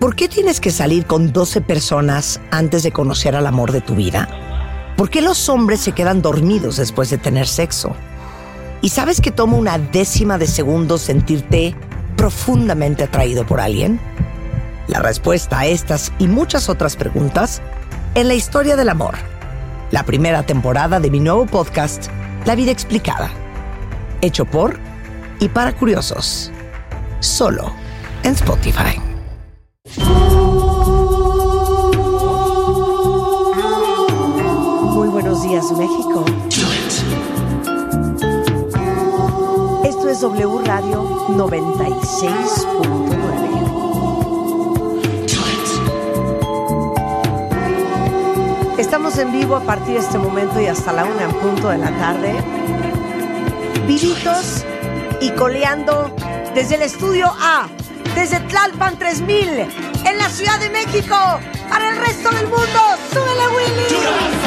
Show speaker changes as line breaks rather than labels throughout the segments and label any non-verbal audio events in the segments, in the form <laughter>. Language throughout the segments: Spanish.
¿Por qué tienes que salir con 12 personas antes de conocer al amor de tu vida? ¿Por qué los hombres se quedan dormidos después de tener sexo? ¿Y sabes que toma una décima de segundo sentirte profundamente atraído por alguien? La respuesta a estas y muchas otras preguntas en la historia del amor. La primera temporada de mi nuevo podcast, La vida explicada. Hecho por y para curiosos. Solo en Spotify. Muy buenos días, México. Esto es W Radio 96.9. Estamos en vivo a partir de este momento y hasta la una en punto de la tarde. Vivitos y coleando desde el estudio A desde Tlalpan 3000, en la Ciudad de México, para el resto del mundo. ¡Súbele, Willy!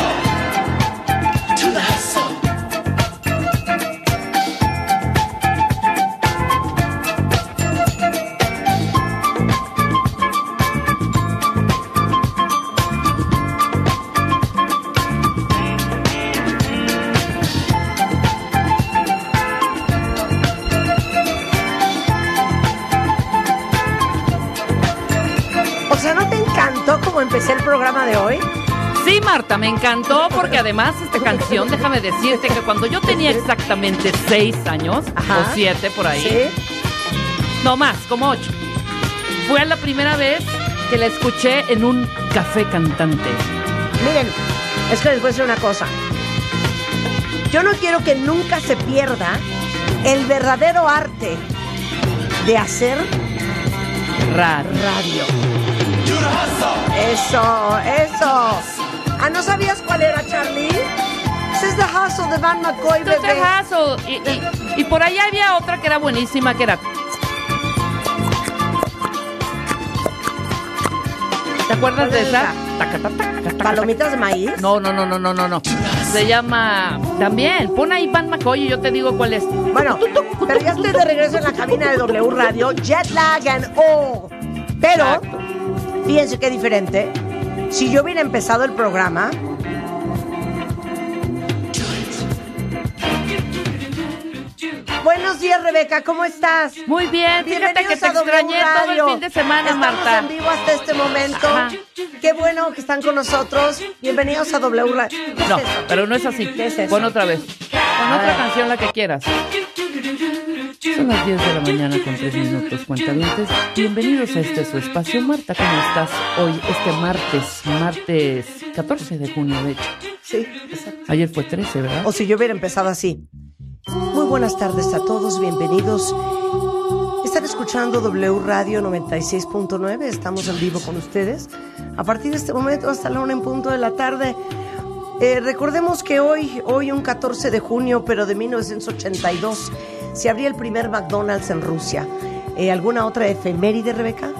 Programa de hoy?
Sí, Marta, me encantó porque además esta canción, déjame decirte que cuando yo tenía exactamente seis años, o siete por ahí, no más, como ocho, fue la primera vez que la escuché en un café cantante.
Miren, es que les voy a decir una cosa. Yo no quiero que nunca se pierda el verdadero arte de hacer radio. Eso, eso. Ah, ¿no sabías cuál era, Charlie? Ese es The Hustle de Van McCoy,
bebé. The Hustle. Y, y, por ahí había otra que era buenísima, que era... ¿Te acuerdas de esa?
¿Palomitas de maíz?
No, no, no, no, no, no, no. Se llama... También, pon ahí Van McCoy y yo te digo cuál es.
Bueno, pero ya estoy de regreso en la cabina de W Radio, Jet Lag and all. Pero... Fíjense qué diferente. Si yo hubiera empezado el programa. Buenos días, Rebeca, ¿cómo estás?
Muy bien, fíjate que te extrañé todo el fin de semana,
Estamos
Marta.
en vivo hasta este momento. Qué bueno que están con nosotros. Bienvenidos a W Radio.
No, pero no es así.
¿Qué es eso?
Pon otra vez. Pon otra canción, la que quieras. Son las 10 de la mañana con 3 minutos, cuentavientes. Bienvenidos a este su espacio. Marta, ¿cómo estás hoy, este martes, martes 14 de junio, de hecho?
Sí, exacto.
Ayer fue 13, ¿verdad?
O si yo hubiera empezado así. Muy buenas tardes a todos, bienvenidos. Están escuchando W Radio 96.9, estamos en vivo con ustedes. A partir de este momento hasta la una en punto de la tarde. Eh, recordemos que hoy, hoy un 14 de junio, pero de 1982, se abría el primer McDonald's en Rusia. Eh, ¿Alguna otra efeméride, Rebeca?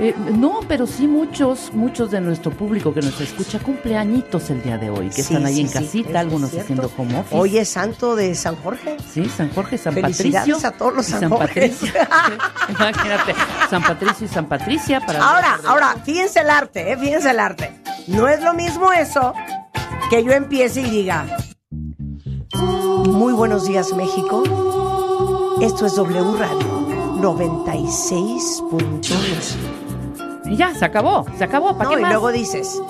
Eh, no, pero sí muchos, muchos de nuestro público que nos escucha cumpleañitos el día de hoy, que están ahí en casita, algunos haciendo como office.
Hoy es santo de San Jorge.
Sí, San Jorge, San
Felicidades
Patricio.
a todos los San,
San. Patricio. <laughs> Imagínate, San Patricio y San Patricia para
Ahora, ahora, fíjense el arte, ¿eh? fíjense el arte. No es lo mismo eso que yo empiece y diga, muy buenos días México, esto es W Radio 96.9.
Y ya, se acabó, se acabó, ¿para
No,
qué
y
más?
luego dices,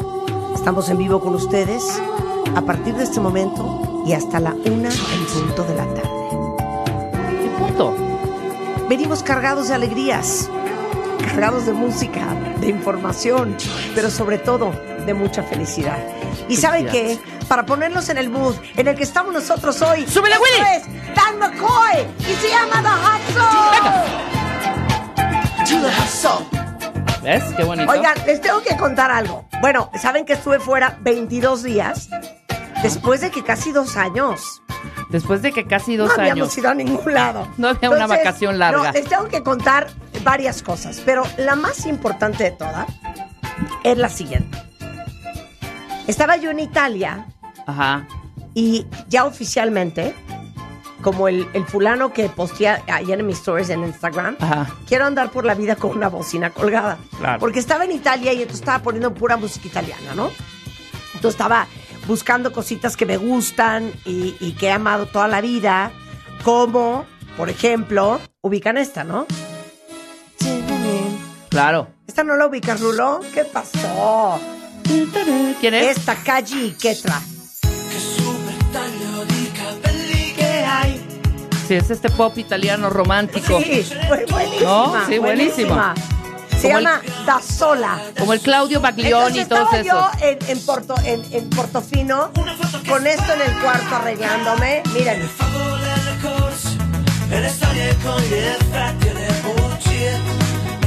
estamos en vivo con ustedes a partir de este momento y hasta la una en punto de la tarde.
Y punto.
Venimos cargados de alegrías, cargados de música, de información, pero sobre todo de mucha felicidad. ¿Y saben qué? Para ponernos en el mood en el que estamos nosotros hoy.
¡Súbele, Willy!
Dan McCoy y se llama The Hustle. To the.
¿Ves? Qué bonito.
Oigan, les tengo que contar algo. Bueno, saben que estuve fuera 22 días después de que casi dos años
Después de que casi dos
no habíamos
años.
ido a ningún lado.
No había una vacación larga.
no, les tengo que contar varias cosas, pero la más importante de todas es la siguiente. Estaba yo en Italia
Ajá.
y ya oficialmente como el, el fulano que postea ayer en mis stories en Instagram.
Ajá.
Quiero andar por la vida con una bocina colgada.
Claro.
Porque estaba en Italia y entonces estaba poniendo pura música italiana, ¿no? Entonces estaba buscando cositas que me gustan y, y que he amado toda la vida, como, por ejemplo, ubican esta, ¿no?
Claro.
¿Esta no la ubicas, Rulo? ¿Qué pasó?
¿Quién es?
Esta Calle y hay?
Sí, es este pop italiano romántico.
Sí, fue buenísima.
No, sí, buenísima.
Se
Como el-
llama Da Sola.
Como el Claudio Baglioni y
Entonces
todos
estaba
esos.
yo en, en, Porto, en, en Portofino con esto en el cuarto arreglándome. Miren,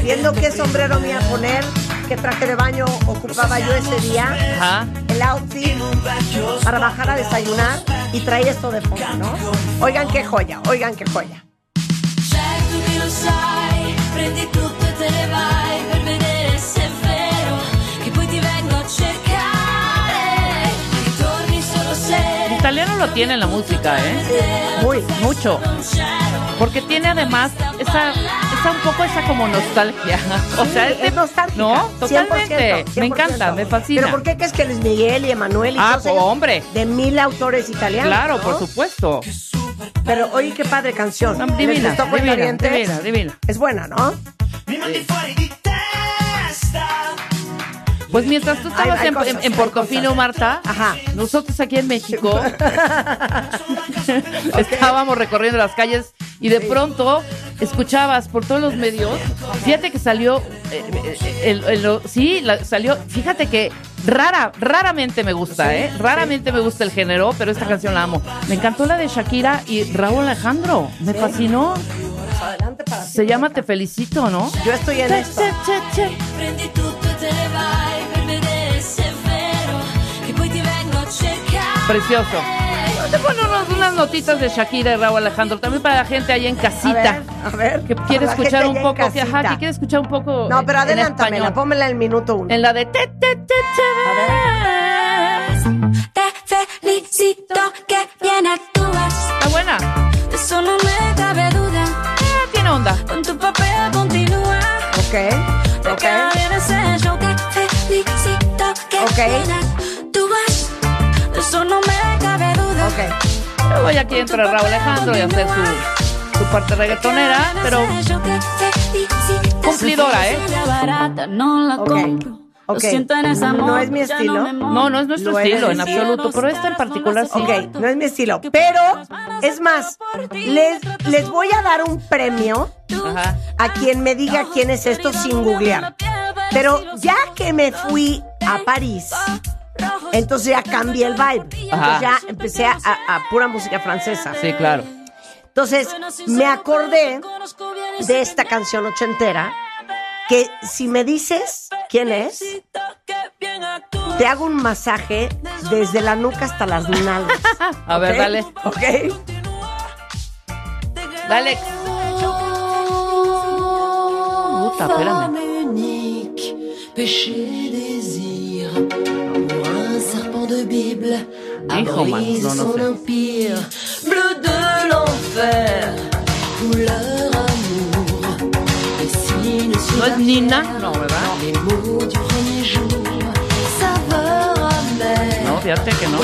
viendo qué sombrero me iba a poner, qué traje de baño ocupaba yo ese día,
Ajá.
el outfit para bajar a desayunar y traer esto de fondo, ¿no? Oigan qué joya, oigan qué joya.
El italiano lo tiene en la música, ¿eh?
Muy.
Mucho. Porque tiene además esa, esa un poco esa como nostalgia. <laughs> O sea,
Sí,
este-
es nostálgica.
No,
100%,
totalmente. Me
100%.
encanta, me fascina.
Pero ¿por qué crees que Luis Miguel y Emanuel y
Ah,
todos ellos,
hombre.
De mil autores italianos.
Claro,
¿no?
por supuesto.
Pero oye, qué padre canción.
No,
¿Les
divina, divina, divina, divina.
Es buena, ¿no?
Pues mientras tú estabas
hay
en,
cosas,
en- en
hay
Portofino,
cosas.
Marta,
Ajá.
nosotros aquí en México <laughs> estábamos recorriendo las calles y de pronto escuchabas por todos los medios. Fíjate que salió, eh, eh, el- sí, la- salió. Fíjate que rara, raramente me gusta, ¿eh? Raramente me gusta el género, pero esta canción la amo. Me encantó la de Shakira y Raúl Alejandro. Me fascinó.
Adelante para
Se llama Te felicito, ¿no?
Yo estoy en esto.
Precioso. Te ponen unas notitas de Shakira y Raúl Alejandro, también para la gente ahí en
A
casita.
ver, a ver.
Que quiere escuchar un poco, que, ajá,
casita.
que quiere escuchar un poco.
No, pero adelántamela, pónmela en el minuto uno.
En la de te, te, te, te.
Te felicito que bien actúas.
Está buena.
No me cabe duda.
Eh, tiene onda.
Con tu papel continúa.
Ok, ok. Ok.
Eso no me cabe duda.
Ok.
Ya aquí entra Raúl Alejandro y hacer su, su parte reggaetonera, pero Cumplidora, ¿eh?
Barata, no la
Ok,
compro. Lo
ok.
siento en ese amor,
No es mi estilo.
no, no es nuestro
Lo es.
estilo en absoluto, pero esta en particular sí.
Ok, no es mi estilo. Pero, es más, les, les voy a dar un premio
Ajá.
a quien me diga quién es esto sin googlear. Pero ya que me fui a París, entonces ya cambié el vibe.
Ajá.
Entonces ya empecé a, a- a pura música francesa.
Sí, claro.
Entonces me acordé de esta canción ochentera que si me dices quién es, te hago un masaje desde la nuca hasta las nalgas.
A ver,
¿ok?
dale.
Ok.
Dale. Puta, espérame. No, no
empire, bleu de l'enfer, couleur amour,
¿No
la
es Nina? No, ¿verdad?
les mots du premier jour, saveur amère,
No, fíjate que no.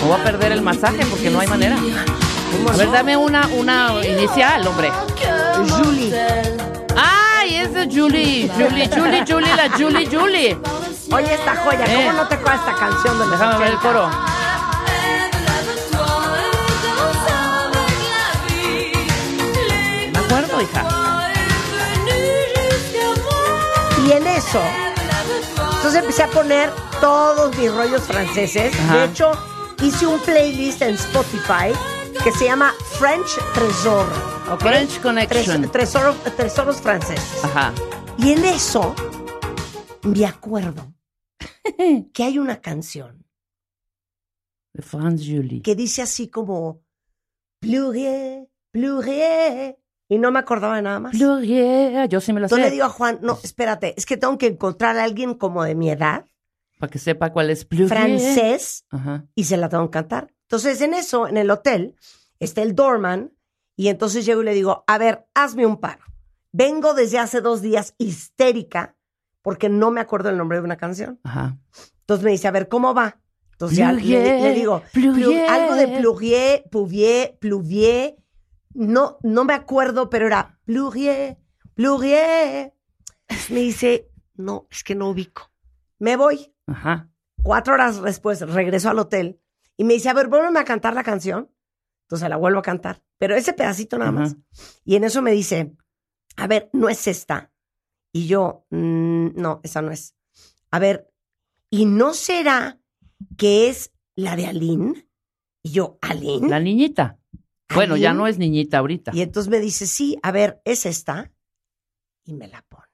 Me voy a perder el masaje porque no hay manera. A ver, dame una, una inicial, hombre.
Julie.
¡Ay! Es de Julie. Julie, Julie, Julie, la Julie, Julie.
Oye, esta joya, ¿cómo
Eh.
no te acuerdas esta canción de los
Déjame ver el
80?
coro. Me acuerdo, hija.
Y en eso, entonces empecé a poner todos mis rollos franceses.
Ajá.
De hecho, hice un playlist en Spotify que se llama French Tresor. ¿ok?
French Connection.
Tres- tesoro- tesoros franceses.
Ajá.
Y en eso, me acuerdo <laughs> que hay una canción
De Franz Julie.
que dice así como Plurier, Plurier. Y no me acordaba de nada más.
Gloria. Yo sí me la
Entonces le digo a Juan, no, espérate, es que tengo que encontrar a alguien como de mi edad,
Para que sepa cuál es Plurier.
francés,
Ajá.
y se la tengo que cantar. Entonces, en eso, en el hotel, está el doorman y entonces llego y le digo, a ver, hazme un paro. Vengo desde hace dos días histérica porque no me acuerdo el nombre de una canción.
Ajá.
Entonces me dice, a ver, ¿cómo va? Entonces ya le, digo,
pluvier.
algo de pluvier, pluvier, pluvier. No, no me acuerdo, pero era pluvier, pluvier. Me dice, no, es que no ubico. Me voy.
Ajá.
Cuatro horas después regreso al hotel y me dice, a ver, vuélveme a cantar la canción. Entonces la vuelvo a cantar, pero ese pedacito nada
Ajá.
más. Y en eso me dice, a ver, no es esta. Y yo, "Mm, no, esa no es. A ver, ¿y no será que es la de Aline? Y yo, ¿Aline?
La niñita. Bueno, ya no es niñita ahorita.
Y entonces me dice, sí, a ver, ¿es esta? Y me la pone.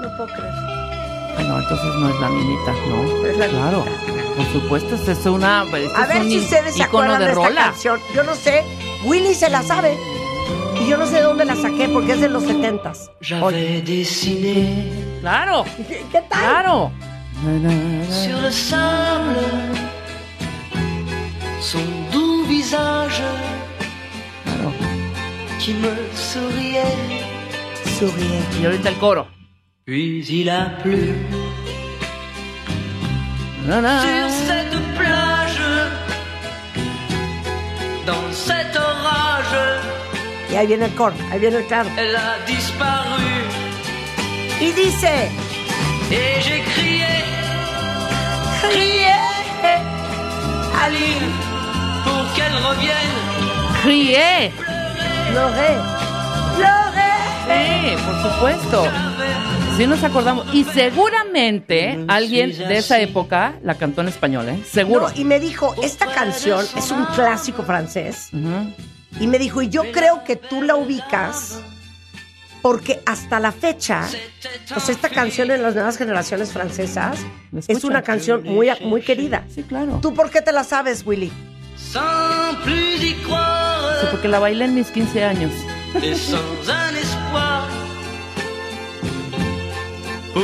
No puedo creer.
Ah, no, entonces no es la niñita, no.
Es la
claro.
niñita.
Por supuesto, esta es una. este
A
es
ver
un
si ustedes se acuerdan de,
de
esta
rola.
canción. Yo no sé, Willy se la sabe. Y yo no sé de dónde la saqué porque es de los setentas.
J'avais dessiné
Claro,
¿Qué, qué tal?
claro.
sur le sable son doux visage
Claro.
qui me souriait.
Sourié.
Y ahorita el coro.
Puis il a plu sur cette plage, dans cet orage,
Y ahí viene el coro, ahí viene el claro.
elle a disparu
Y dice,
et j'ai crié, crié, Aline, pour qu'elle revienne.
Crié.
Loré, Loré.
Sí, por supuesto. Sí nos acordamos. Y seguramente alguien de esa época la cantó en español, ¿eh? Seguro.
No, y me dijo, esta canción es un clásico francés.
Ujú.
Y me dijo, y yo creo que tú la ubicas porque hasta la fecha, pues esta canción en las nuevas generaciones francesas
¿La
es una canción muy, muy querida.
Sí, claro.
¿Tú por qué te la sabes, Willy?
Sí, porque la bailé en mis 15 años.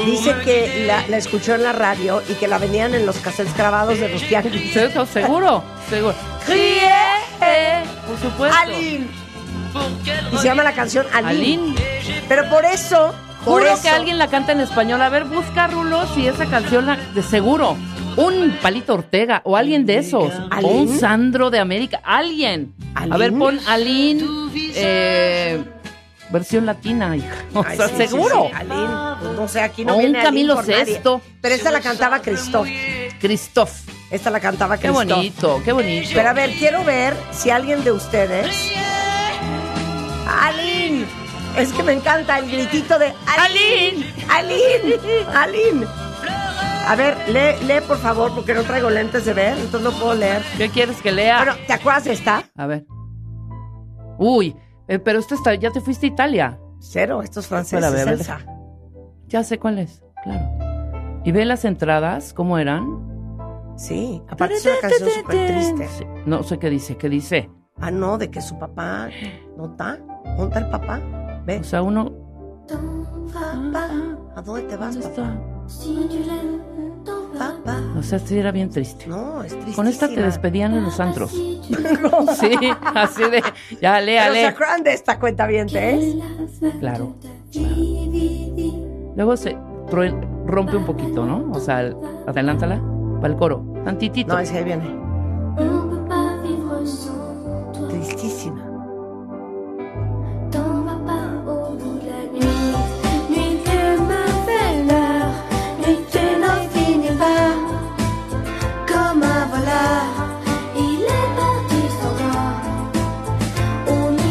Dice que la, la escuchó en la radio y que la venían en los cassettes grabados de los tianguis.
Eso, seguro, seguro.
¡Crié!
Por supuesto.
Qu'elle
Y se llama la canción Aline.
Aline.
Pero por eso, por
Juro
eso,
que alguien la canta en español. A ver, busca Rulo si esa canción la, de seguro. Un Palito Ortega o alguien de esos. O
¿Aline?
un Sandro de América. Alguien. A
¿Aline?
ver, pon Aline. eh, versión latina, hija. <laughs> O
Ay,
sea,
sí,
seguro.
sí. Pues no sé, aquí no
O un
viene
Camilo. Sesto.
Pero esta la cantaba Christoph.
Christoph.
Esta la cantaba
Qué
Christoph.
bonito, qué bonito.
Pero a ver, quiero ver si alguien de ustedes. ¡Aline! Es que me encanta el gritito de ¡Aline! ¡Aline! ¡Aline! A ver, lee, lee por favor, porque no traigo lentes de ver, entonces no puedo leer.
¿Qué quieres que lea?
Bueno, ¿te acuerdas de esta?
A ver. Uy, eh, pero esto está, ya te fuiste a Italia.
Cero, estos franceses.
Espera, a ver,
Elsa.
Ya sé cuál es, claro. Y ve las entradas, ¿cómo eran?
Sí, aparte es una canción súper triste.
Sí, No sé qué dice, qué dice.
Ah, no, de que su papá no está. ¿Dónde está el papá? Ve.
O sea, uno.
Papá, ¿a dónde te vas,
¿Dónde
papá?
está?
Papá.
O sea, sí era bien triste.
No, es triste.
Con esta te despedían en los antros. Sí, <laughs> así de. Ya, lea,
Pero se acuerdan de esta cuenta bien, ¿eh?
Claro. Luego se true- rompe un poquito, ¿no? O sea, el- adelántala para el coro. Tantitito.
No, es que ahí viene. Tristísima.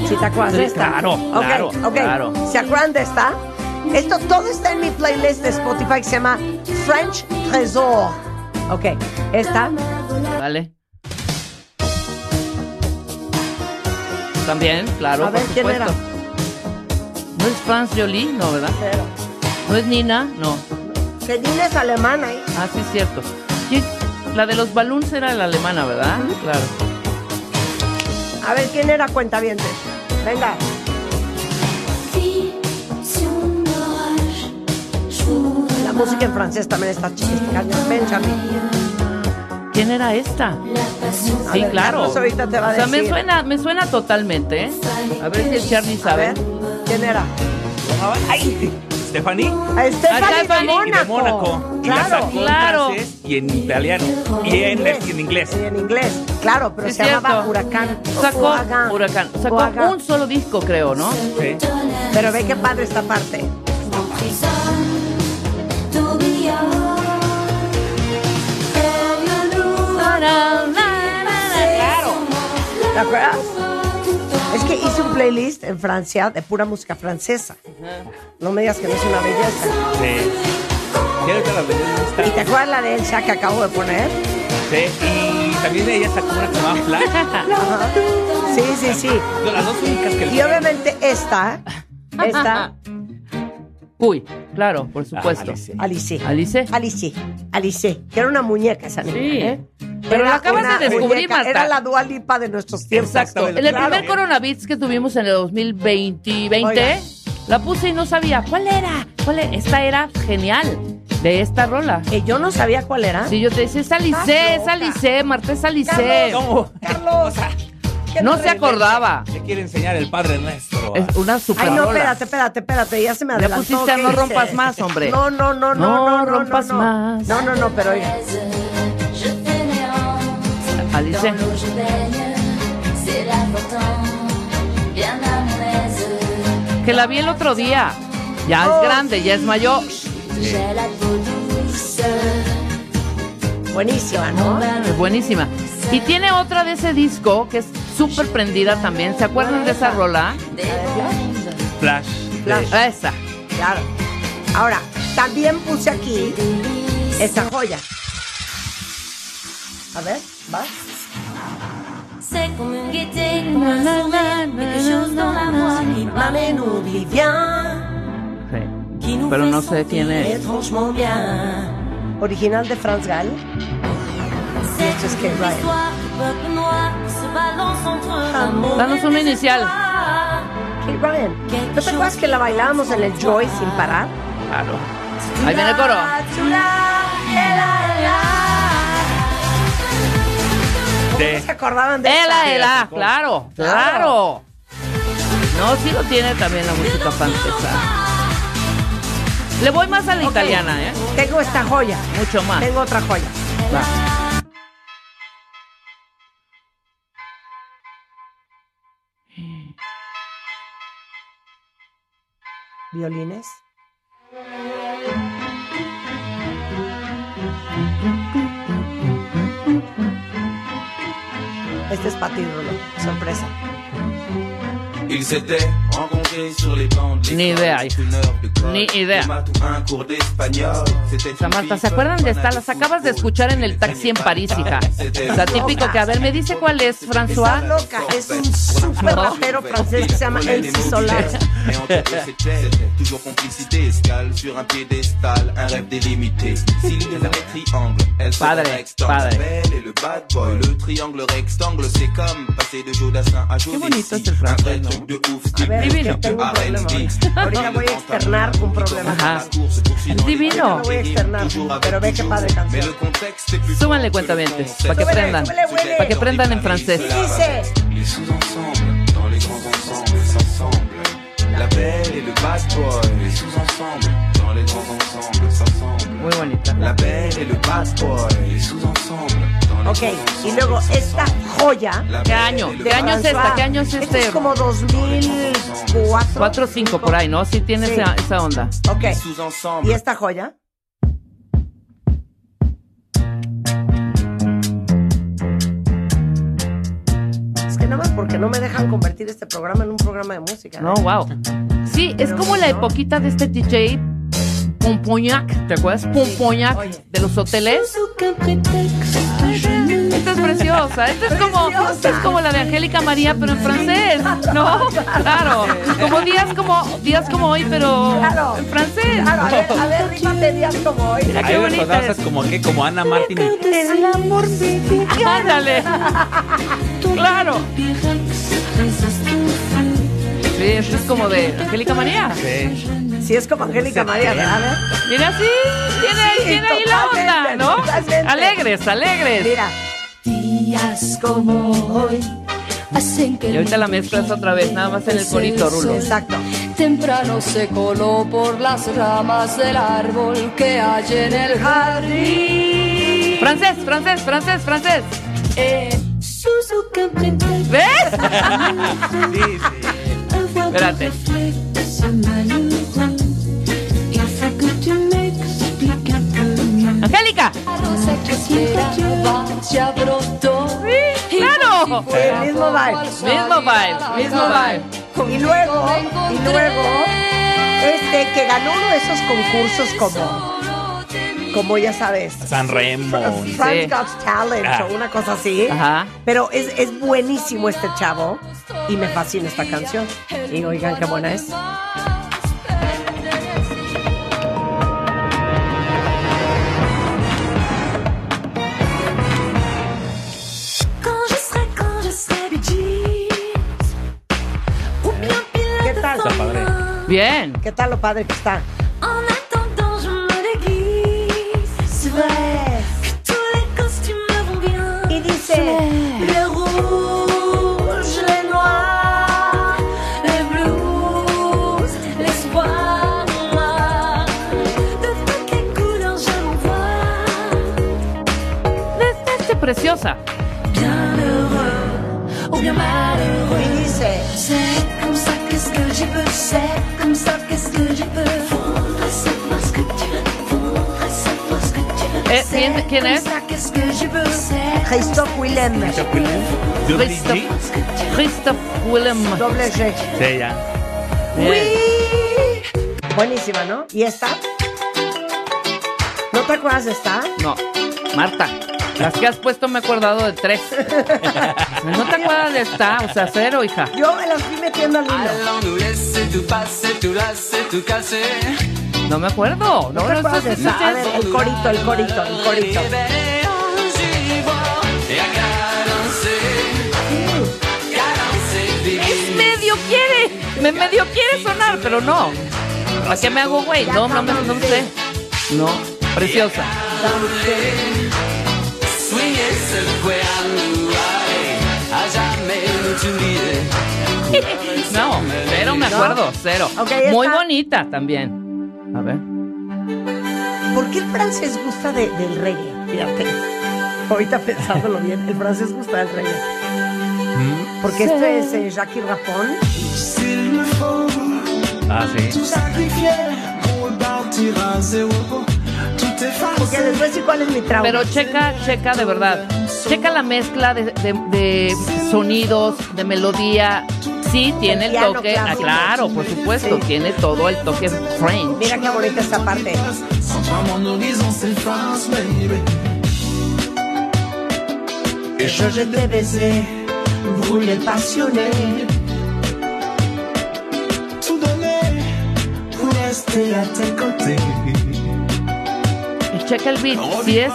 ¿Sí te acuerdas de esta?
claro,
Ok,
claro,
ok.
claro.
¿Se acuerdan de esta? Esto todo está en mi playlist de Spotify que se llama French Trésor. Ok, esta.
Vale. También, claro,
A ver,
por
¿quién era?
¿No es France Jolie? No, ¿verdad?
Cero.
¿No es Nina? No.
Que Nina es alemana ahí.
Ah, sí, es cierto. ¿Quién- La de los balloons era la alemana, ¿verdad? Claro.
A ver, ¿quién era cuentavientes? Venga. La música en francés también está chiquita. Benjamin.
¿Quién era esta? Sí,
ver,
claro.
Carlos ahorita te va a
o sea, me
decir.
suena, me suena totalmente, ¿eh? A ver si el Charlie
A
sabe.
ver, ¿quién era?
¡Ay! Stephanie.
A Stephanie de.
Y de
Mónaco.
Mónaco. Y la
Claro.
sacó en
Claro.
francés y en italiano. Y en, y en inglés.
Y en inglés, claro, pero
Es
se llamaba
cierto.
Huracán.
Sacó
Oagan.
Huracán. Sacó
Oagan.
un solo disco, creo, ¿no?
Sí.
Pero ve qué padre esta parte. ¿Te acuerdas? Es que hice un playlist en Francia de pura música francesa. No me digas que no es una belleza.
Sí. Y ahorita la ven
¿Y te acuerdas la de Elsa que acabo de poner?
Sí. Y también ella sacó una que.
Ajá. Sí, sí, sí.
Las dos únicas que
Y obviamente esta, esta, <laughs>
Uy, claro, por supuesto.
Alice.
Alice.
Alice.
Alice. Alice, que era una muñeca esa niña,
Sí.
¿eh?
Pero la acabas de descubrir,
muñeca,
Marta.
Era la dualipa de nuestros tiempos.
Exactamente.
En el
Claro.
primer Coronavirus que tuvimos en el 2020, 20,
Oiga.
la puse y no sabía cuál era. ¿Cuál era? Esta era genial de esta rola.
Que yo no sabía cuál era.
Si yo te decía, es Alice, es. Alice, Marta es Alice.
Carlos.
¿Cómo?
Carlos. <laughs> ¿qué
No
te
se acordaba.
Le quiere enseñar el Padre Nuestro.
Es una super
Ay, no, espérate, espérate, espérate, ya se me
Ya
adelantó.
pusiste a
¿qué
No rompas más, hombre.
No, no, no, no,
No rompas
no, no.
más.
No, no, no, pero oiga.
Alice. Que la vi el otro día. Ya
Oh,
es grande, ya es mayor.
Buenísima, ¿no?
Es buenísima. Y tiene otra de ese disco que es súper prendida también. ¿Se acuerdan de esa rola?
Flash.
Flash.
Esa.
Claro. Ahora, también puse aquí esta joya. A ver, va.
C'est comme une gaieté, comme un sourire, quelque chose dans la voix qui m'amène au
nous bien,
Sí. Pero no sé quién es.
Original de Franz Gall.
C'est
Esto es Ryan.
Danos una inicial.
Kate Ryan. ¿No te acuerdas que la bailábamos en el Joy sin parar?
Claro. Ahí viene el coro.
De-
¿Se acordaban de
Ela,
esa?
ela, claro, claro. No, sí lo tiene también la música francesa. Le voy más a la italiana, ¿eh?
Tengo esta joya.
Mucho más.
Tengo otra joya.
Va.
Violines. Este es para ti, Rulo. Sorpresa.
S'étaient sur les bancs de
Ni idea, Ni idea. Samantha, ¿se acuerdan de esta? Las acabas de escuchar en el taxi en París, hija.
C'était
O sea, típico que, a ver, me dice cuál es,
Está
François.
loca. Es un rapero francés que se llama Elsie Solar.
Toujours complicité, escale sur un piédestal, un rêve délimité. S'il y avait triangle, elle serait
Padre,
rectangle.
padre.
La belle et le bad boy, le triangle rectangle, c'est comme passer de Jodassin à Joe
bonito
Dixie.
es el
Un
francés,
vrai
¿no?
truc de ouf,
A
style
ver,
Divino.
tengo un problema. Ahorita voy a externar un problema.
Ajá. Divino.
voy a externar, pero ve qué padre canción.
Súbanle cuentamientos, para que
güey.
Para que aprendan en francés.
Dice.
La belle et le bad boy. Les sous-ensembles, dans les grands ensembles, s'assemblent.
Muy bonita.
La belle et le bad boy. Les sous-ensembles, dans les
ok, y luego esta joya
¿Qué año? ¿Qué año es esta? ¿Qué año es este?
es como 2004.
4 o 5 por ahí, ¿no? Sí tiene
Sí.
esa, esa onda.
Ok. ¿y esta joya? Es que nada más porque no me dejan convertir este programa en un programa de música.
No, wow. Sí, es como la epoquita de este DJ Pompoñac, ¿te acuerdas? Pompoñac de los hoteles. Esta es preciosa. Esta es como, esta es como la de Angélica María, pero en francés. ¿No? <laughs> Claro. Como días como, días como hoy, pero
Claro.
en francés.
Claro, a ver, a ver, rímate días como hoy.
Mira qué bonita.
¿sabes? como que como Ana Martín
el amor
Ándale. <laughs> Claro. Sí, esto es como de Angélica María.
Sí.
Sí, es como Angélica María, ¿verdad? A ver.
Mira, sí, tiene, ahí-
Sí,
tiene ahí la onda, ¿no?
totalmente.
Alegres, alegres.
Mira.
Días como hoy hacen que
Y ahorita la mezclas otra vez, nada más en el corito, Rulo.
Exacto.
Temprano se coló por las ramas del árbol que hay en el jardín.
Francés, francés, francés, francés.
Eh.
¿Ves? <laughs>
Sí, sí.
Espérate. Angélica. ¡Claro!
mismo
al
Mismo
la
mismo vibe.
Y luego, y luego, este, que ganó uno de esos concursos como, como ya sabes,
San Remo.
France
Sí.
Got Talent
Ah.
o una cosa así.
Ajá.
Pero es, es buenísimo este chavo y me fascina esta canción. Y oigan qué buena es.
Quand je serai, quand je serai Bee Gees, ou bien
¿Qué tal?
Está padre.
Bien.
¿Qué tal lo padre que está?
En attendant,
Eh, ¿quién- es?
ça, qu'est-ce que j'y peux C'est
Christoph Willem,
Christoph,
G.
Christoph Willem.
doble G.
Sí, ya.
Bien.
Buenísima, ¿no? ¿Y esta? ¿No te acuerdas de esta?
No, Marta. Las que has puesto me he acordado de tres. <laughs> ¿No te acuerdas de esta? O sea, cero, hija.
Yo me las fui metiendo al hilo.
No me acuerdo.
¿No esta? A ver, el corito, el corito, el corito.
Es medio quiere. Me medio quiere sonar, pero no. ¿Para qué me hago güey? No, no, me- no sé. No, preciosa. <laughs> No, cero me acuerdo, cero. Muy bonita también. A ver.
¿Por qué el francés gusta de- del reggae? Fíjate. Ahorita pensándolo bien, el francés gusta del reggae. Porque esto es eh, Jackie
faut
Ah, sí.
Porque les voy a decir cuál es mi trauma.
Pero checa, checa de verdad. Checa la mezcla de, de- de sonidos, de melodía. Sí, tiene el
piano
toque. Ah,
clásico.
claro, por supuesto.
Sí.
Tiene todo el toque French.
Mira qué bonita esta parte.
Passionné. Tout pour rester à tes côtés.
Y checa el beat. Si es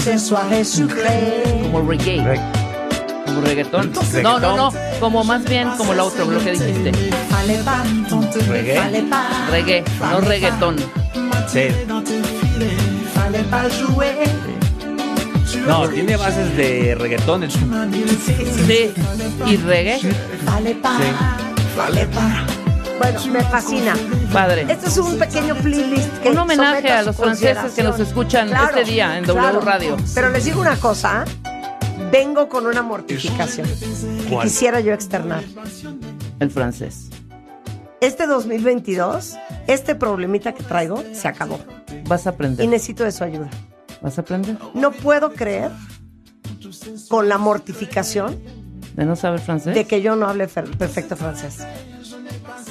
ces soirées sucrées.
como reggae,
Reg-
como reggaetón. No, no, no. Como más bien como lo otro, lo que dijiste.
Reggae.
Reggae, no reggaetón.
Sí. No, tiene bases de reggaetón.
Sí. Y reggae,
pas. Bueno, me fascina.
padre.
Este es un pequeño playlist que
Un homenaje a los franceses que nos escuchan este día en W Radio.
Pero les digo una cosa, vengo con una mortificación que
¿Cuál?
quisiera yo externar.
El francés.
Este 2022, este problemita que traigo se acabó
Vas a
y
aprender.
necesito de su ayuda.
Vas a aprender.
No puedo creer con la mortificación
De no saber francés.
de que yo no hable perfecto francés.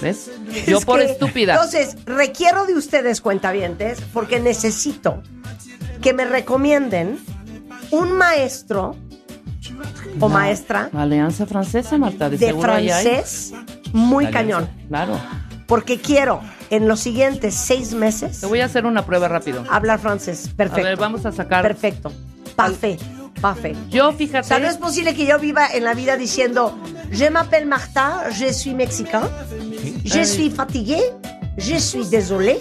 ¿Ves? Yo
Es
por
que-
estúpida.
Entonces, requiero de ustedes, cuentavientes, porque necesito que me recomienden un maestro o maestra
Alianza Francesa, Marta. De,
francés muy cañón.
Claro.
Porque quiero en los siguientes seis meses
Te voy a hacer una prueba rápido.
hablar francés. Perfecto.
A ver, vamos a sacar.
Perfecto. Parfait. Parfait.
Yo,
O
fíjate.
sea, no es posible que yo viva en la vida diciendo Je m'appelle Marta, je suis mexicain, je suis fatigué, je suis désolé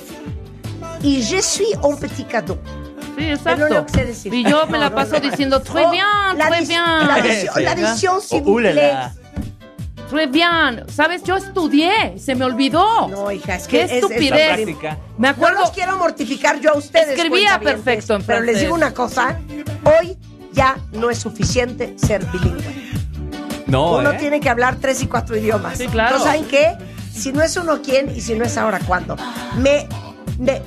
y je suis un petit cadeau.
Sí,
lo
exacto.
que sé.
Y yo me
No,
la
no,
paso
no.
diciendo, très
Oh,
bien,
la
très bien.
La edición, la edición, s'il
Oh,
vous plaît.
ulala.
Très bien. ¿Sabes? Yo estudié, se me olvidó.
No, hija, es que
Qué
es- es-
estupidez. Me
No
acuerdo.
los quiero mortificar yo a ustedes.
Escribía perfecto en
Pero les digo una cosa, hoy ya no es suficiente ser bilingüe.
No,
Uno
¿eh?
tiene que hablar tres y cuatro idiomas.
Sí, claro.
Entonces, ¿saben qué? Si no es uno, ¿quién? Y si no es ahora, ¿cuándo? Me... me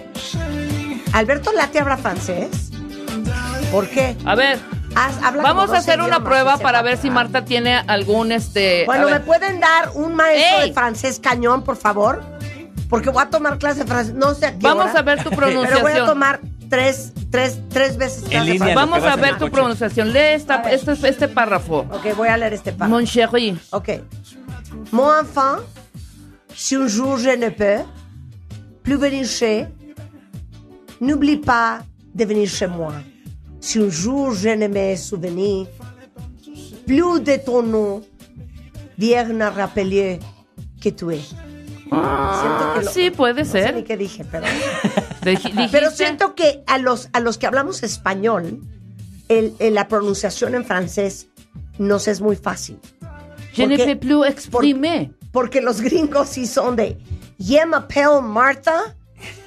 Alberto Late habla francés. ¿Por qué?
A ver,
Haz- habla
vamos a
12
hacer una prueba para ver si. Marta tiene algún este.
Bueno, ¿me pueden dar un maestro
¡Ey!
de francés cañón, por favor? Porque voy a tomar clase de francés, no sé a qué
Vamos
hora,
a ver tu <laughs>
Pero voy a
pronunciación.
tomar tres, tres, tres veces clase de
línea,
Vamos a
en
ver tu
coche.
pronunciación. Lee esta, este, este párrafo.
Ok, voy a leer este párrafo.
Mon chéri.
Ok. Mon enfant, si un jour je ne peux plus venir chez, n'oublie pas de venir chez moi. Si un jour je ne me souviens plus de ton nom, viens à rappeler que tu es. Siento que lo-
sí, puede
No sé
ser.
ni qué dije, pero... <laughs> <laughs> Pero siento que a los, a los que hablamos español, el, el- la pronunciación en francés nos es muy fácil.
Je ne
Porque-
peux plus exprimer.
Porque los gringos sí son de Je m'appelle Marta,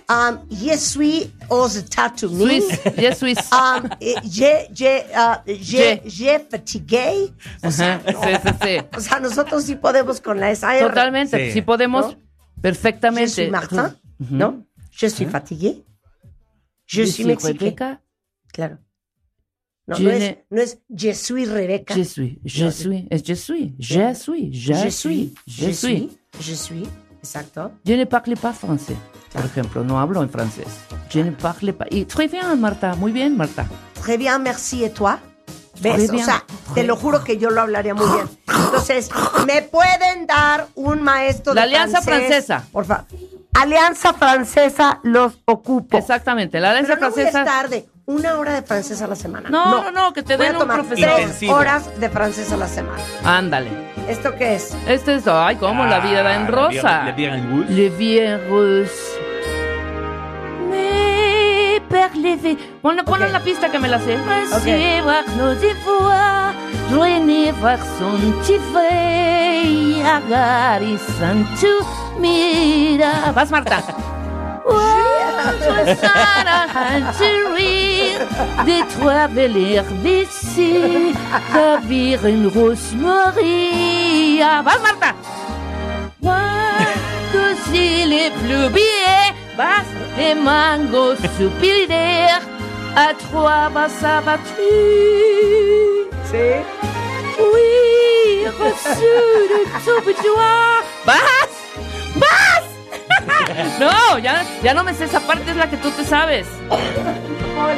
um, je suis aux États-Unis,
Suisse. Je suis.
um, eh, je, je, uh, je,
Je.
fatigué. O sea,
Ajá, Sí, sí, sí.
o sea, nosotros sí podemos con la SAR.
Totalmente.
Sí.
Si podemos,
¿No? Je
perfectamente.
suis Martin, ¿no? Je suis fatigué. Je,
Je
suis
suis
mexicain.
Rebecca.
Claro. No,
Je
no, es,
ne-
no es je suis Rebeca.
Je suis. Je suis. Es je suis. Je suis. Je suis. Je suis.
Je suis. Exacto.
Je ne parle pas français. Por ejemplo, no hablo en francés. Je ne parle pas. Y très bien, Marta. Muy bien, Marta.
Très bien, merci. ¿Et toi? ¿Ves?
Très
O sea, te lo juro que yo lo hablaría muy bien. Entonces, ¿me pueden dar un maestro
La
de
Alianza
francés?
Francesa.
Por favor. Alianza Francesa los ocupo.
Exactamente. La alianza
Pero no voy a
francesa.
estar de una hora de francés a la semana.
No, no, no, que te
Voy a
den un
tomar
profesor.
tres
Intensivo.
horas de francés a la semana.
Ándale.
¿Esto qué es?
Este es. Ay, cómo la vida da en
Ah,
rosa.
Le bien en Rouge.
Le bien russe. Mais parlez Ponle, ponle
Ok.
la pista que me la sé.
Ok.
voir nos voix, joigner voir son petit frère, Agari Santu, mira. Vas, Marta. <laughs> Je Sarah to rire des trois belles herbes <laughs> d'ici, ravir une rose Maria. Vas, Marta. <laughs> Cuando si les plubiers vas les mangos soupiraires, à trois vas abattu.
Sí.
Oui, reçu de tout boudoir. ¡Vas! ¡Vas! <laughs> no, ya, ya no me sé esa parte, es la que tú te sabes.
Oh,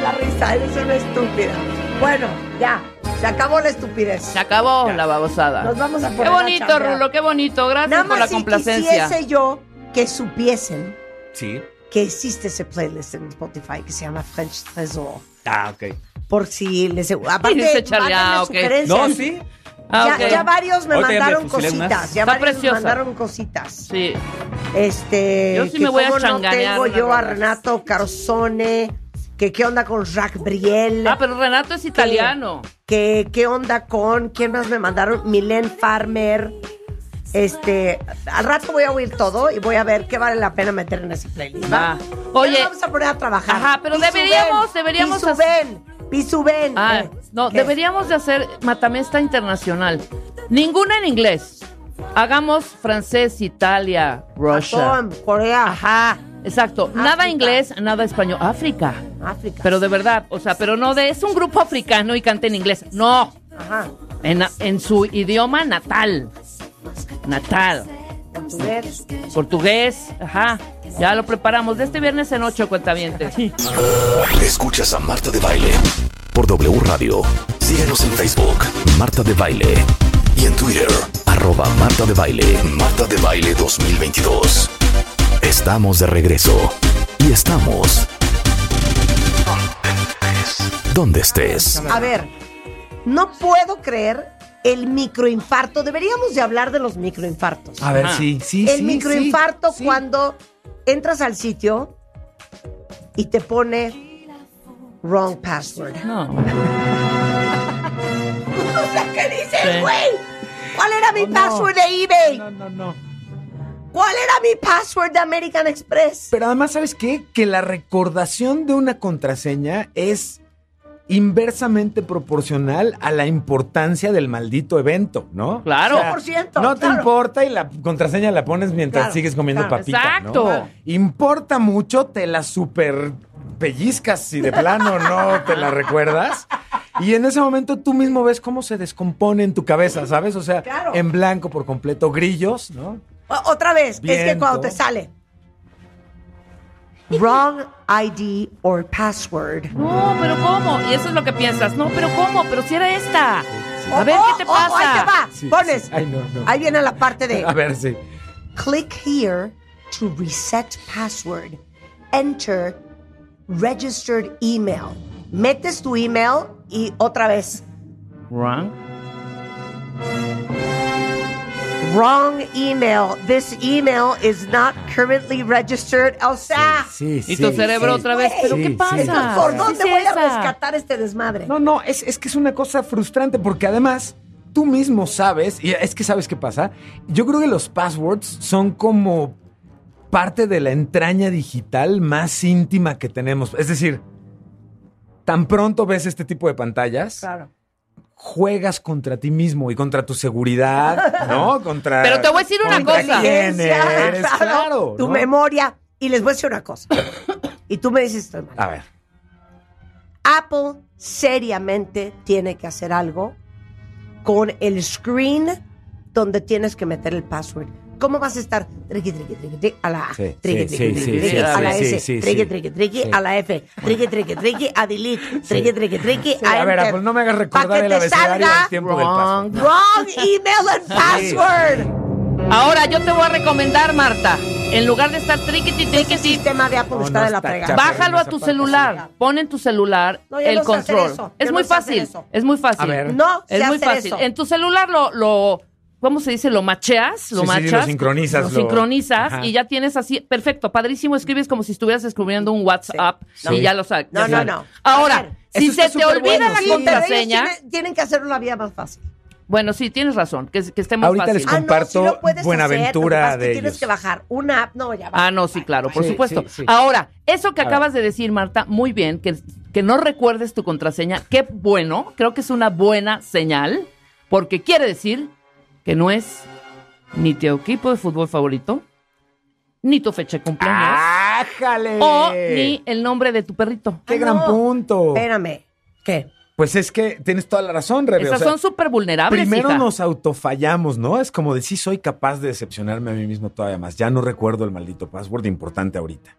la risa, eres una estúpida. Bueno, ya. Se acabó la estupidez.
Se acabó la babosada.
Nos vamos a
Qué
poner a
bonito,
chambear.
Rulo, qué bonito. Gracias
Nada
por
más
la
si
complacencia.
quisiese yo que supiesen
Sí.
que existe ese playlist en Spotify que se llama French Tresor.
Ah, ok.
Por si les... Aparte,
Dice Charlie,
mándenme
ah, ok.
sugerencias.
No, sí.
Ah,
ya,
ok.
ya varios me
ya
mandaron
fusilé
cositas. Ya
Está
varios
preciosa.
me mandaron cositas.
Sí.
Este,
Yo sí
que
me voy a
no tengo yo a. Renato Carzone, que qué onda con Jacques Briel,
Ah, pero Renato es italiano.
que qué onda con, ¿quién más me mandaron? Milen Farmer. Este, al rato voy a oír todo y voy a ver qué vale la pena meter en ese playlist. ¿va?
Oye.
vamos a poner a trabajar.
Ajá, pero
Pisu
deberíamos- deberíamos
Pisu
hacer-
ven, Pisu.
Ah,
Eh,
no,
¿qué?
deberíamos de hacer matamesta internacional. Ninguna en inglés. Hagamos francés, Italia.
Japón, Corea,
Ajá, exacto. Nada inglés, nada español. África.
África.
Pero de verdad, o sea, pero no de es un grupo africano y canta en inglés. No,
Ajá.
en, en su idioma natal. Natal.
Portugués.
Portugués, ajá. Ya lo preparamos. De este viernes en 8, cuentavientes.
Escuchas a Marta de Baile por W Radio. Síguenos en Facebook, Marta de Baile. Y en Twitter, arroba Marta de Baile, Marta de Baile 2022. Estamos de regreso. Y estamos... Donde estés.
A ver, no puedo creer el microinfarto. Deberíamos de hablar de los microinfartos.
A ver,
Ajá.
sí, sí,
el
sí,
microinfarto
sí, sí.
cuando entras al sitio y te pone wrong password.
No. <laughs>
O sea, ¿qué dices, güey? ¿Cuál era mi
Oh, no.
password de eBay?
No, no, no.
¿Cuál era mi password de American Express?
Pero además, ¿sabes qué? Que la recordación de una contraseña es inversamente proporcional a la importancia del maldito evento, ¿no?
Claro.
100%,
No te
claro.
importa y la contraseña la pones mientras
Claro,
sigues comiendo
claro.
papita,
Exacto.
¿no? Importa mucho, te la super pellizcas si de plano no te la recuerdas. Y en ese momento tú mismo ves cómo se descompone en tu cabeza, ¿sabes? O sea,
Claro.
en blanco por completo, grillos, ¿no?
O- otra vez, es que cuando te sale wrong ID or password.
No, pero ¿cómo? Y eso es lo que piensas. No, pero ¿cómo? Pero si era esta. A ver,
Oh,
¿qué te
oh, oh, ahí te
pasa?
va.
Sí,
Pones.
sí. Ay, no, no.
Ahí viene la parte de <laughs>
A ver, sí.
click here to reset password. Enter registered email. Metes tu email y otra vez
Wrong.
Wrong email. This email is not currently registered. O sea,
Sí, sí.
Y tu cerebro
sí.
otra vez. ¿Pero
Sí,
qué
sí.
pasa?
¿por
¿Qué
dónde voy a rescatar este desmadre?
No, no, es, es que es una cosa frustrante porque además tú mismo sabes, y es que sabes qué pasa. Yo creo que los passwords son como parte de la entraña digital más íntima que tenemos. Es decir, tan pronto ves este tipo de pantallas,
Claro.
Juegas contra ti mismo y contra tu seguridad, ¿no? <laughs> Contra.
Pero te voy a decir una cosa.
quién <laughs> eres, claro.
Tu
¿no?
memoria. Y les voy a decir una cosa. y tú me dices, estoy mal.
A ver.
Apple seriamente tiene que hacer algo con el screen donde tienes que meter el password. ¿Cómo vas a estar triqui, triqui, triqui, triqui, a la A,
sí,
triqui,
sí,
a la S, triqui, triqui,
Sí.
a la F, triqui, triqui, triqui, a delete, triqui, triqui,
Sí,
a
a ver. Apple, no me hagas recordar el abecedario
salga
al tiempo del
wrong.
password.
Wrong email and password.
Ahora yo te voy a recomendar, Marta. En lugar de estar triquiti,
El
triquiti,
sistema de Apple está
no
de la
está
fregada.
bájalo a tu celular. Pon en tu celular
No, yo
el
no sé hacer
control.
eso.
Es
Yo
muy
no sé hacer
fácil.
eso.
Es muy fácil.
A ver.
No, sé
Es muy
hacer
fácil.
eso.
En tu celular lo, lo ¿cómo se dice? Lo macheas, lo
Sí,
machas.
lo sincronizas,
Lo
lo-
sincronizas
Ajá.
y ya tienes así, perfecto, padrísimo, escribes como si estuvieras escribiendo un WhatsApp
Sí.
y ya lo sabes.
No, no, no.
Ahora, si se te olvida
bueno,
la contraseña,
tienen, tienen que hacerlo la vida más fácil.
bueno, sí, tienes razón, que, que esté más
Ahorita
fácil.
les comparto
lo puedes
Buenaventura
hacer, lo que
de
tienes
ellos.
que bajar una app. No, ya va.
Ah, no, sí, claro, por
Sí,
supuesto.
sí, sí.
Ahora, eso que
A
acabas de decir, Marta, muy bien, que, que no recuerdes tu contraseña, qué bueno, creo que es una buena señal, porque quiere decir que no es ni tu equipo de fútbol favorito, ni tu fecha de cumpleaños,
¡Ájale!
o ni el nombre de tu perrito.
¡Qué
Ah,
gran
no.
punto!
Espérame. ¿Qué?
Pues es que tienes toda la razón, Rebe.
Esas
o sea,
son súper vulnerables,
Primero
hija.
nos autofallamos, ¿no? Es como de sí soy capaz de decepcionarme a mí mismo todavía más. Ya no recuerdo el maldito password importante ahorita.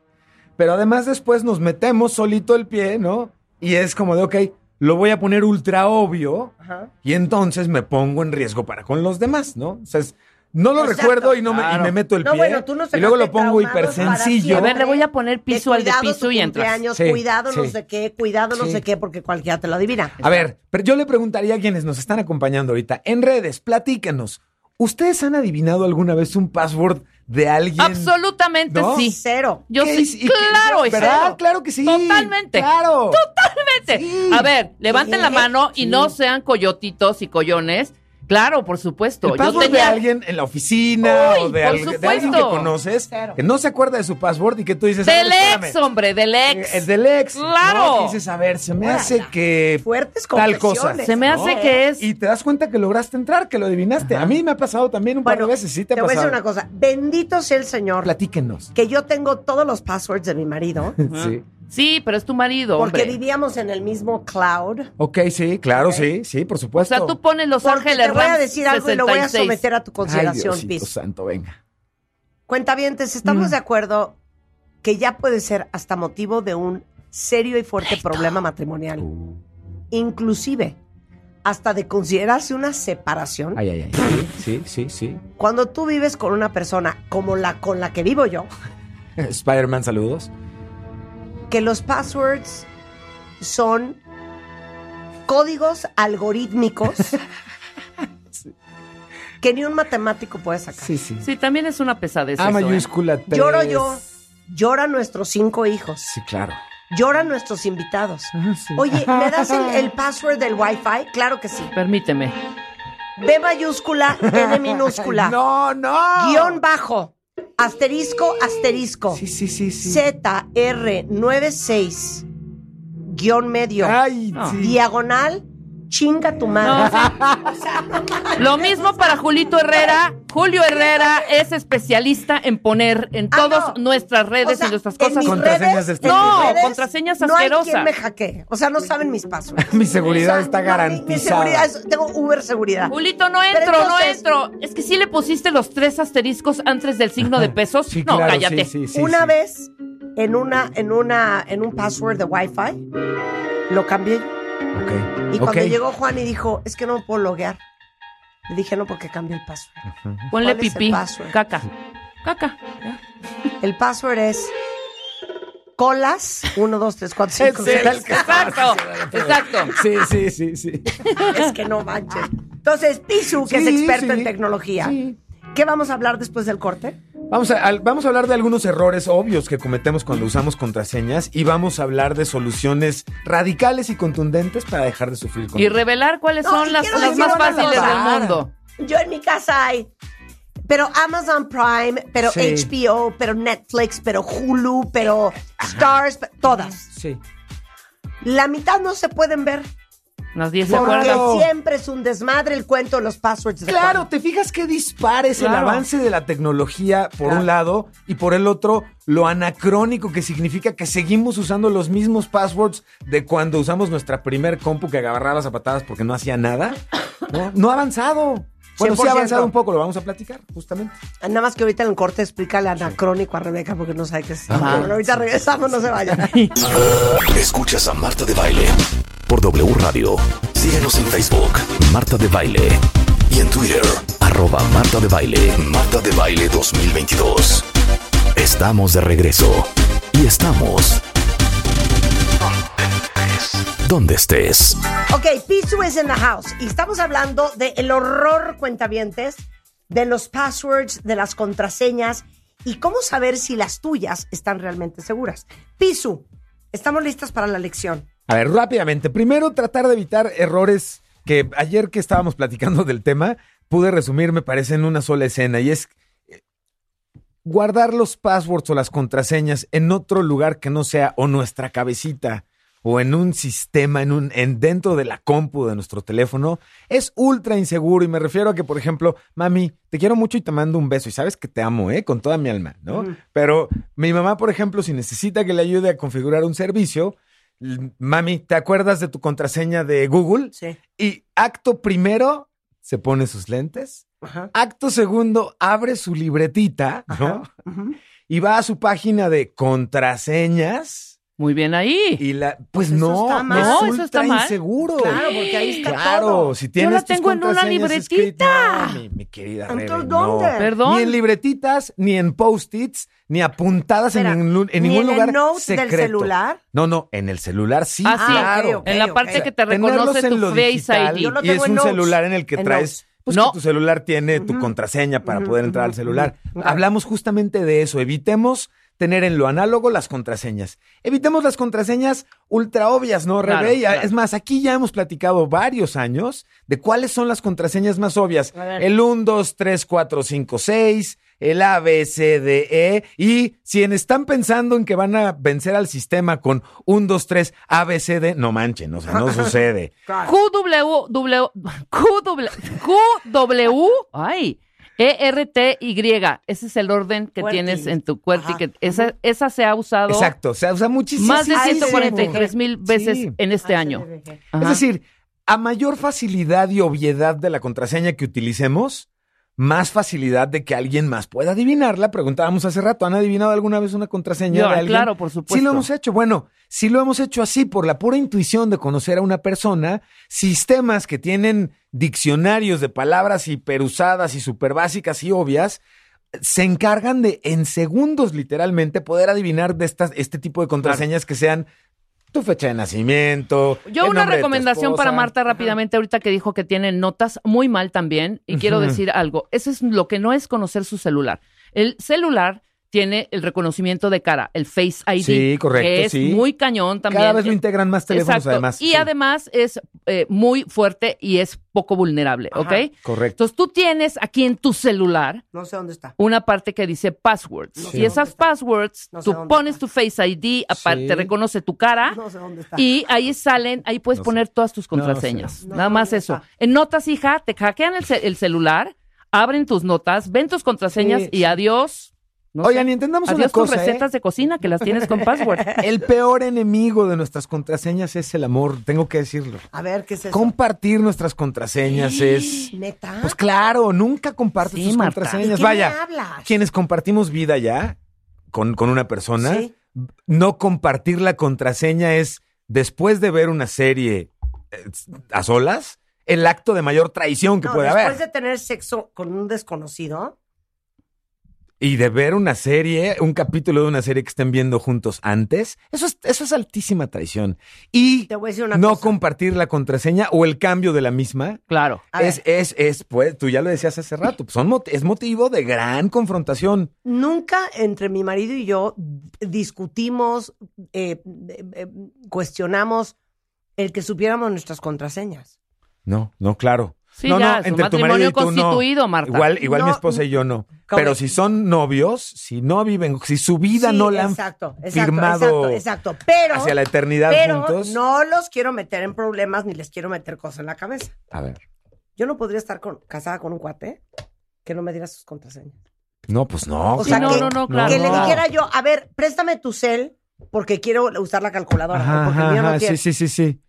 Pero además después nos metemos solito el pie, ¿no? Y es como de, ok, lo voy a poner ultra obvio
Ajá.
y entonces me pongo en riesgo para con los demás, ¿no? O sea, es- no lo
Exacto.
recuerdo y, no me, y me meto el
No,
pie.
bueno, tú nos
y luego lo pongo hiper sencillo.
A ver, le voy a poner piso al de
cuidado
piso y entras.
Sí,
cuidado no sé qué, cuidado no sé qué, porque cualquiera te lo adivina.
A ver, pero yo le preguntaría a quienes nos están acompañando ahorita en redes, platíquenos. ¿Ustedes han adivinado alguna vez un password de alguien?
Absolutamente
¿No?
sí.
Cero.
Yo
¿Qué
sí, claro, es
¿Verdad?
cero.
Claro que sí.
Totalmente.
Claro.
Totalmente.
Sí.
A ver, levanten la mano y
Sí.
no sean coyotitos y collones. Claro, por supuesto.
El
Yo
password de
tenía
alguien en la oficina
Uy,
o de, al- de alguien que conoces
Cero.
que no se acuerda de su password y que tú dices.
del ex, hombre, del ex.
Eh, El del ex.
Claro.
¿no? Dices, a ver, se me hace que.
Fuertes
Tal cosa.
Se me hace
¿no?
que es
Y te das cuenta que lograste entrar, que lo adivinaste. A mí me ha pasado también un par de veces. Sí, te,
te
ha
voy a
pasado.
decir una cosa. Bendito sea el Señor
Platíquenos.
que yo tengo todos los passwords de mi marido <laughs>
Sí.
Sí, pero es tu marido,
porque
hombre.
vivíamos en el mismo cloud.
Ok, sí, claro, sí, sí, por
O
supuesto.
sea, tú pones Los
Porque
Ángeles
te voy a decir algo y lo voy a
66.
someter a tu
Ay,
consideración,
Diosito
Piz.
santo, venga.
Cuentavientes, estamos
Mm.
de acuerdo que ya puede ser hasta motivo de un serio y fuerte problema matrimonial. Inclusive, hasta de considerarse una separación.
Ay, ay, ay. Sí, sí, sí.
Cuando tú vives con una persona como la con la que vivo yo,
sí. <laughs> Spider-Man, saludos.
Que los passwords son códigos algorítmicos <laughs> que ni un matemático puede sacar.
Sí, sí.
Sí, también es una pesadez.
A
eso, ¿eh?
mayúscula 3.
Lloro yo, lloran nuestros cinco hijos,
Sí, claro.
lloran nuestros invitados.
Sí.
Oye, ¿me das el, el <laughs> password del Wi-Fi? Claro que sí.
Permíteme.
B mayúscula, N minúscula. <laughs>
No, no.
Guión bajo. Asterisco, asterisco.
Sí, sí, sí, sí.
ZR96. Guión medio.
Ay,
No.
sí.
Diagonal, chinga tu madre.
No. <laughs> Lo mismo para Julito Herrera. Julio Herrera es especialista en poner en
Ah,
todas
no.
nuestras redes
O sea,
y nuestras
en
cosas.
mis
Contraseñas
redes-
No,
redes
contraseñas
No hay
asquerosas.
quien me hackee. O sea, no saben mis passwords.
Mi seguridad
O sea,
está
no, mi- Mi,
garantizada.
seguridad es- tengo Uber seguridad.
Julito, no entro, no entro. Es que sí le pusiste los tres asteriscos antes del signo de pesos.
Sí,
no,
claro,
cállate.
sí, sí, sí,
una
sí.
vez en una, en una, en un password de Wi-Fi, lo cambié yo.
Ok.
Y cuando llegó Juan y dijo, es que no me puedo loguear. Le dije, no, porque cambié el password.
Ponle
¿Cuál es el
pipí.
password?
Caca. Caca.
El password es colas 1, 2, 3, 4, 5,
Ese era el
6.
que-
Exacto. Exacto.
Sí, sí, sí, sí.
Es que no manches. Entonces, Pisu, que es
Sí,
experto
sí.
en tecnología.
Sí.
¿Qué vamos a hablar después del corte?
Vamos a, vamos a hablar de algunos errores obvios que cometemos cuando usamos contraseñas y vamos a hablar de soluciones radicales y contundentes para dejar de sufrir con
Y revelar cuáles
No,
son las, más fáciles del mundo.
Yo en mi casa hay. Pero Amazon Prime, pero
Sí.
HBO, pero Netflix, pero Hulu, pero Stars, pe- todas.
Sí.
La mitad no se pueden ver.
Las 10 se
Porque
acuerdan.
Claro.
Siempre es un desmadre el cuento de los passwords de
Claro,
Juan.
te fijas que dispares el avance de la tecnología por un lado y por el otro lo anacrónico que significa que seguimos usando los mismos passwords de cuando usamos nuestra primer compu que agarrabas a patadas porque no hacía nada. No, no ha avanzado. Bueno, sí
100%.
ha avanzado un poco, lo vamos a platicar justamente.
Nada más que ahorita en el corte explícale anacrónico a Rebeca porque no sabe qué es. Bueno, ahorita regresamos, no se vayan. <laughs>
Escuchas a Marta de Baile por W Radio. Síguenos en Facebook, Marta de Baile. Y en Twitter, arroba Marta de Baile. Marta de Baile 2022. Estamos de regreso. Y estamos... Donde estés.
Ok, Pisu is in the house. Y estamos hablando del horror, cuentavientes, de los passwords, de las contraseñas y cómo saber si las tuyas están realmente seguras. Pisu, estamos listas para la lección.
A ver, rápidamente. Primero, tratar de evitar errores que ayer que estábamos platicando del tema, pude resumir, me parece, en una sola escena. Y es eh, guardar los passwords o las contraseñas en otro lugar que no sea o nuestra cabecita o en un sistema, en un, en dentro de la compu de nuestro teléfono, es ultra inseguro. Y me refiero a que, por ejemplo, mami, te quiero mucho y te mando un beso. Y sabes que te amo, ¿eh? Con toda mi alma, ¿no? Pero mi mamá, por ejemplo, si necesita que le ayude a configurar un servicio, mami, ¿te acuerdas de tu contraseña de Google?
Sí.
Y acto primero, se pone sus lentes.
Ajá.
Acto segundo, abre su libretita, ¿no? Y va a su página de contraseñas.
Muy bien ahí.
Y la, pues
Eso
no,
está mal.
No, eso está mal.
inseguro.
Claro, porque ahí está
Claro,
todo.
si tienes
la
tus
tengo en una libretita.
No, mi, mi querida
Entonces, ¿dónde?
no.
Perdón.
Ni en libretitas, ni en post-its, ni apuntadas
Espera,
en, ningún- en
¿ni
ningún
en el
lugar
note del
secreto.
celular?
No, no, en el celular sí,
Ah, sí.
claro.
en la parte que te reconoce
en
tu
lo
Face
digital,
ID.
Yo lo
y es
en
un
notes.
celular en el que
En
traes
notes.
pues
No.
que tu celular tiene tu contraseña para poder entrar al celular. Hablamos justamente de eso. Evitemos tener en lo análogo las contraseñas. Evitemos las contraseñas ultra obvias, ¿no, Rebe?
Claro.
Es más, aquí ya hemos platicado varios años de cuáles son las contraseñas más obvias. El 1, 2, 3, 4, 5, 6, el A, B, C, D, E. Y si en- están pensando en que van a vencer al sistema con 1, 2, 3, A, B, C, D, no manchen, o sea, no <laughs> sucede.
QW, W, QW, QW, ay, E ERTY. Ese es el orden que
QWERTY.
tienes en tu cuerpo y
Ajá.
que esa, esa se ha usado
Exacto, se usa muchísimo.
más de
Ay,
143 mil veces
Sí.
en este año. Ajá.
Es decir, a mayor facilidad y obviedad de la contraseña que utilicemos, más facilidad de que alguien más pueda adivinarla. Preguntábamos hace rato, ¿han adivinado alguna vez una contraseña de alguien?
claro, por supuesto.
Sí lo hemos hecho. Bueno, si lo hemos hecho así por la pura intuición de conocer a una persona, sistemas que tienen diccionarios de palabras hiperusadas y súper básicas y obvias, se encargan de en segundos literalmente poder adivinar de estas, este tipo de contraseñas que sean tu fecha de nacimiento.
Yo
el
una
nombre de tu
recomendación para. Marta rápidamente ahorita que dijo que tiene notas muy mal también y quiero decir algo, eso es lo que no es conocer su celular. El celular tiene el reconocimiento de cara, el Face ID,
Sí, correcto,
que es
sí.
muy cañón también.
Cada vez lo integran más teléfonos
Exacto.
además.
Y
sí.
además es eh, muy fuerte y es poco vulnerable,
Ajá.
¿ok?
Correcto.
Entonces tú tienes aquí en tu celular
No sé dónde está.
una parte que dice passwords.
No sé
y esas
está.
passwords,
No sé
tú pones
está.
tu Face ID, aparte
Sí.
te reconoce tu cara.
No sé dónde está.
Y ahí salen, ahí puedes
No sé.
poner todas tus
No
contraseñas.
sé.
Nada
No,
más eso.
está.
En notas, hija, te hackean el, ce- el celular, abren tus notas, ven tus contraseñas
Sí,
y adiós. No
Oigan,
sé,
y entendamos
adiós
una cosa,
tus recetas
¿eh?
de cocina que las tienes con password. <laughs>
El peor enemigo de nuestras contraseñas es el amor, tengo que decirlo.
A ver, ¿qué es eso?
Compartir nuestras contraseñas es...
¿Neta?
Pues claro, nunca compartes
Sí,
tus
Marta.
contraseñas.
¿De qué
Vaya,
me hablas?
quienes compartimos vida ya con, con una persona,
Sí.
no compartir la contraseña es, después de ver una serie eh, a solas, el acto de mayor traición que
No,
puede
después
haber.
de tener sexo con un desconocido,
Y de ver una serie, un capítulo de una serie que estén viendo juntos antes, eso es, eso es altísima traición. Y
te voy a decir una
no
cosa.
compartir la contraseña o el cambio de la misma.
Claro.
A
Es, es, es, pues, tú ya lo decías hace rato, pues son, mot- es motivo de gran confrontación.
nunca entre mi marido y yo discutimos, eh, eh, eh, cuestionamos el que supiéramos nuestras contraseñas.
No, no, claro.
Sí,
no,
ya,
no, entre tu
matrimonio
marido y tú no.
constituido, Marta.
Igual, igual mi
No,
esposa y yo no. Pero si son novios, si no viven, si su vida
Sí,
no la han
exacto, exacto,
firmado
exacto, exacto. Pero,
hacia la eternidad
pero
juntos.
no los quiero meter en problemas ni les quiero meter cosas en la cabeza.
A ver.
Yo no podría estar con- casada con un cuate que no me diera sus contraseñas.
No, pues no.
O sea,
no,
que,
no, no, claro.
que le
no.
dijera yo, a ver, préstame tu cel porque quiero usar la calculadora.
Ajá,
porque el mío no
ajá,
quiere.
sí, sí, sí, sí.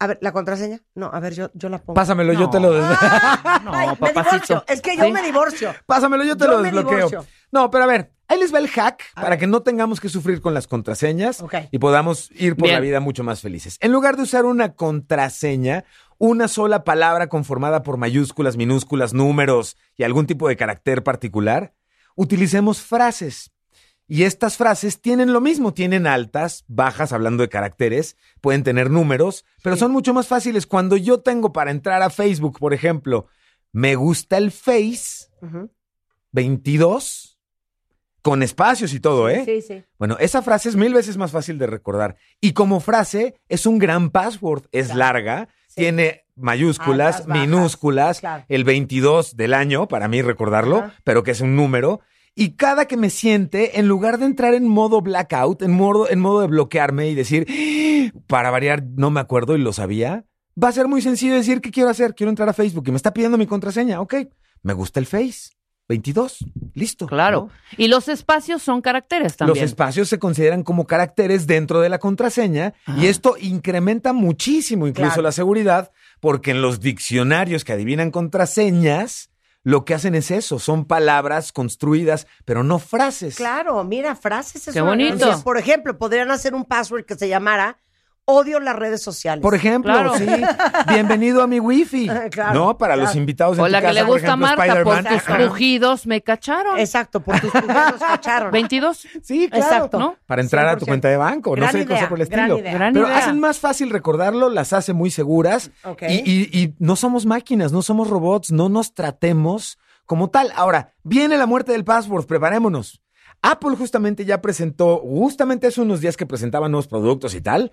A ver, ¿la contraseña? No, a ver, yo, yo la pongo.
Pásamelo, yo te lo des-
Ay,
No,
me
papacito.
divorcio. Es que yo
Sí.
me divorcio.
Pásamelo, yo te
Yo
lo
me
desbloqueo.
divorcio.
No, pero a ver, ahí les va el hack
A
para
ver.
que no tengamos que sufrir con las contraseñas y podamos ir por
Bien.
la vida mucho más felices. En lugar de usar una contraseña, una sola palabra conformada por mayúsculas, minúsculas, números y algún tipo de carácter particular, utilicemos frases. Y estas frases tienen lo mismo, tienen altas, bajas, hablando de caracteres, pueden tener números, pero son mucho más fáciles. Cuando yo tengo para entrar a Facebook, por ejemplo, me gusta el Face,
Ujú.
22 con espacios y todo, ¿eh?
Sí, sí.
Bueno, esa frase es mil veces más fácil de recordar. Y como frase, es un gran password. Es
Claro.
larga,
Sí.
tiene mayúsculas, minúsculas,
claro.
el 22 del año, para mí recordarlo,
Ajá.
pero que es un número. Y cada que me siente, en lugar de entrar en modo blackout, en modo, en modo de bloquearme y decir, "Ah", para variar, no me acuerdo y lo sabía, va a ser muy sencillo decir, ¿qué quiero hacer? Quiero entrar a Facebook y me está pidiendo mi contraseña. Ok, me gusta el Face. 22, listo.
Claro.
¿no?
Y los espacios son caracteres también.
Los espacios se consideran como caracteres dentro de la contraseña y esto incrementa muchísimo incluso
Claro.
la seguridad porque en los diccionarios que adivinan contraseñas lo que hacen es eso, son palabras construidas, pero no frases.
Claro, mira, frases. es
Qué
una-
bonito.
Entonces, por ejemplo, podrían hacer un password que se llamara odio las redes sociales.
Por ejemplo,
Claro.
sí, <laughs> bienvenido a mi wifi.
Claro,
no, para
claro.
los invitados en
O la que
casa,
le
por
gusta a Marta, por
Spider-Man.
tus rugidos me cacharon.
Exacto, por tus pujidos cacharon.
22.
Sí, claro.
Exacto.
¿no?
Para entrar a tu
100%.
cuenta de banco, no
Gran
sé,
idea,
cosa por el
gran
estilo.
idea.
Gran
Pero
idea.
hacen más fácil recordarlo, las hace muy seguras.
Ok.
Y, y- y no somos máquinas, no somos robots, no nos tratemos como tal. Ahora, viene la muerte del password, preparémonos. Apple justamente ya presentó, justamente hace unos días que presentaba nuevos productos y tal,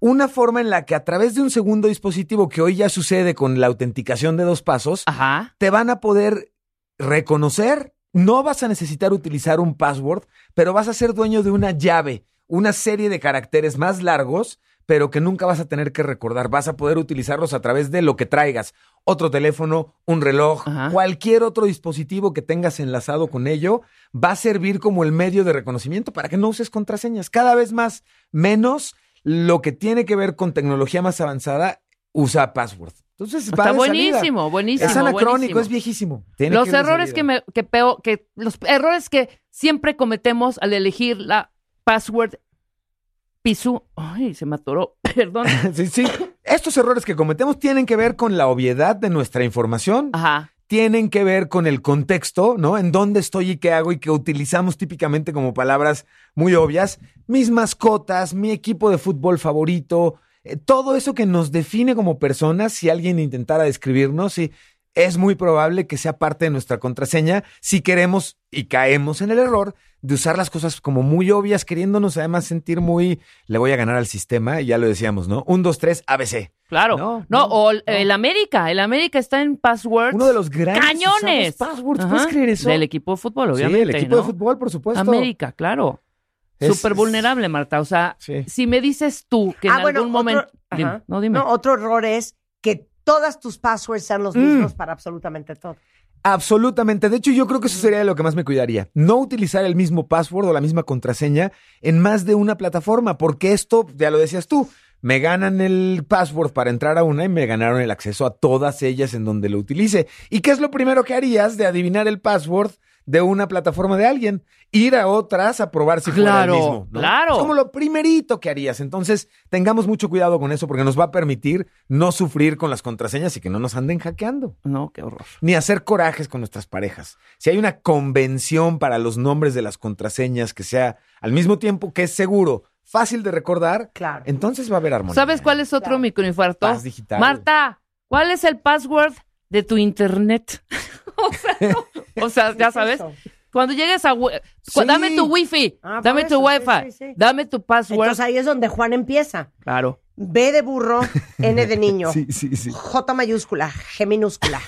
una forma en la que a través de un segundo dispositivo que hoy ya sucede con la autenticación de dos pasos,
Ajá.
te van a poder reconocer. No vas a necesitar utilizar un password, pero vas a ser dueño de una llave, una serie de caracteres más largos, pero que nunca vas a tener que recordar. Vas a poder utilizarlos a través de lo que traigas. Otro teléfono, un reloj,
Ajá.
cualquier otro dispositivo que tengas enlazado con ello, va a servir como el medio de reconocimiento para que no uses contraseñas. Cada vez más, menos lo que tiene que ver con tecnología más avanzada, usa password. Entonces, va
Está
salida.
buenísimo, buenísimo.
Es anacrónico,
buenísimo.
es viejísimo. Tiene
Los
que
errores que me, que peo- que los errores que siempre cometemos al elegir la password pisu. Ay, se me atoró. <laughs> Perdón. <laughs>
Sí, sí. Estos errores que cometemos tienen que ver con la obviedad de nuestra información,
Ajá.
Tienen que ver con el contexto, ¿no? En dónde estoy y qué hago y que utilizamos típicamente como palabras muy obvias. mis mascotas, mi equipo de fútbol favorito, eh, todo eso que nos define como personas, si alguien intentara describirnos, sí, es muy probable que sea parte de nuestra contraseña si queremos y caemos en el error de usar las cosas como muy obvias, queriéndonos además sentir muy, le voy a ganar al sistema, y ya lo decíamos, ¿no? Un, dos, tres, ABC.
Claro.
No,
No,
no,
o el- el América. El América está en passwords.
Uno de los grandes
¡Cañones!
passwords,
Ajá,
¿puedes creer eso?
Del equipo de fútbol,
Sí,
obviamente.
el equipo de fútbol, por supuesto.
América, claro. Súper vulnerable, Marta. O sea,
Sí.
si me dices tú que en
Ah, bueno,
algún
otro-
momento. Dime, no, dime.
No, otro error es que todas tus passwords sean los
Mm.
mismos para absolutamente todo.
Absolutamente. De hecho, yo creo que eso sería de lo que más me cuidaría. No utilizar el mismo password o la misma contraseña en más de una plataforma, porque esto, ya lo decías tú, me ganan el password para entrar a una y me ganaron el acceso a todas ellas en donde lo utilice. ¿Y qué es lo primero que harías de adivinar el password de una plataforma de alguien? Ir a otras a probar si fuera el
Claro,
mismo. ¿no?
claro.
Es como lo primerito que harías. Entonces, tengamos mucho cuidado con eso porque nos va a permitir no sufrir con las contraseñas y que no nos anden hackeando
No, qué horror.
ni hacer corajes con nuestras parejas. Si hay una convención para los nombres de las contraseñas que sea al mismo tiempo que es seguro, fácil de recordar,
Claro.
entonces va a haber armonía.
¿Sabes cuál es otro microinfarto?
Paz digital.
Marta, ¿cuál es el password de tu internet? <laughs> o sea, no. O sea, ya sabes. Cuando llegues a...
Sí.
Dame tu wifi,
Ah,
dame tu
eso,
wifi,
sí, sí.
dame tu password.
Entonces ahí es donde Juan empieza.
claro.
B de burro, N de <laughs> niño,
Sí, sí, sí.
J mayúscula, G minúscula,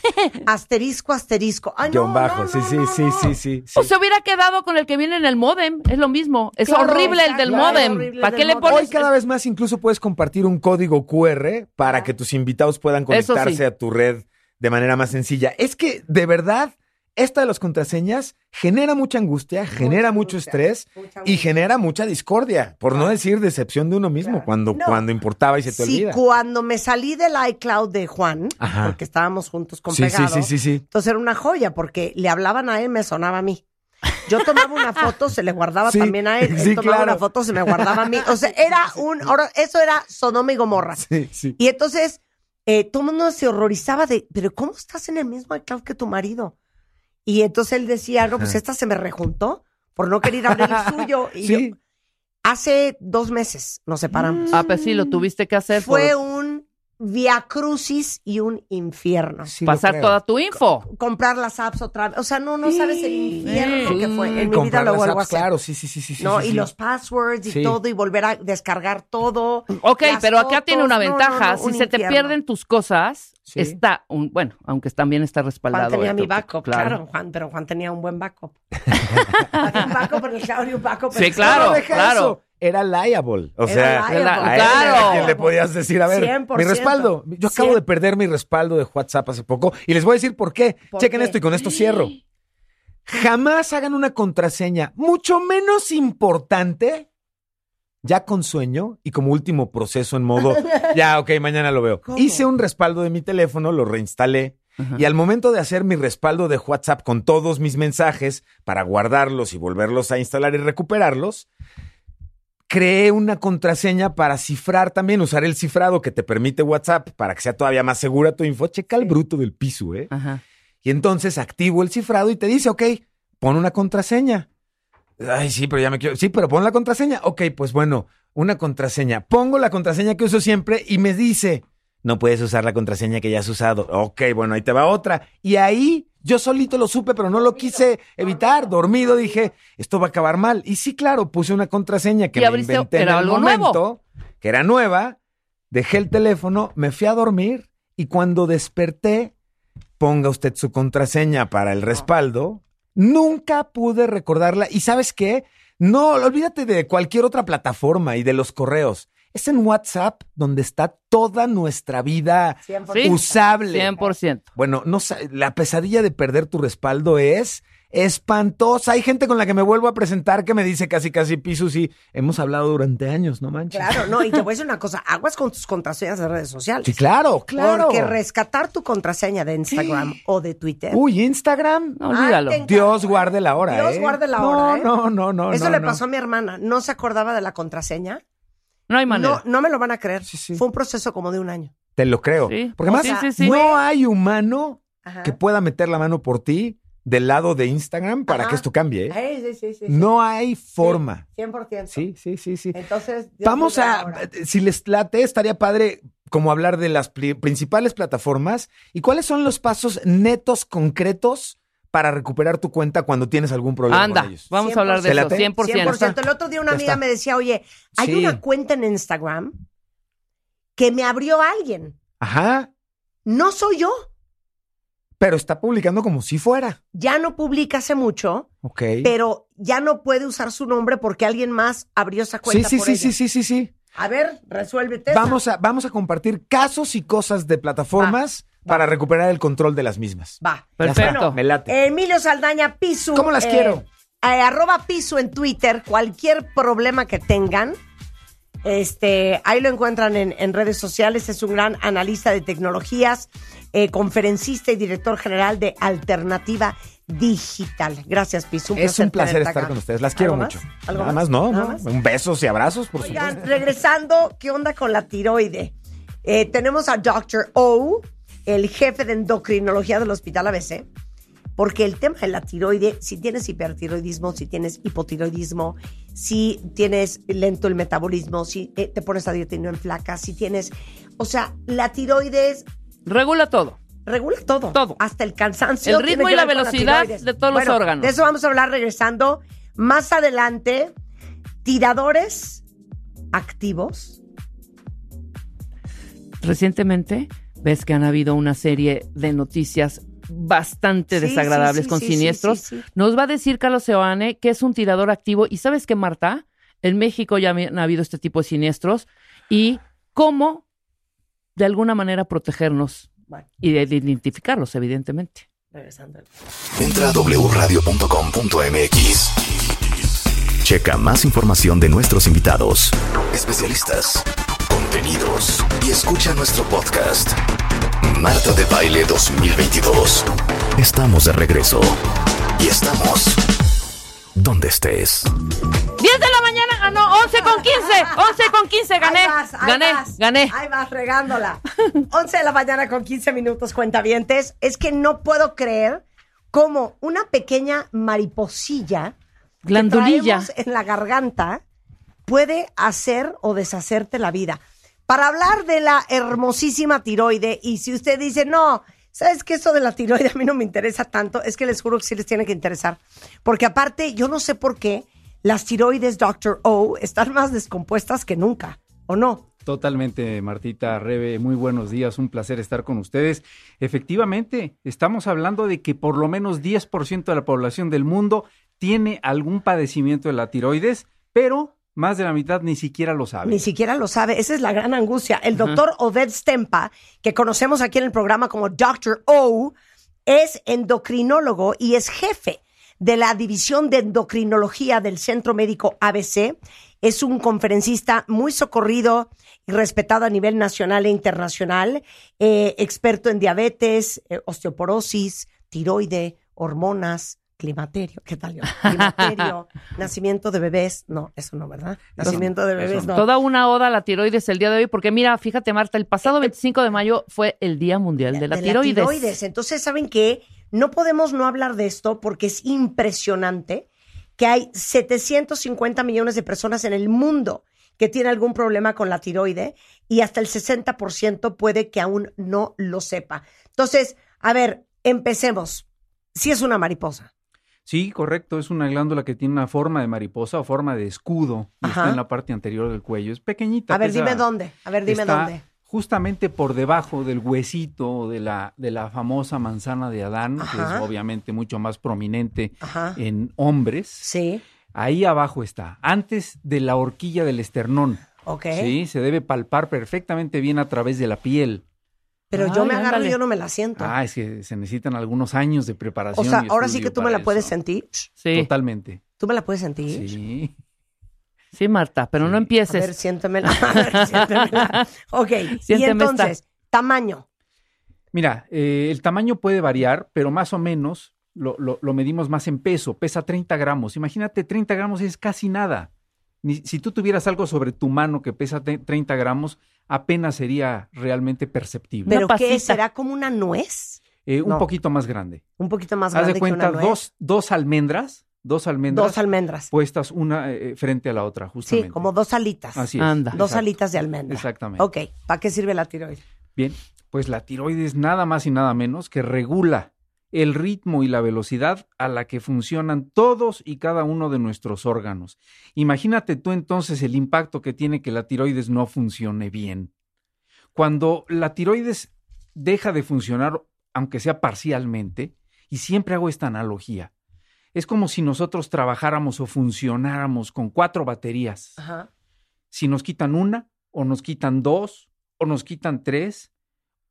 asterisco, asterisco. Ay, no,
bajo,
no,
sí,
no,
sí,
no,
sí,
no.
sí, sí, sí.
O se hubiera quedado con el que viene en el modem, es lo mismo. Es
Claro,
horrible el del modem. ¿Para qué le pones?
Hoy cada vez más incluso puedes compartir un código QR para que tus invitados puedan conectarse
sí.
a tu red de manera más sencilla. Es que, de verdad, esta de las contraseñas genera mucha angustia, genera mucho
angustia,
estrés
mucha
y genera mucha discordia, por no decir decepción de uno mismo cuando,
No.
cuando importaba y se te
Sí,
olvida.
cuando me salí del iCloud de Juan,
Ajá.
porque estábamos juntos con
Sí, sí,
Pegado,
sí, sí, sí.
entonces era una joya, porque le hablaban a él, me sonaba a mí. Yo tomaba una foto, se le guardaba
Sí,
también a él. <laughs> Él
sí,
tomaba
claro.
una foto, se me guardaba a mí. O sea, <laughs> era un... eso era Sodoma y Gomorra.
Sí, sí.
Y entonces, eh, todo el mundo se horrorizaba de, pero ¿cómo estás en el mismo iCloud que tu marido? Y entonces él decía, no, pues esta se me rejuntó por no querer abrir el <laughs> suyo. Y
Sí.
yo- hace dos meses nos separamos.
Ah, pues sí, lo tuviste que hacer.
Fue
por
un via crucis y un infierno.
Sí
pasar toda tu info.
Comprar las apps otra vez. O sea, no, no sabes el infierno
Sí.
que fue. En mi vida lo
las
vuelvo a
apps,
hacer.
Claro, sí, sí, sí,
no,
sí,
y
sí.
los passwords y
Sí.
todo, y volver a descargar todo.
Ok, pero acá tiene una
No, no,
ventaja.
no,
si
un
se te pierden tus cosas,
Sí.
está, un, bueno, aunque también está respaldado.
Juan tenía
esto,
mi backup, claro. Juan, pero Juan tenía un buen backup. <laughs> un backup en el un backup en
Sí,
el
claro. Claro.
eso. Era liable. O sea,
liable,
a
claro.
era quien le podías decir, a ver,
100%.
mi respaldo. Yo acabo de perder mi respaldo de WhatsApp hace poco y les voy a decir por qué.
¿Por
Chequen
qué?
esto y con esto cierro. Jamás hagan una contraseña mucho menos importante ya con sueño y como último proceso en modo, <laughs> ya, ok, mañana lo veo.
¿Cómo?
Hice un respaldo de mi teléfono, lo reinstalé
Ajá.
y al momento de hacer mi respaldo de WhatsApp con todos mis mensajes para guardarlos y volverlos a instalar y recuperarlos, creé una contraseña para cifrar también, usar el cifrado que te permite WhatsApp para que sea todavía más segura tu info. Checa el bruto del piso, ¿eh?
Ajá.
Y entonces activo el cifrado y te dice, ok, pon una contraseña. Ay, sí, pero ya me quiero. Sí, pero pon la contraseña. Ok, pues bueno, una contraseña. Pongo la contraseña que uso siempre y me dice, no puedes usar la contraseña que ya has usado. Ok, bueno, ahí te va otra. Y ahí yo solito lo supe, pero no lo quise evitar. Dormido dije, esto va a acabar mal. Y sí, claro, puse una contraseña que me inventé en el momento, que era nueva. Dejé el teléfono, me fui a dormir y cuando desperté, ponga usted su contraseña para el respaldo. Nunca pude recordarla. ¿Y sabes qué? No, olvídate de cualquier otra plataforma y de los correos. Es en WhatsApp donde está toda nuestra vida
100%.
Sí.
usable.
100%.
Bueno, no la pesadilla de perder tu respaldo es espantosa. Hay gente con la que me vuelvo a presentar que me dice casi casi pisos y hemos hablado durante años, no manches.
Claro, no, y te voy a decir una cosa, aguas con tus contraseñas de redes sociales.
Sí, claro, claro.
Porque rescatar tu contraseña de Instagram o de Twitter.
Uy, Instagram.
No, olvídalo.
Ay, te
Dios guarde la hora,
Dios
¿eh?
guarde la
No,
hora, ¿eh?
No, no, no,
Eso
no,
le
no.
pasó a mi hermana. No se acordaba de la contraseña.
No hay manera.
No, no me lo van a creer.
Sí, sí.
Fue un proceso como de un año.
Te lo creo.
Sí.
Porque más
sí, sí, sí.
no hay humano
Ajá.
que pueda meter la mano por ti del lado de Instagram para
Ajá.
que esto cambie. ¿eh?
Ay, sí, sí, sí, sí.
No hay forma.
100%.
Sí, sí, sí, sí.
Entonces, Dios
Vamos a,
ahora.
si les late, estaría padre como hablar de las principales plataformas y cuáles son los pasos netos concretos para recuperar tu cuenta cuando tienes algún problema
Anda,
con ellos.
vamos a hablar de
¿Te
eso,
late?
100%.
100%. El otro día una amiga me decía, oye, hay
Sí.
una cuenta en Instagram que me abrió alguien.
Ajá,
No soy yo.
pero está publicando como si fuera.
Ya no publica hace mucho,
Ok.
pero ya no puede usar su nombre porque alguien más abrió esa
Sí,
cuenta
sí,
por
sí,
ella.
sí, sí, sí, sí.
A ver, resuélvete.
Vamos a, vamos a compartir casos y cosas de plataformas para recuperar el control de las mismas.
Va.
Perfecto.
Me late.
Emilio Saldaña Pisu.
¿Cómo las
eh,
quiero?
eh, arroba Pisu en Twitter. Cualquier problema que tengan, este, ahí lo encuentran en, en redes sociales. Es un gran analista de tecnologías, eh, conferencista y director general de Alternativa Digital. Gracias, Pisu.
es un placer
tenerte
estar
acá.
con ustedes. Las quiero
¿Algo
mucho.
¿Algo
Nada más, no,
¿Nada
no.
más?
Un besos y abrazos, por
Oigan,
supuesto.
regresando, ¿qué onda con la tiroide? Eh, tenemos a Dr. O, el jefe de endocrinología del Hospital ABC, porque el tema de la tiroide, si tienes hipertiroidismo, si tienes hipotiroidismo, si tienes lento el metabolismo, si eh, te pones a dieta y no enflacas, si tienes... O sea, la tiroides
Regula todo.
regula todo.
Todo.
Hasta el cansancio.
El ritmo y la velocidad de todos los órganos.
De eso vamos a hablar regresando. Más adelante, tiradores activos.
Recientemente ves que han habido una serie de noticias bastante
Sí,
desagradables
sí, sí,
con siniestros.
sí, sí.
Nos va a decir Carlos Seoane que es un tirador activo. ¿Y sabes qué, Marta? En México ya han habido este tipo de siniestros. Y cómo, de alguna manera, protegernos
Bueno,
y de identificarlos, evidentemente.
regresando.
Entra a wradio.com.mx. Checa más información de nuestros invitados, especialistas, contenidos y escucha nuestro podcast. Marta de Baile 2022. Estamos de regreso. Y estamos donde estés.
10 de la mañana, ah, no, 11 con 15, 11 con 15, gané,
Ahí vas, ahí
gané,
vas,
gané.
Ahí vas regándola. 11 de la mañana con 15 minutos, cuentavientes. Es que no puedo creer cómo una pequeña mariposilla
Glandulilla.
en la garganta puede hacer o deshacerte la vida. Para hablar de la hermosísima tiroide, y si usted dice, no, ¿sabes qué? Eso de la tiroide a mí no me interesa tanto, es que les juro que sí les tiene que interesar. Porque aparte, yo no sé por qué las tiroides Dr. O están más descompuestas que nunca, ¿o no?
Totalmente, Martita, Rebe, muy buenos días, un placer estar con ustedes. Efectivamente, estamos hablando de que por lo menos 10% de la población del mundo tiene algún padecimiento de la tiroides, pero más de la mitad ni siquiera lo sabe.
Ni siquiera lo sabe. Esa es la gran angustia. El doctor Oded Stempa, que conocemos aquí en el programa como Dr. O, es endocrinólogo y es jefe de la División de Endocrinología del Centro Médico ABC. Es un conferencista muy socorrido y respetado a nivel nacional e internacional, eh, experto en diabetes, eh, osteoporosis, tiroide, hormonas, climaterio, ¿qué tal? yo? Climaterio, <laughs> nacimiento de bebés, no, eso no, ¿verdad? Nacimiento de bebés, no.
Toda una oda a la tiroides el día de hoy, porque mira, fíjate Marta, el pasado 25 de mayo fue el Día Mundial de la
de
Tiroides.
Entonces, ¿saben qué? No podemos no hablar de esto porque es impresionante que hay 750 millones de personas en el mundo que tienen algún problema con la tiroide y hasta el 60% puede que aún no lo sepa. Entonces, a ver, empecemos. Si es una mariposa.
Sí, correcto, es una glándula que tiene una forma de mariposa o forma de escudo y
Ajá.
está en la parte anterior del cuello. Es pequeñita.
A ver,
pesa-
dime dónde. A ver, dime
está
dónde.
Justamente por debajo del huesito de la, de la famosa manzana de Adán, que es obviamente mucho más prominente
Ajá.
en hombres.
Sí,
Ahí abajo está, antes de la horquilla del esternón.
ok.
Sí, se debe palpar perfectamente bien a través de la piel.
Pero yo me agarro
ándale.
y yo no me la siento.
Ah, es que se necesitan algunos años de
o
preparación.
sea,
y
ahora sí que tú me la puedes sentir.
Sí,
Totalmente.
¿Tú me la puedes sentir?
Sí.
sí, Marta, pero no
A
empieces.
ver, siéntemela. <laughs> A ver, siéntemela. Ok. y <laughs> entonces, tamaño.
Mira, eh, el tamaño puede variar, pero más o menos lo, lo- lo medimos más en peso. Pesa 30 gramos. Imagínate, 30 gramos es casi nada. Ni- si tú tuvieras algo sobre tu mano que pesa te- 30 gramos, apenas sería realmente perceptible.
¿Pero qué? ¿Será como una nuez?
Eh, un
No.
poquito más grande.
Un poquito más
Haz
grande
de cuenta
que una nuez.
dos, dos almendras, dos almendras
Dos almendras.
puestas una eh, frente a la otra, justamente.
Sí, como dos alitas.
Así es.
Anda.
Dos
Exacto.
alitas de almendra.
Exactamente.
Ok, ¿para qué sirve la tiroides?
Bien, pues la tiroides nada más y nada menos que regula el ritmo y la velocidad a la que funcionan todos y cada uno de nuestros órganos. Imagínate tú entonces el impacto que tiene que la tiroides no funcione bien. Cuando la tiroides deja de funcionar, aunque sea parcialmente, y siempre hago esta analogía, es como si nosotros trabajáramos o funcionáramos con cuatro baterías
Ajá.
si nos quitan una o nos quitan dos o nos quitan tres,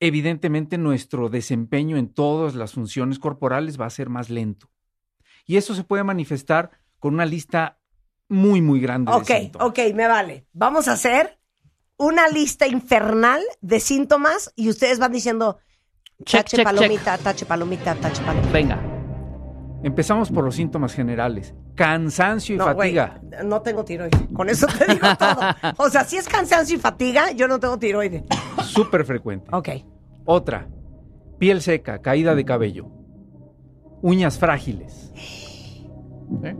evidentemente nuestro desempeño en todas las funciones corporales va a ser más lento. Y eso se puede manifestar con una lista muy, muy grande
Ok,
de síntomas.
ok, me vale. Vamos a hacer una lista infernal de síntomas y ustedes van diciendo
Check,
tache
check,
palomita, tache palomita, tache palomita.
Venga.
Empezamos por los síntomas generales. Cansancio y
No,
fatiga.
no tengo tiroides. Con eso te digo todo. <laughs> O sea, si es cansancio y fatiga, yo no tengo tiroides.
Súper frecuente.
Ok.
Otra, piel seca, caída de cabello. Uñas frágiles. ¿Eh?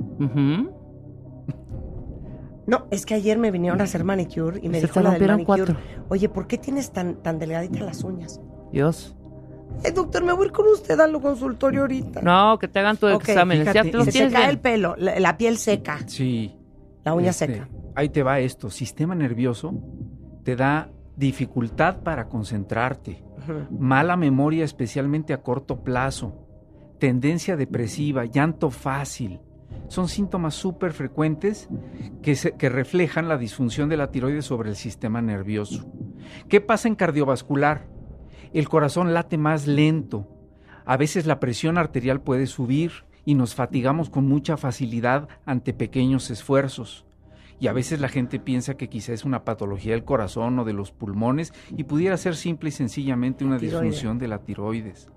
No, es que ayer me vinieron a hacer manicure y me
Se
dijo
te
la del
rompieron
manicure,
cuatro.
oye, ¿por qué tienes tan, tan delgaditas las uñas?
Dios.
Eh, doctor, me voy a ir con usted al consultorio ahorita.
No, que te hagan tu
Ok,
examen. Ya
fíjate,
te los
Se
tienes
cae
bien.
el pelo, la, la piel seca,
Sí.
la uña
Este,
seca.
Ahí te va esto. Sistema nervioso te da dificultad para concentrarte. Mala memoria especialmente a corto plazo, tendencia depresiva, llanto fácil. Son síntomas súper frecuentes que, que reflejan la disfunción de la tiroides sobre el sistema nervioso. ¿Qué pasa en cardiovascular? El corazón late más lento. A veces la presión arterial puede subir y nos fatigamos con mucha facilidad ante pequeños esfuerzos. Y a veces la gente piensa que quizá es una patología del corazón o de los pulmones y pudiera ser simple y sencillamente una disfunción de la tiroides.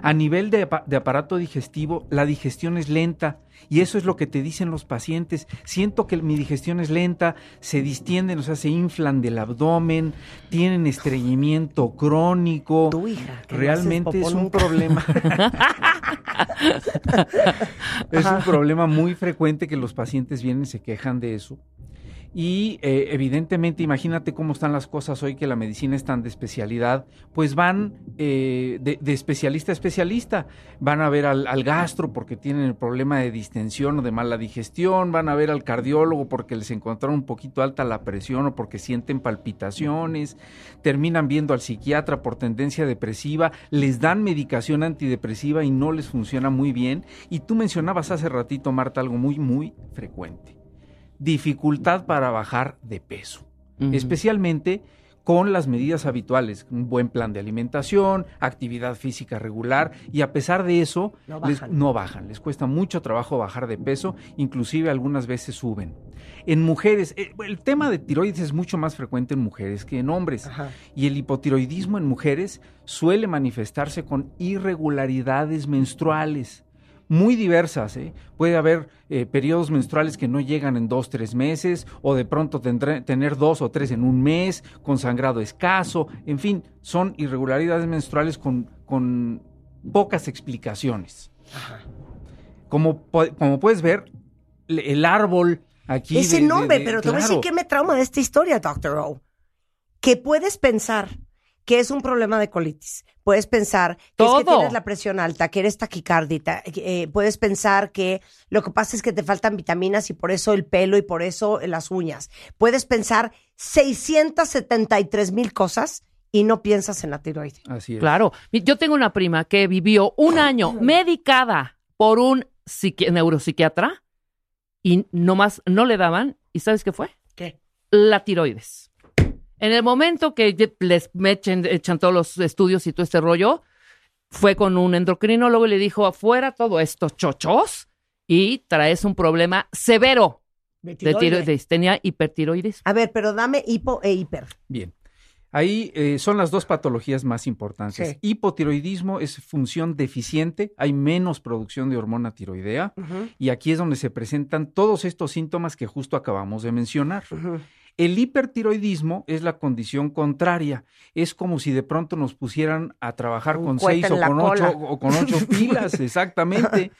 A nivel de aparato digestivo, la digestión es lenta y eso es lo que te dicen los pacientes. Siento que mi digestión es lenta, se distienden, o sea, se inflan del abdomen, tienen estreñimiento crónico.
Tu hija.
Realmente es un problema. <laughs> es un problema muy frecuente que los pacientes vienen y se quejan de eso. Y eh, evidentemente, imagínate cómo están las cosas hoy que la medicina es tan de especialidad, pues van eh, de, especialista a especialista. Van a ver al, al gastro porque tienen el problema de distensión o de mala digestión, van a ver al cardiólogo porque les encontraron un poquito alta la presión o porque sienten palpitaciones, terminan viendo al psiquiatra por tendencia depresiva, les dan medicación antidepresiva y no les funciona muy bien. Y tú mencionabas hace ratito, Marta, algo muy, muy frecuente dificultad para bajar de peso, especialmente con las medidas habituales, un buen plan de alimentación, actividad física regular y a pesar de eso
No
les-
bajan.
no bajan, les cuesta mucho trabajo bajar de peso, inclusive algunas veces suben. En mujeres, eh, el tema de tiroides es mucho más frecuente en mujeres que en hombres
Ajá.
y el hipotiroidismo en mujeres suele manifestarse con irregularidades menstruales muy diversas. ¿eh? Puede haber eh, periodos menstruales que no llegan en dos, tres meses, o de pronto tendré- tener dos o tres en un mes, con sangrado escaso, en fin, son irregularidades menstruales con, con pocas explicaciones. Como, como puedes ver, el árbol aquí...
Es
de- de-
pero te voy a decir
claro.
qué me trauma de esta historia, Doctor O. Que puedes pensar que es un problema de colitis. Puedes pensar que es que tienes la presión alta, que eres taquicárdita. eh, puedes pensar que lo que pasa es que te faltan vitaminas y por eso el pelo y por eso las uñas. Puedes pensar 673 mil cosas y no piensas en la tiroides.
Así es.
Claro. Yo tengo una prima que vivió un año medicada por un psiqui- neuropsiquiatra y nomás no le daban. ¿Y sabes qué fue?
¿Qué?
La tiroides. En el momento que les me echen- echan todos los estudios y todo este rollo, fue con un endocrinólogo y le dijo, afuera todo esto, chochos, y traes un problema severo de tiroides. Tenía hipertiroides.
A ver, pero dame hipo e hiper.
Bien. Ahí eh, son las dos patologías más importantes.
Sí.
Hipotiroidismo es función deficiente, hay menos producción de hormona tiroidea y aquí es donde se presentan todos estos síntomas que justo acabamos de mencionar.
ujú.
El hipertiroidismo es la condición contraria. Es como si de pronto nos pusieran a trabajar
Un
con seis o con
cola.
ocho o con ocho <laughs> pilas, exactamente.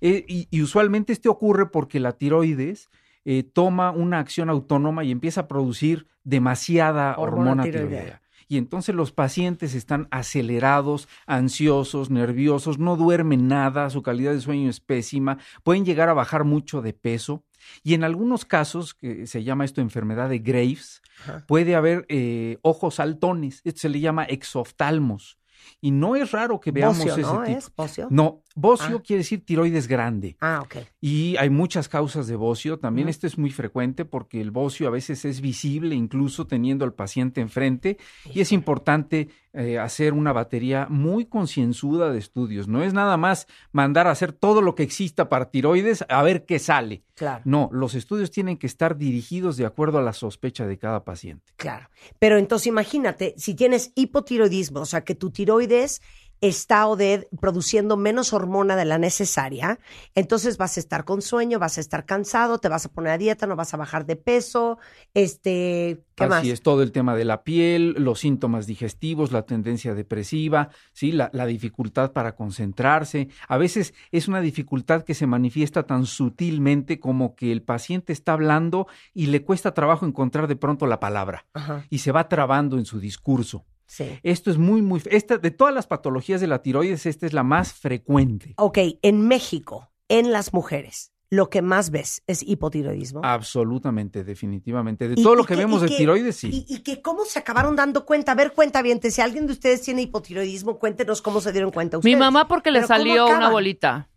Eh, y, y usualmente este ocurre porque la tiroides eh, toma una acción autónoma y empieza a producir demasiada
Hormona
hormona,
tiroidea.
tiroidea. Y entonces los pacientes están acelerados, ansiosos, nerviosos, no duermen nada, su calidad de sueño es pésima, pueden llegar a bajar mucho de peso. Y en algunos casos, que se llama esto enfermedad de Graves, puede haber eh, ojos saltones, esto se le llama exoftalmos. Y no es raro que veamos
Bocio,
ese
¿no?
tipo.
¿Es bocio?
No, bocio
Ah.
quiere decir tiroides grande.
Ah, ok.
Y hay muchas causas de bocio. También esto es muy frecuente porque el bocio a veces es visible incluso teniendo al paciente enfrente. Y es importante eh, hacer una batería muy concienzuda de estudios. No es nada más mandar a hacer todo lo que exista para tiroides a ver qué sale.
Claro.
No, los estudios tienen que estar dirigidos de acuerdo a la sospecha de cada paciente.
Claro. Pero entonces imagínate, si tienes hipotiroidismo, o sea, que tu tiroides está Oded produciendo menos hormona de la necesaria, entonces vas a estar con sueño, vas a estar cansado, te vas a poner a dieta, no vas a bajar de peso, este, ¿qué
Así
más?
es, todo el tema de la piel, los síntomas digestivos, la tendencia depresiva, ¿sí? la, la dificultad para concentrarse. A veces es una dificultad que se manifiesta tan sutilmente como que el paciente está hablando y le cuesta trabajo encontrar de pronto la palabra
Ajá,
y se va trabando en su discurso.
Sí.
Esto es muy, muy... Esta, de todas las patologías de la tiroides, esta es la más frecuente.
Ok, en México, en las mujeres, lo que más ves es hipotiroidismo.
Absolutamente, definitivamente. De todo lo que,
que-
vemos de
que-
tiroides, sí.
Y, y que cómo se acabaron dando cuenta. A ver, cuenta bien, si alguien de ustedes tiene hipotiroidismo, cuéntenos cómo se dieron cuenta
Mi
ustedes.
mamá porque le
Pero ¿cómo
salió una bolita.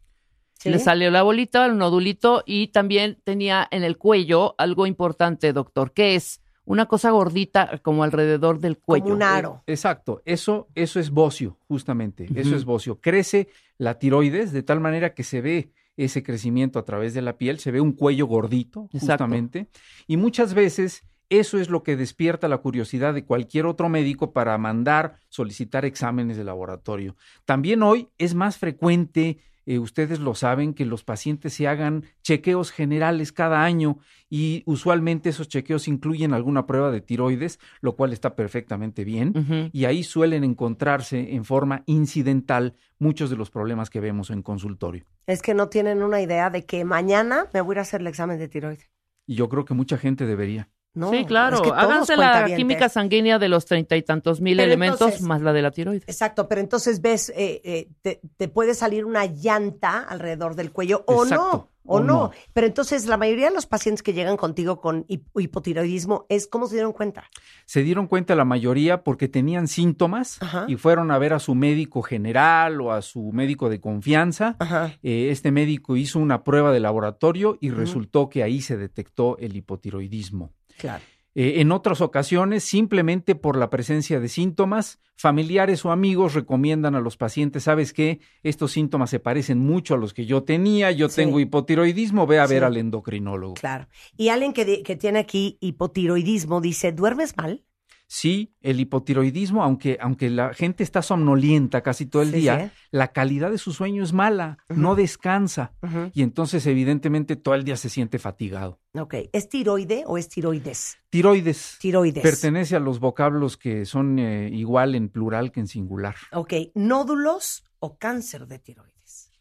¿Sí?
Le salió la bolita, el nodulito y también tenía en el cuello algo importante, doctor, que es una cosa gordita como alrededor del cuello.
Como un aro.
Exacto, eso, eso es bocio, justamente, eso es bocio. Crece la tiroides de tal manera que se ve ese crecimiento a través de la piel, se ve un cuello gordito,
Exacto.
justamente, y muchas veces eso es lo que despierta la curiosidad de cualquier otro médico para mandar solicitar exámenes de laboratorio. También hoy es más frecuente, eh, ustedes lo saben, que los pacientes se hagan chequeos generales cada año y usualmente esos chequeos incluyen alguna prueba de tiroides, lo cual está perfectamente bien y ahí suelen encontrarse en forma incidental muchos de los problemas que vemos en consultorio.
Es que no tienen una idea de que mañana me voy a ir a hacer el examen de tiroides.
Y yo creo que mucha gente debería.
No,
sí, claro.
es que
Háganse la química sanguínea de los treinta y tantos mil
Pero
elementos
entonces-
más la de la tiroides.
Exacto, pero entonces ves, eh, eh, te, te puede salir una llanta alrededor del cuello o no, o,
o
no.
no.
Pero entonces la mayoría de los pacientes que llegan contigo con hip- hipotiroidismo es cómo se dieron cuenta.
Se dieron cuenta la mayoría porque tenían síntomas
Ajá.
y fueron a ver a su médico general o a su médico de confianza.
Ajá.
Eh, este médico hizo una prueba de laboratorio y resultó que ahí se detectó el hipotiroidismo.
Claro.
Eh, en otras ocasiones, simplemente por la presencia de síntomas, familiares o amigos recomiendan a los pacientes, ¿sabes qué? Estos síntomas se parecen mucho a los que yo tenía, yo
Sí.
tengo hipotiroidismo, ve a ver al endocrinólogo.
Claro. Y alguien que tiene aquí hipotiroidismo dice, ¿duermes mal?
Sí, el hipotiroidismo, aunque, aunque la gente está somnolienta casi todo el
Sí,
día,
sí.
la calidad de su sueño es mala, no descansa y entonces evidentemente todo el día se siente fatigado.
Ok. ¿Es tiroide o es tiroides?
Tiroides.
Tiroides.
Pertenece a los vocablos que son eh, igual en plural que en singular.
Ok. ¿Nódulos o cáncer de tiroides?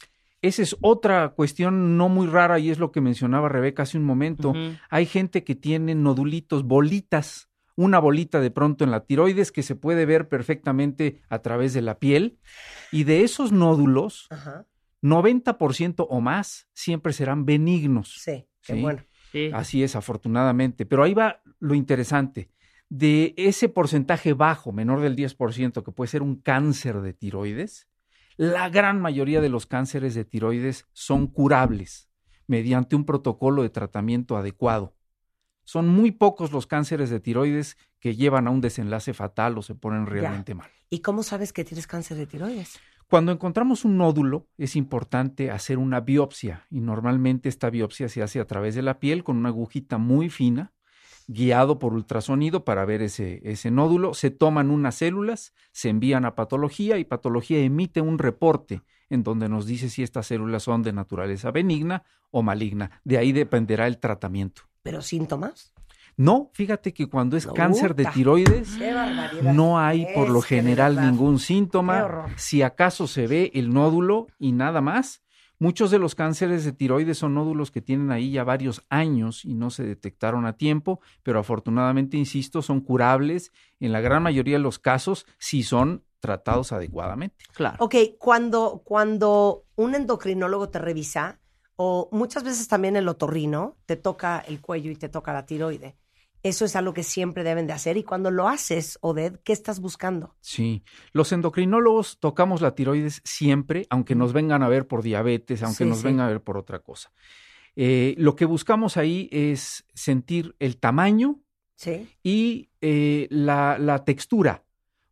Esa es otra cuestión no muy rara y es lo que mencionaba Rebeca hace un momento. Hay gente que tiene nodulitos, bolitas, una bolita de pronto en la tiroides que se puede ver perfectamente a través de la piel y de esos nódulos,
Ajá.
90% o más siempre serán benignos.
Sí. Qué
Sí.
bueno.
Sí.
Así es, afortunadamente. Pero ahí va lo interesante. De ese porcentaje bajo, menor del 10%, que puede ser un cáncer de tiroides, la gran mayoría de los cánceres de tiroides son curables mediante un protocolo de tratamiento adecuado. Son muy pocos los cánceres de tiroides que llevan a un desenlace fatal o se ponen realmente mal.
¿Y cómo sabes que tienes cáncer de tiroides?
Cuando encontramos un nódulo, es importante hacer una biopsia y normalmente esta biopsia se hace a través de la piel con una agujita muy fina, guiado por ultrasonido para ver ese, ese nódulo. Se toman unas células, se envían a patología y patología emite un reporte en donde nos dice si estas células son de naturaleza benigna o maligna. De ahí dependerá el tratamiento.
¿Pero síntomas?
No, fíjate que cuando es cáncer de tiroides, no hay por lo general ningún síntoma. Si acaso se ve el nódulo y nada más. Muchos de los cánceres de tiroides son nódulos que tienen ahí ya varios años y no se detectaron a tiempo, pero afortunadamente, insisto, son curables en la gran mayoría de los casos si son tratados adecuadamente.
Claro.
Ok, cuando, cuando un endocrinólogo te revisa, o muchas veces también el otorrino, te toca el cuello y te toca la tiroide. Eso es algo que siempre deben de hacer. Y cuando lo haces, Oded, ¿qué estás buscando?
Sí, los endocrinólogos tocamos la tiroides siempre, aunque nos vengan a ver por diabetes, aunque
Sí,
nos
sí.
vengan a ver por otra cosa. Eh, lo que buscamos ahí es sentir el tamaño
Sí.
y eh, la, la textura,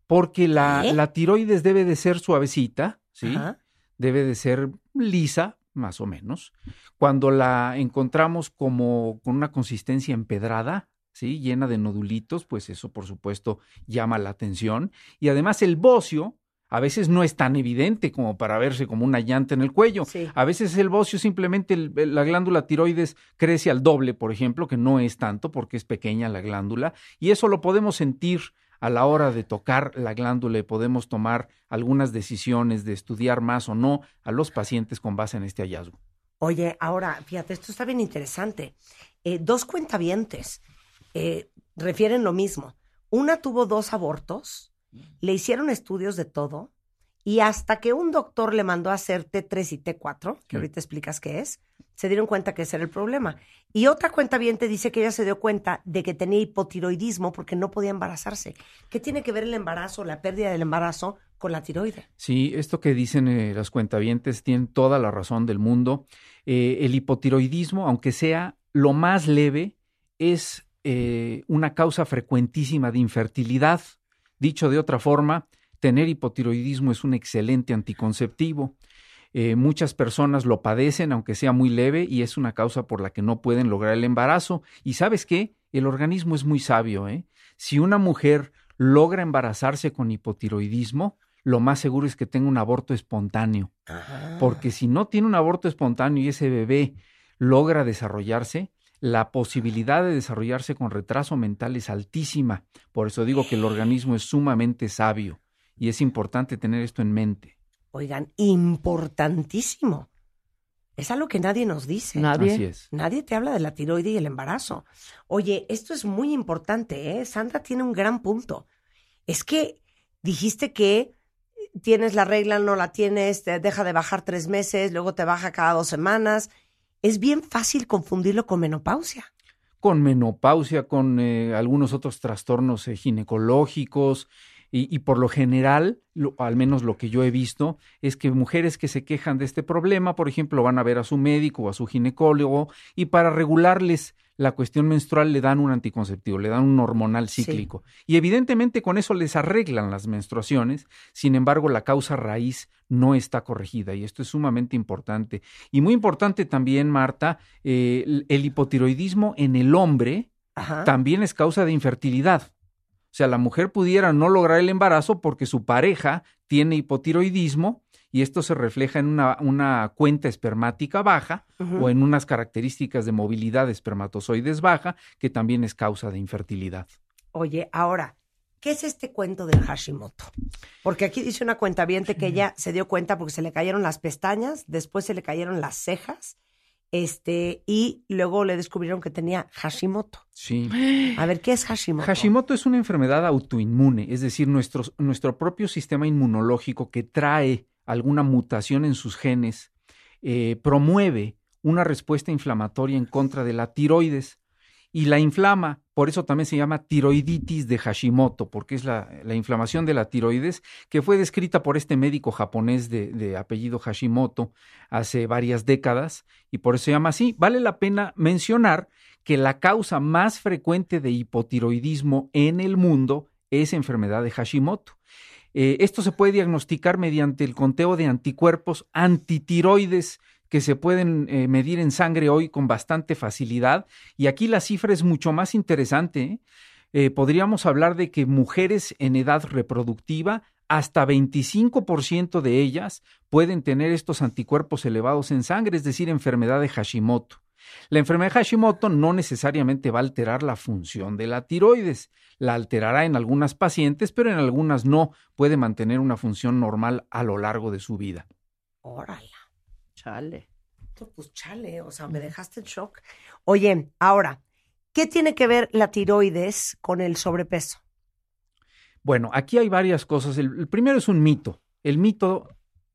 porque la,
¿Eh?
la tiroides debe de ser suavecita, ¿sí?
Ajá.
Debe de ser lisa, más o menos. Cuando la encontramos como con una consistencia empedrada, ¿sí? Llena de nodulitos, pues eso por supuesto llama la atención. Y además el bocio a veces no es tan evidente como para verse como una llanta en el cuello.
Sí.
A veces el bocio simplemente el- la glándula tiroides crece al doble, por ejemplo, que no es tanto porque es pequeña la glándula. Y eso lo podemos sentir a la hora de tocar la glándula y podemos tomar algunas decisiones de estudiar más o no a los pacientes con base en este hallazgo.
Oye, ahora, fíjate, esto está bien interesante. Eh, dos cuentavientes eh, refieren lo mismo. Una tuvo dos abortos, le hicieron estudios de todo, y hasta que un doctor le mandó a hacer T3 y T4, que ahorita explicas qué es, se dieron cuenta que ese era el problema. Y otra cuentaviente dice que ella se dio cuenta de que tenía hipotiroidismo porque no podía embarazarse. ¿Qué tiene que ver el embarazo, la pérdida del embarazo, con la tiroide?
Sí, esto que dicen eh, las cuentavientes tienen toda la razón del mundo. Eh, el hipotiroidismo, aunque sea lo más leve, es eh, una causa frecuentísima de infertilidad. Dicho de otra forma, tener hipotiroidismo es un excelente anticonceptivo. Eh, muchas personas lo padecen, aunque sea muy leve, y es una causa por la que no pueden lograr el embarazo. Y sabes qué? El organismo es muy sabio. ¿eh? Si una mujer logra embarazarse con hipotiroidismo, lo más seguro es que tenga un aborto espontáneo. Porque si no tiene un aborto espontáneo y ese bebé logra desarrollarse, la posibilidad de desarrollarse con retraso mental es altísima. Por eso digo que el organismo es sumamente sabio y es importante tener esto en mente.
Oigan, importantísimo. Es algo que nadie nos dice.
Nadie.
Así es.
Nadie te habla de la tiroide y el embarazo. Oye, esto es muy importante, ¿eh? Sandra tiene un gran punto. Es que dijiste que tienes la regla, no la tienes, te deja de bajar tres meses, luego te baja cada dos semanas. Es bien fácil confundirlo con menopausia.
Con menopausia, con eh, algunos otros trastornos eh, ginecológicos. Y, y por lo general, lo- al menos lo que yo he visto, es que mujeres que se quejan de este problema, por ejemplo, van a ver a su médico o a su ginecólogo y para regularles la cuestión menstrual le dan un anticonceptivo, le dan un hormonal
Sí.
cíclico. Y evidentemente con eso les arreglan las menstruaciones, sin embargo la causa raíz no está corregida y esto es sumamente importante. Y muy importante también, Marta, eh, el- el hipotiroidismo en el hombre
Ajá.
también es causa de infertilidad. O sea, la mujer pudiera no lograr el embarazo porque su pareja tiene hipotiroidismo y esto se refleja en una, una cuenta espermática baja o en unas características de movilidad de espermatozoides baja, que también es causa de infertilidad.
Oye, ahora, ¿qué es este cuento del Hashimoto? Porque aquí dice una cuenta que ella se dio cuenta porque se le cayeron las pestañas, después se le cayeron las cejas, este, y luego le descubrieron que tenía Hashimoto.
Sí.
A ver, ¿qué es Hashimoto?
Hashimoto es una enfermedad autoinmune, es decir, nuestro, nuestro propio sistema inmunológico que trae alguna mutación en sus genes eh, promueve una respuesta inflamatoria en contra de la tiroides y la inflama. Por eso también se llama tiroiditis de Hashimoto, porque es la, la inflamación de la tiroides que fue descrita por este médico japonés de, de apellido Hashimoto hace varias décadas y por eso se llama así. Vale la pena mencionar que la causa más frecuente de hipotiroidismo en el mundo es enfermedad de Hashimoto. Eh, esto se puede diagnosticar mediante el conteo de anticuerpos antitiroides que se pueden eh, medir en sangre hoy con bastante facilidad. Y aquí la cifra es mucho más interesante. ¿eh? Podríamos hablar de que mujeres en edad reproductiva, hasta 25% de ellas pueden tener estos anticuerpos elevados en sangre, es decir, enfermedad de Hashimoto. La enfermedad de Hashimoto no necesariamente va a alterar la función de la tiroides. La alterará en algunas pacientes, pero en algunas no. Puede mantener una función normal a lo largo de su vida.
Chale.
Pues chale, o sea, me dejaste en shock. Oye, ahora, ¿qué tiene que ver la tiroides con el sobrepeso?
Bueno, aquí hay varias cosas. El, el primero es un mito. El mito,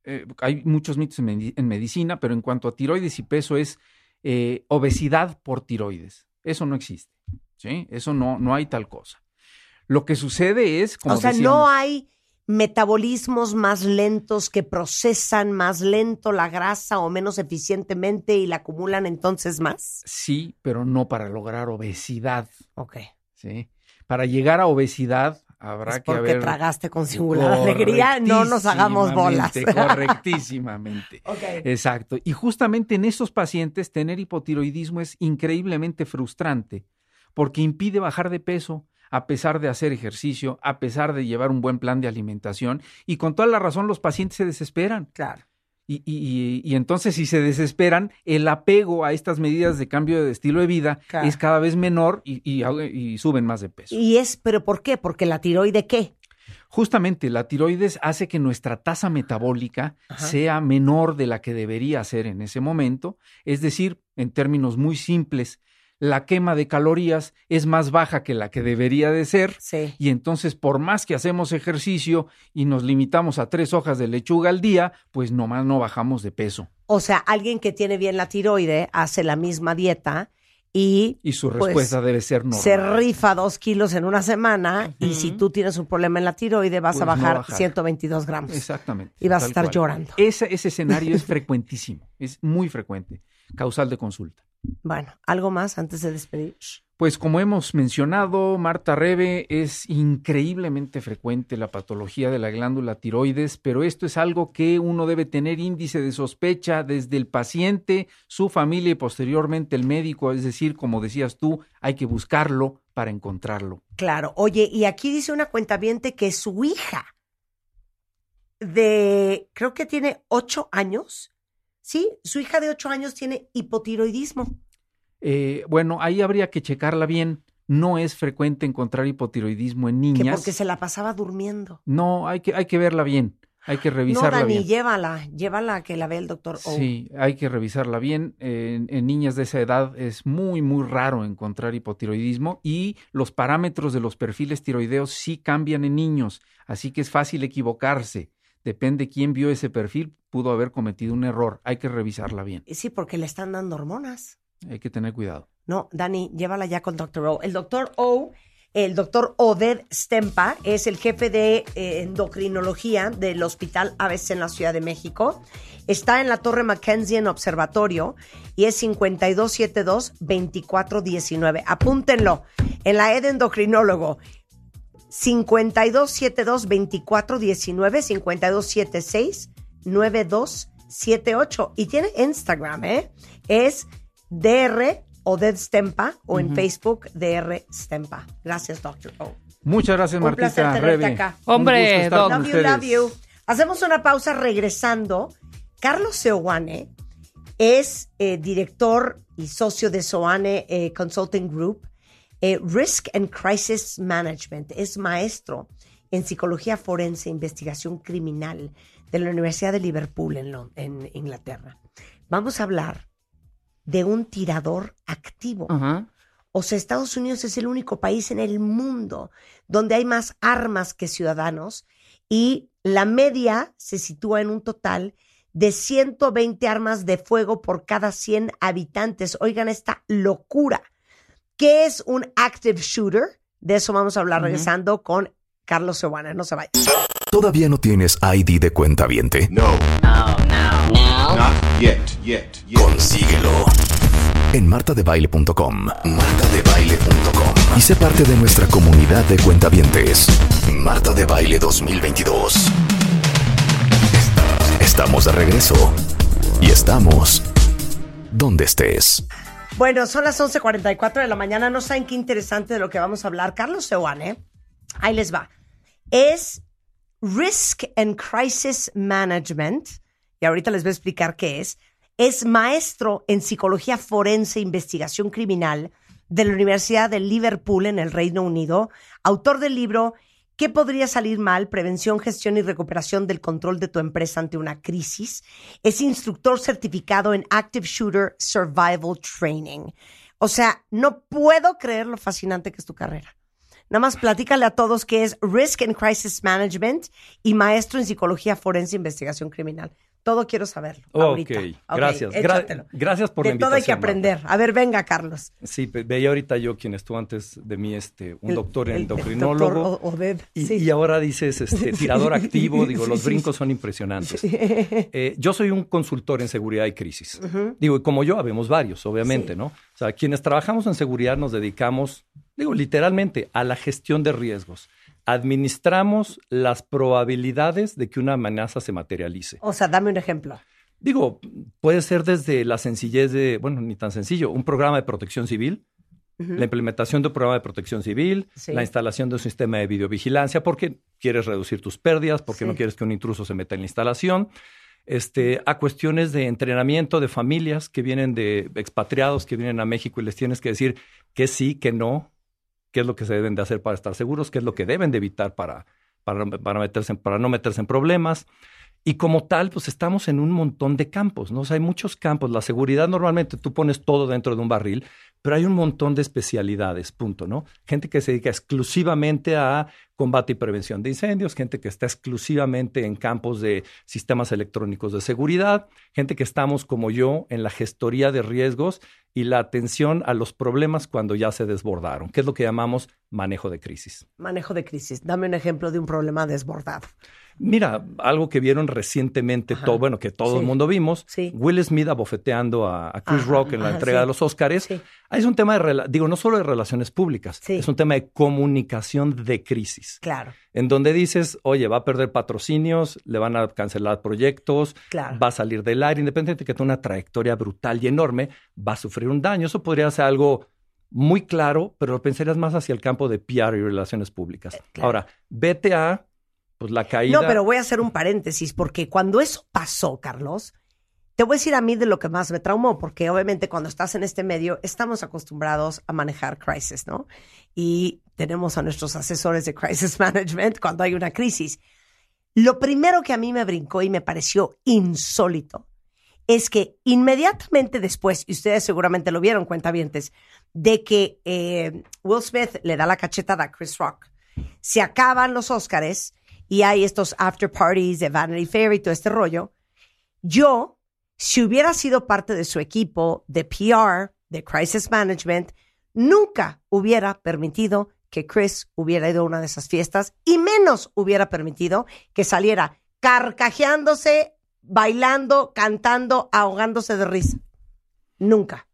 eh, hay muchos mitos en, medi- en medicina, pero en cuanto a tiroides y peso es eh, obesidad por tiroides. Eso no existe. ¿sí? Eso no, no hay tal cosa. Lo que sucede es, como
o sea,
decíamos,
no hay metabolismos más lentos que procesan más lento la grasa o menos eficientemente y la acumulan entonces más.
Sí, pero no para lograr obesidad.
Ok.
¿sí? Para llegar a obesidad habrá
Es
que
porque
haber...
tragaste con singular <laughs> alegría, no nos hagamos bolas.
Correctísimamente, <laughs> correctísimamente.
Ok.
Exacto. Y justamente en estos pacientes tener hipotiroidismo es increíblemente frustrante porque impide bajar de peso a pesar de hacer ejercicio, a pesar de llevar un buen plan de alimentación y con toda la razón los pacientes se desesperan.
Claro.
Y, y- y- entonces si se desesperan, el apego a estas medidas de cambio de estilo de vida
Claro.
es cada vez menor y, y- y suben más de peso.
Y es, pero ¿por qué? Porque la tiroide qué?
Justamente la tiroides hace que nuestra tasa metabólica
Ajá.
sea menor de la que debería ser en ese momento, es decir, en términos muy simples, la quema de calorías es más baja que la que debería de ser
Sí.
y entonces por más que hacemos ejercicio y nos limitamos a tres hojas de lechuga al día, pues nomás no bajamos de peso
O sea, alguien que tiene bien la tiroide hace la misma dieta y
y su
Pues,
respuesta debe ser normal.
se rifa dos kilos en una semana y si tú tienes un problema en la tiroide vas a
Pues no
bajar,
bajar.
122 gramos.
Exactamente.
Y vas a estar
cual.
llorando.
Ese, ese escenario es frecuentísimo, es muy frecuente, causal de consulta.
Bueno, ¿algo más antes de despedir?
Pues como hemos mencionado, Marta Rebe, es increíblemente frecuente la patología de la glándula tiroides, pero esto es algo que uno debe tener índice de sospecha desde el paciente, su familia y posteriormente el médico, es decir, como decías tú, hay que buscarlo para encontrarlo.
Claro. Oye, y aquí dice una cuentaviente que su hija de, creo que tiene ocho años, ¿sí? Su hija de ocho años tiene hipotiroidismo.
Eh, bueno, ahí habría que checarla bien. No es frecuente encontrar hipotiroidismo en
Que
niñas.
porque se la pasaba durmiendo.
No, hay que, hay que verla bien, hay que
No,
revisarla
Dani,
bien.
llévala, llévala a que la vea el doctor O.
Sí, hay que revisarla bien. En, en niñas de esa edad es muy, muy raro encontrar hipotiroidismo y los parámetros de los perfiles tiroideos sí cambian en niños, así que es fácil equivocarse. Depende quién vio ese perfil, pudo haber cometido un error. Hay que revisarla bien.
Sí, porque le están dando hormonas.
Hay que tener cuidado.
No, Dani, llévala ya con Dr. O. El doctor O, el doctor Oded Stempa, es el jefe de eh, endocrinología del Hospital ABC en la Ciudad de México. Está en la Torre Mackenzie en Observatorio y es 5272-2419. Apúntenlo. En la ED Endocrinólogo. 5272-2419, 5276-9278. Y tiene Instagram, ¿eh? Es DR Oded Stempa o en Facebook DR Stempa. Gracias, Doctor O.
Muchas gracias,
Un
Martita.
placer tenerte
Rebe.
acá.
Un
Hombre,
con
Love you, love you. Hacemos una pausa regresando. Carlos Seoane es eh, director y socio de Soane eh, Consulting Group, eh, Risk and Crisis Management. Es maestro en psicología forense e investigación criminal de la Universidad de Liverpool en, Inglaterra. Vamos a hablar de un tirador activo.
Ajá.
O sea, Estados Unidos es el único país en el mundo donde hay más armas que ciudadanos y la media se sitúa en un total de 120 armas de fuego por cada 100 habitantes. Oigan esta locura. ¿Qué es un active shooter? De eso vamos a hablar regresando con Carlos Sebana. No se vayan.
¿Todavía no tienes ID de cuenta viente?
No. No, no. Not yet, yet, yet.
Consíguelo en martadebaile.com. Martadebaile.com. Y sé parte de nuestra comunidad de cuentavientes. Marta de Baile 2022. Estamos de regreso. Y estamos donde estés.
Bueno, son las 11:44 de la mañana. No saben qué interesante de lo que vamos a hablar. Carlos Seoane, ahí les va. Es Risk and Crisis Management, y ahorita les voy a explicar qué es, Es maestro en psicología forense e investigación criminal de la Universidad de Liverpool en el Reino Unido, autor del libro ¿Qué podría salir mal? Prevención, gestión y recuperación del control de tu empresa ante una crisis. Es instructor certificado en Active Shooter Survival Training. O sea, no puedo creer lo fascinante que es tu carrera. Nada más platícale a todos que es Risk and Crisis Management y maestro en psicología forense e investigación criminal. Todo quiero saberlo.
Ok,
ahorita. Ok,
gracias. Gra- gracias por
de
la
todo hay que
invitación,
aprender. A ver, venga, Carlos.
Sí, ve- veía ahorita yo quien estuvo antes de mí, este, un
El-
doctor
el- el
endocrinólogo.
doctor O- Oded,
y,
sí.
y ahora dices este, <laughs> tirador activo, digo,
Sí,
los brincos son impresionantes. <laughs> Eh, yo soy un consultor en seguridad y crisis. Digo, y como yo, habemos varios, obviamente, ¿no? O sea, quienes trabajamos en seguridad nos dedicamos, digo, literalmente, a la gestión de riesgos. Administramos las probabilidades de que una amenaza se materialice.
O sea, dame un ejemplo.
Digo, puede ser desde la sencillez de, bueno, ni tan sencillo, un programa de protección civil, la implementación de un programa de protección civil,
Sí.
la instalación de un sistema de videovigilancia, porque quieres reducir tus pérdidas, porque
Sí.
no quieres que un intruso se meta en la instalación, este, a cuestiones de entrenamiento de familias que vienen de expatriados que vienen a México y les tienes que decir que sí, que no, qué es lo que se deben de hacer para estar seguros, qué es lo que deben de evitar para, para, para meterse, para no meterse en problemas. Y como tal, pues estamos en un montón de campos, ¿no? O sea, hay muchos campos. La seguridad normalmente tú pones todo dentro de un barril, pero hay un montón de especialidades, punto, ¿no? Gente que se dedica exclusivamente a combate y prevención de incendios, gente que está exclusivamente en campos de sistemas electrónicos de seguridad, gente que estamos como yo en la gestoría de riesgos y la atención a los problemas cuando ya se desbordaron, que es lo que llamamos manejo de crisis.
Manejo de crisis. Dame un ejemplo de un problema desbordado.
Mira, algo que vieron recientemente, todo, bueno, que todo
Sí.
el mundo vimos,
Sí.
Will Smith abofeteando a, a Chris
Ajá,
Rock en la
ajá,
entrega
sí.
de los Oscars. Ah, Es un tema de, digo, no solo de relaciones públicas, es un tema de comunicación de crisis,
Claro,
en donde dices, oye, va a perder patrocinios, le van a cancelar proyectos,
claro.
va a salir del aire, independientemente de que tenga una trayectoria brutal y enorme, va a sufrir un daño. Eso podría ser algo muy claro, pero lo pensarías más hacia el campo de PR y relaciones públicas.
Eh, claro.
Ahora, BTA, pues la caída...
No, pero voy a hacer un paréntesis, porque cuando eso pasó, Carlos, te voy a decir a mí de lo que más me traumó, porque obviamente cuando estás en este medio estamos acostumbrados a manejar crisis, ¿no? Y tenemos a nuestros asesores de crisis <laughs> management cuando hay una crisis. Lo primero que a mí me brincó y me pareció insólito es que inmediatamente después, y ustedes seguramente lo vieron, cuentavientes, de que eh, Will Smith le da la cachetada a Chris Rock, se acaban los Óscares y hay estos after parties de Vanity Fair y todo este rollo. Yo, si hubiera sido parte de su equipo de PR, de Crisis Management, nunca hubiera permitido que Chris hubiera ido a una de esas fiestas y menos hubiera permitido que saliera carcajeándose, bailando, cantando, ahogándose de risa. Nunca.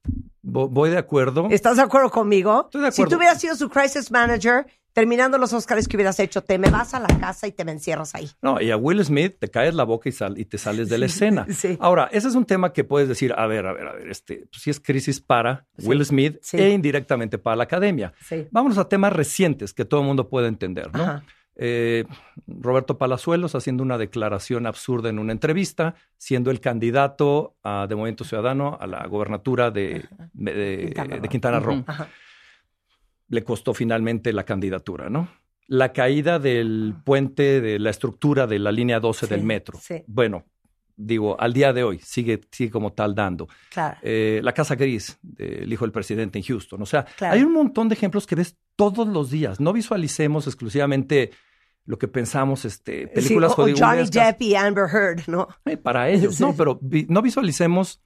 Vo- Voy de acuerdo.
¿Estás de acuerdo conmigo?
Estoy de
Si tú hubieras sido su crisis manager, terminando los Oscars que hubieras hecho, te me vas a la casa y te me encierras ahí.
No, y a Will Smith te caes la boca y, sal- y te sales de la <laughs> escena.
sí.
Ahora, ese es un tema que puedes decir, a ver, a ver, a ver, este, si es crisis para
Sí,
Will Smith
sí.
e indirectamente para la academia.
Sí.
Vámonos a temas recientes que todo el mundo puede entender, ¿no?
Ajá.
Eh, Roberto Palazuelos haciendo una declaración absurda en una entrevista, siendo el candidato a- de Movimiento Ciudadano a la gobernatura de, de-
Quintana Roo.
de Quintana Roo.
Ujú.
Ajá.
Le costó finalmente la candidatura, ¿no? La caída del puente de la estructura de la línea 12
Sí,
del metro.
sí.
Bueno, digo, al día de hoy sigue, sigue como tal dando.
Claro.
Eh, la Casa Gris, del hijo del presidente en Houston. O sea,
Claro.
hay un montón de ejemplos que ves todos los días. No visualicemos exclusivamente lo que pensamos, este, películas
Sí, o- o Johnny. Depp y Amber Heard, ¿no?
Eh, para ellos, <laughs> no, pero vi- no visualicemos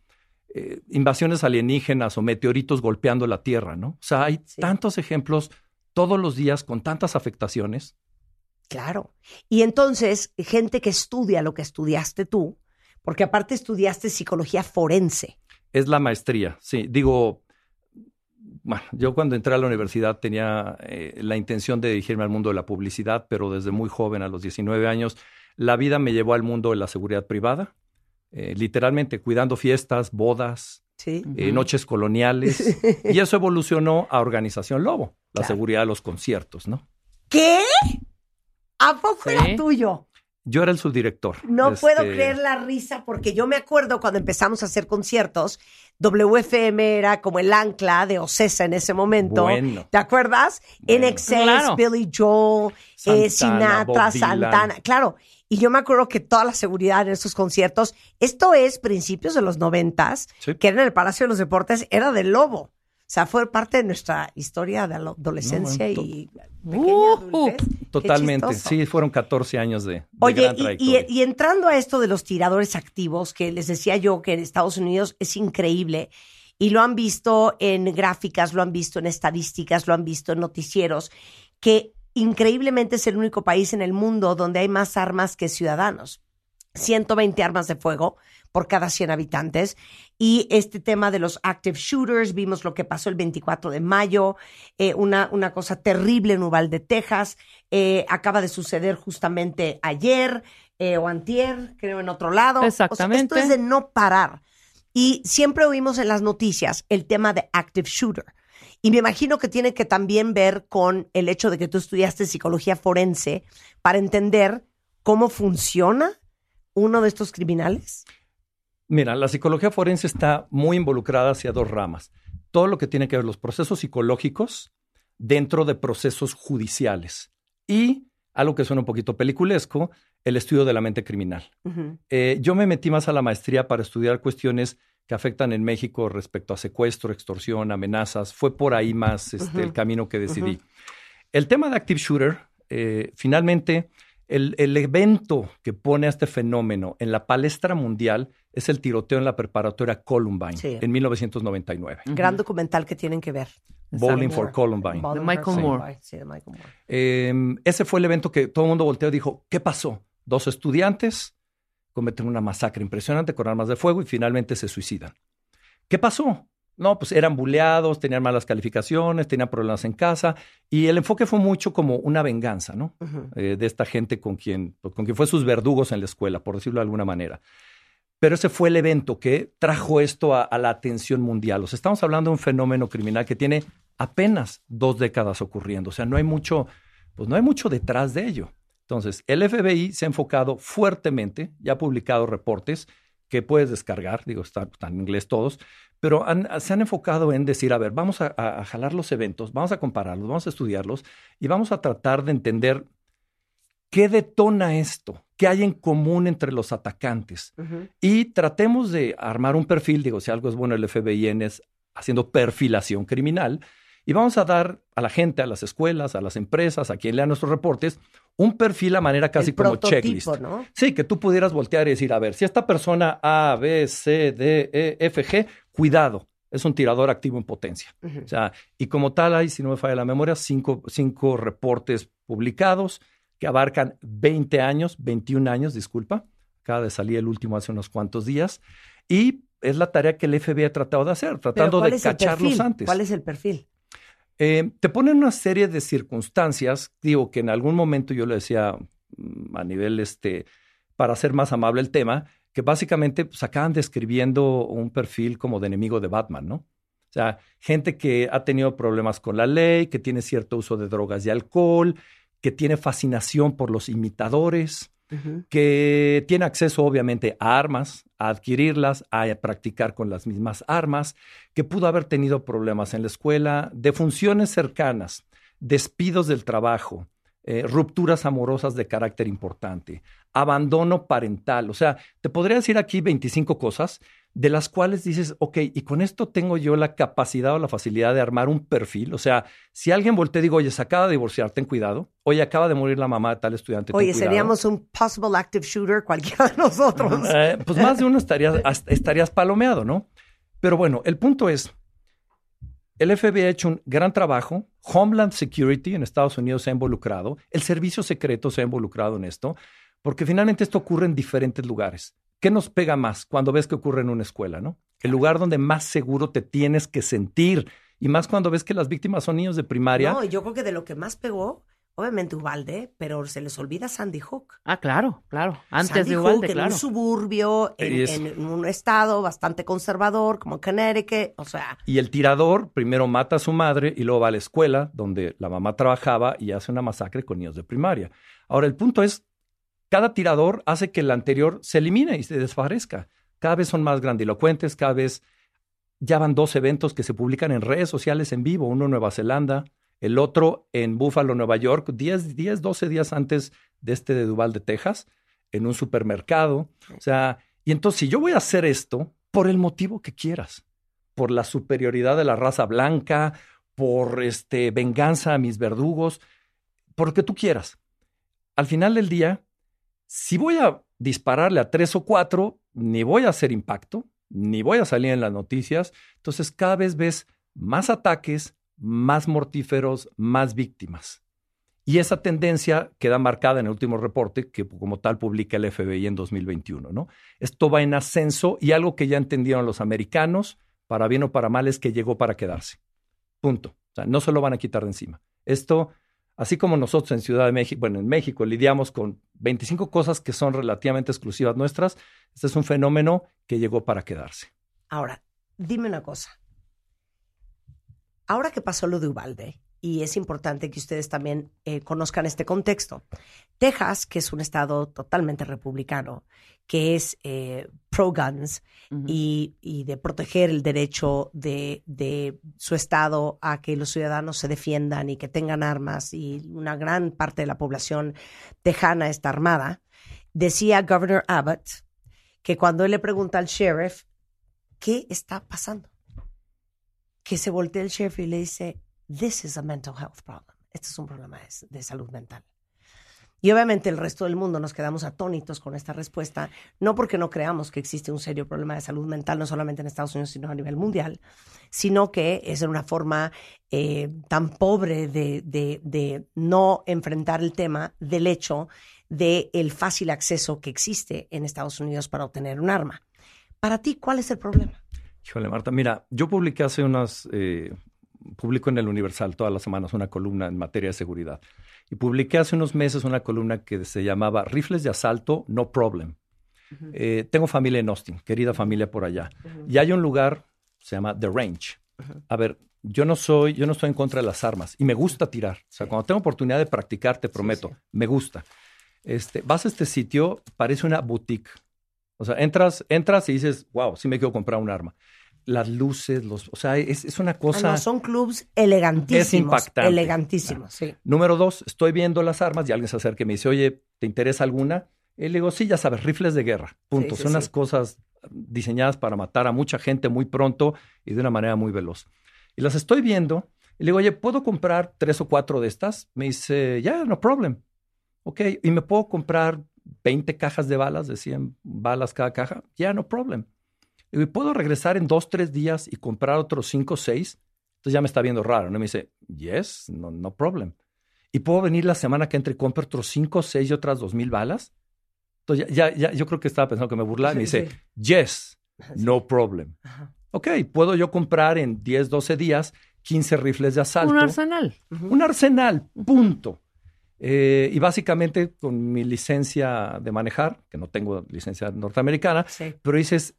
eh, invasiones alienígenas o meteoritos golpeando la Tierra, ¿no? O sea, hay
Sí.
tantos ejemplos todos los días con tantas afectaciones.
Claro. Y entonces, gente que estudia lo que estudiaste tú, porque aparte estudiaste psicología forense.
Es la maestría, sí. Digo, bueno, yo cuando entré a la universidad tenía eh, la intención de dirigirme al mundo de la publicidad, pero desde muy joven, a los 19 años, la vida me llevó al mundo de la seguridad privada, eh, literalmente cuidando fiestas, bodas,
Sí.
eh, noches coloniales, <laughs> y eso evolucionó a Organización Lobo, la
Claro.
seguridad de los conciertos, ¿no?
¿Qué? ¿A poco
Sí.
era tuyo?
Yo era el subdirector.
No puedo
Este,
creer la risa porque yo me acuerdo cuando empezamos a hacer conciertos, WFM era como el ancla de Ocesa en ese momento.
Bueno.
¿Te acuerdas? En Excess,
Claro.
Billy Joel, eh, Sinatra,
Bob Dylan.
Santana. Claro. Y yo me acuerdo que toda la seguridad en estos conciertos, esto es principios de los noventas,
Sí.
que era en el Palacio de los Deportes, era del Lobo. O sea, fue parte de nuestra historia de la adolescencia
No, bueno,
y pequeña
Uh,
adultez. Qué
Totalmente. Sí, fueron 14 años de, de
Oye,
gran
y- y,
trayectoria.
y entrando a esto de los tiradores activos, que les decía yo que en Estados Unidos es increíble, y lo han visto en gráficas, lo han visto en estadísticas, lo han visto en noticieros, que increíblemente es el único país en el mundo donde hay más armas que ciudadanos. 120 armas de fuego por cada 100 habitantes. Y este tema de los active shooters, vimos lo que pasó el 24 de mayo, eh, una, una cosa terrible en Uvalde, Texas. Eh, acaba de suceder justamente ayer eh, o antier, creo en otro lado. O sea,
Exactamente.
esto es de no parar. Y siempre oímos en las noticias el tema de active shooter. Y me imagino que tiene que también ver con el hecho de que tú estudiaste psicología forense para entender cómo funciona uno de estos criminales.
Mira, la psicología forense está muy involucrada hacia dos ramas. Todo lo que tiene que ver los procesos psicológicos dentro de procesos judiciales. Y algo que suena un poquito peliculesco, el estudio de la mente criminal. Eh, yo me metí más a la maestría para estudiar cuestiones que afectan en México respecto a secuestro, extorsión, amenazas. Fue por ahí más este, el camino que decidí. El tema de Active Shooter, eh, finalmente, el, el evento que pone a este fenómeno en la palestra mundial es el tiroteo en la preparatoria Columbine
Sí.
en 1999.
Gran documental que tienen que ver.
Bowling for Columbine.
Bowling
Michael Moore.
Sí, de Michael Moore.
Eh, ese fue el evento que todo el mundo volteó y dijo, ¿qué pasó? Dos estudiantes cometen una masacre impresionante con armas de fuego y finalmente se suicidan. ¿Qué pasó? No, pues eran buleados, tenían malas calificaciones, tenían problemas en casa y el enfoque fue mucho como una venganza, ¿no? Eh, de esta gente con quien, pues, con quien fue sus verdugos en la escuela, por decirlo de alguna manera. Pero ese fue el evento que trajo esto a, a la atención mundial. O sea, estamos hablando de un fenómeno criminal que tiene apenas dos décadas ocurriendo. O sea, no hay mucho, pues no hay mucho detrás de ello. Entonces, el FBI se ha enfocado fuertemente, ya ha publicado reportes que puedes descargar, digo, están, están en inglés todos, pero han- se han enfocado en decir, a ver, vamos a, jalar los eventos, vamos a compararlos, vamos a estudiarlos y vamos a tratar de entender qué detona esto, qué hay en común entre los atacantes. Y tratemos de armar un perfil, digo, si algo es bueno el FBI es haciendo perfilación criminal, y vamos a dar a la gente, a las escuelas, a las empresas, a quien lea nuestros reportes, un perfil a manera casi
El
como checklist.
¿no?
Sí, que tú pudieras voltear y decir, a ver, si esta persona A, B, C, D, E, F, G, cuidado, es un tirador activo en potencia. O sea, y como tal hay, si no me falla la memoria, cinco, cinco reportes publicados que abarcan 20 años, 21 años, disculpa. Acaba de salir el último hace unos cuantos días. Y es la tarea que el FBI ha tratado de hacer, tratando
¿cuál
de cacharlos antes.
¿Cuál es el perfil?
Eh, te ponen una serie de circunstancias, digo que en algún momento yo le decía mm, a nivel, este, para hacer más amable el tema, que básicamente pues, acaban describiendo un perfil como de enemigo de Batman, ¿no? O sea, gente que ha tenido problemas con la ley, que tiene cierto uso de drogas y alcohol, que tiene fascinación por los imitadores, que tiene acceso obviamente a armas, a adquirirlas, a practicar con las mismas armas, que pudo haber tenido problemas en la escuela, de funciones cercanas, despidos del trabajo, eh, rupturas amorosas de carácter importante, abandono parental. O sea, te podría decir aquí 25 cosas de las cuales dices, ok, y con esto tengo yo la capacidad o la facilidad de armar un perfil. O sea, si alguien voltea y digo, oye, se acaba de divorciar, ten cuidado. Oye, acaba de morir la mamá de tal estudiante.
Oye,
cuidado".
seríamos un possible active shooter cualquiera de nosotros.
Eh, pues más de uno estarías, estarías palomeado, ¿no? Pero bueno, el punto es, el FBI ha hecho un gran trabajo, Homeland Security en Estados Unidos se ha involucrado, el servicio secreto se ha involucrado en esto, porque finalmente esto ocurre en diferentes lugares. ¿Qué nos pega más cuando ves que ocurre en una escuela, no? El lugar donde más seguro te tienes que sentir, y más cuando ves que las víctimas son niños de primaria.
No, y yo creo que de lo que más pegó, obviamente Ubalde, pero se les olvida Sandy Hook.
Ah, claro, claro. Antes
Sandy
de
Hook,
Uvalde,
en
claro.
un suburbio, en, en un estado bastante conservador, como Connecticut, o sea,
Y el tirador primero mata a su madre y luego va a la escuela donde la mamá trabajaba y hace una masacre con niños de primaria. Ahora, el punto es, cada tirador hace que el anterior se elimine y se desfavorezca. Cada vez son más grandilocuentes, cada vez ya van dos eventos que se publican en redes sociales en vivo, uno en Nueva Zelanda, el otro en Buffalo, Nueva York, 10, 10 12 días antes de este de Duval de Texas, en un supermercado. O sea, y entonces si yo voy a hacer esto por el motivo que quieras, por la superioridad de la raza blanca, por este venganza a mis verdugos, por lo que tú quieras. Al final del día, si voy a dispararle a tres o cuatro, ni voy a hacer impacto, ni voy a salir en las noticias. Entonces cada vez ves más ataques, más mortíferos, más víctimas. Y esa tendencia queda marcada en el último reporte que como tal publica el FBI en 2021. ¿no? Esto va en ascenso y algo que ya entendieron los americanos, para bien o para mal, es que llegó para quedarse. Punto. No se lo van a quitar de encima. Esto, así como nosotros en Ciudad de México, bueno, en México lidiamos con 25 cosas que son relativamente exclusivas nuestras, este es un fenómeno que llegó para quedarse.
Ahora, dime una cosa. Ahora que pasó lo de Ubalde, y es importante que ustedes también eh, conozcan este contexto. Texas, que es un estado totalmente republicano, que es eh, pro-guns y, y de proteger el derecho de, de su estado a que los ciudadanos se defiendan y que tengan armas, y una gran parte de la población tejana está armada, decía Governor Abbott que cuando él le pregunta al sheriff, ¿qué está pasando? Que se voltea el sheriff y le dice, This is a mental health problem. Este es un problema de, de salud mental. Y obviamente el resto del mundo nos quedamos atónitos con esta respuesta, no porque no creamos que existe un serio problema de salud mental, no solamente en Estados Unidos, sino a nivel mundial, sino que es una forma eh, tan pobre de, no enfrentar el tema del hecho de el fácil acceso que existe en Estados Unidos para obtener un arma. Para ti, ¿cuál es el problema?
Híjole, Marta, mira, yo publiqué hace unas, eh, publico en el Universal todas las semanas una columna en materia de seguridad. Y publiqué hace unos meses una columna que se llamaba Rifles de asalto, no problem. Uh -huh. eh, tengo familia en Austin, querida familia por allá. Uh -huh. Y hay un lugar, se llama The Range. Uh -huh. A ver, yo no soy, yo no estoy en contra de las armas y me gusta tirar. O sea, sí. cuando tengo oportunidad de practicar, te prometo, sí, sí. me gusta. Este, vas a este sitio, parece una boutique. O sea, entras, entras y dices, wow, sí me quiero comprar un arma las luces, los, o sea, es, es una cosa.
Ah, no, son clubs elegantísimos.
Es impactante.
Elegantísimos, sí.
Número dos, estoy viendo las armas y alguien se acerca y me dice, oye, ¿te interesa alguna? Y le digo, sí, ya sabes, rifles de guerra. Punto. Sí, sí, son unas cosas diseñadas para matar a mucha gente muy pronto y de una manera muy veloz. Y las estoy viendo y le digo, oye, ¿puedo comprar tres o cuatro de estas? Me dice, ya, yeah, no problem. Ok, y me puedo comprar 20 cajas de balas, de 100 balas cada caja. Ya, yeah, no problem. Puedo regresar en dos, tres días y comprar otros cinco seis. Entonces ya me está viendo raro, ¿no? Me dice, yes, no, no problem. Y puedo venir la semana que entre y comprar otros cinco seis y otras dos mil balas. Entonces ya, ya, ya, yo creo que estaba pensando que me burlaba. Y me dice, yes, no problem. Ajá. Ok, puedo yo comprar en 10, 12 días 15 rifles de asalto.
Un arsenal.
Uh -huh. Un arsenal, punto. Eh, y básicamente con mi licencia de manejar, que no tengo licencia norteamericana, sí. pero dices,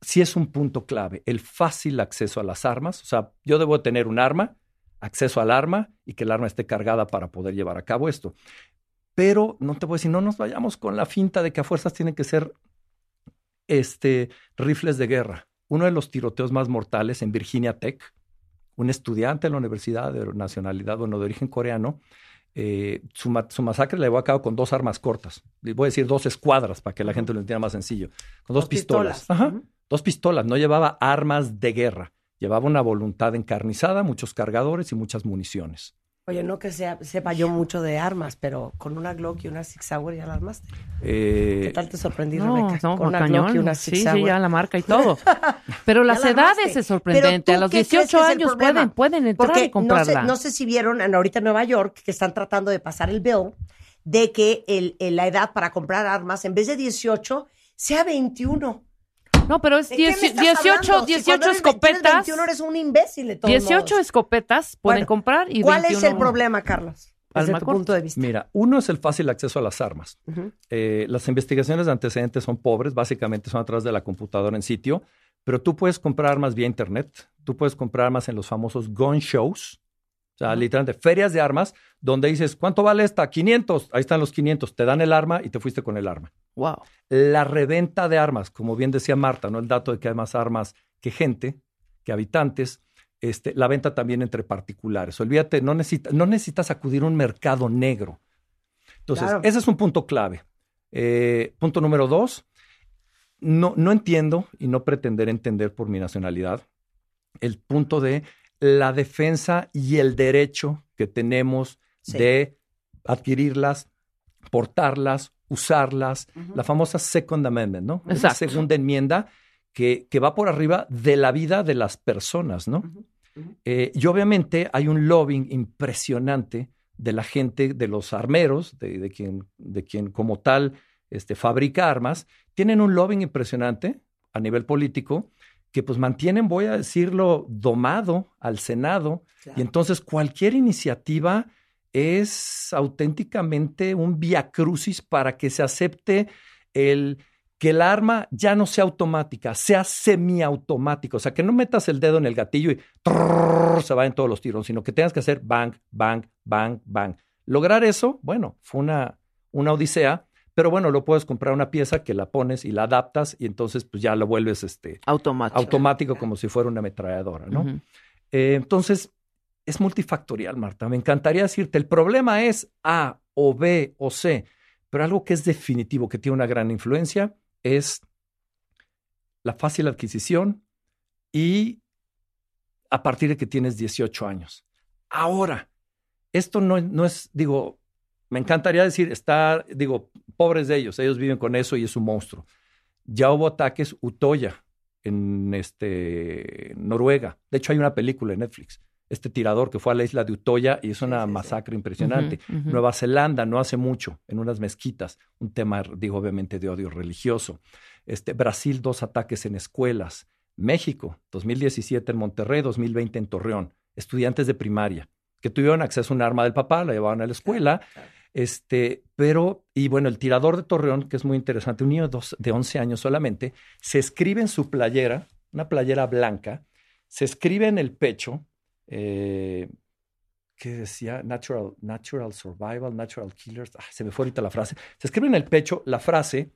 sí es un punto clave, el fácil acceso a las armas. O sea, yo debo tener un arma, acceso al arma y que el arma esté cargada para poder llevar a cabo esto. Pero no te voy a decir, no nos vayamos con la finta de que a fuerzas tienen que ser este, rifles de guerra. Uno de los tiroteos más mortales en Virginia Tech, un estudiante de la Universidad de Nacionalidad, bueno, de origen coreano, eh, su, ma su, masacre la llevó a cabo con dos armas cortas. Les voy a decir dos escuadras para que la gente lo entienda más sencillo. Con dos, dos pistolas. pistolas. Ajá. Uh -huh. Dos pistolas. No llevaba armas de guerra. Llevaba una voluntad encarnizada, muchos cargadores y muchas municiones.
Oye, no que sea, sepa yo mucho de armas, pero con una Glock y una Sig Sauer ya la armaste.
Eh,
¿Qué tal te sorprendí,
no,
Rebeca?
No,
con una
cañón.
Glock y una Sig
sí,
Sauer.
sí, ya la marca y <laughs> todo. Pero las edades es sorprendente. A los 18 años pueden, pueden entrar
Porque
y comprarla.
No sé, no sé si vieron en, ahorita en Nueva York que están tratando de pasar el bill de que el, el, la edad para comprar armas, en vez de 18, sea 21.
No, pero es 18, 18
si
escopetas.
21 eres un imbécil de todos
18
modos.
escopetas pueden
bueno,
comprar y
¿Cuál
21...
es el problema, Carlos? Desde tu punto de vista.
Mira, uno es el fácil acceso a las armas. Uh -huh. eh, las investigaciones de antecedentes son pobres, básicamente son a través de la computadora en sitio, pero tú puedes comprar armas vía internet, tú puedes comprar armas en los famosos gun shows, O sea, literalmente, ferias de armas, donde dices, ¿cuánto vale esta? 500. Ahí están los 500. Te dan el arma y te fuiste con el arma.
Wow.
La reventa de armas, como bien decía Marta, ¿no? El dato de que hay más armas que gente, que habitantes. Este, la venta también entre particulares. Olvídate, no, necesita- no necesitas acudir a un mercado negro. Entonces,
Claro.
ese es un punto clave. Eh, punto número dos, no, no entiendo y no pretender entender por mi nacionalidad el punto de la defensa y el derecho que tenemos
Sí.
de adquirirlas, portarlas, usarlas, la famosa Second Amendment, ¿no?
Exacto.
segunda enmienda que, que va por arriba de la vida de las personas, ¿no? Eh, y obviamente hay un lobbying impresionante de la gente, de los armeros, de, de quien, de quien como tal este, fabrica armas, tienen un lobbying impresionante a nivel político que pues mantienen, voy a decirlo, domado al Senado. Y entonces cualquier iniciativa es auténticamente un via crucis para que se acepte el que el arma ya no sea automática, sea semiautomática. O sea, que no metas el dedo en el gatillo y trrr, se vayan todos los tiros, sino que tengas que hacer bang, bang, bang, bang. Lograr eso, bueno, fue una, una odisea, pero bueno, lo puedes comprar una pieza que la pones y la adaptas y entonces pues ya lo vuelves este,
Automático.
automático como si fuera una ametralladora, ¿no? Eh, entonces, es multifactorial, Marta. Me encantaría decirte, el problema es A o B o C, pero algo que es definitivo, que tiene una gran influencia, es la fácil adquisición y a partir de que tienes 18 años. Ahora, esto no, no es, digo, me encantaría decir, está, digo, pobres de ellos, ellos viven con eso y es un monstruo. Ya hubo ataques Utoya en este, Noruega. De hecho, hay una película en Netflix. Este tirador que fue a la isla de Utoya y es una
sí, sí.
masacre impresionante. Nueva Zelanda, no hace mucho, en unas mezquitas, un tema, digo, obviamente de odio religioso. Este, Brasil, dos ataques en escuelas. México, 2017 en Monterrey, 2020 en Torreón. Estudiantes de primaria que tuvieron acceso a un arma del papá, la llevaban a la escuela. Este, pero, y bueno, el tirador de Torreón, que es muy interesante, un niño de 11 años solamente, se escribe en su playera, una playera blanca, se escribe en el pecho, eh, ¿qué decía? Natural, natural Survival, Natural Killers, ah, se me fue ahorita la frase, se escribe en el pecho la frase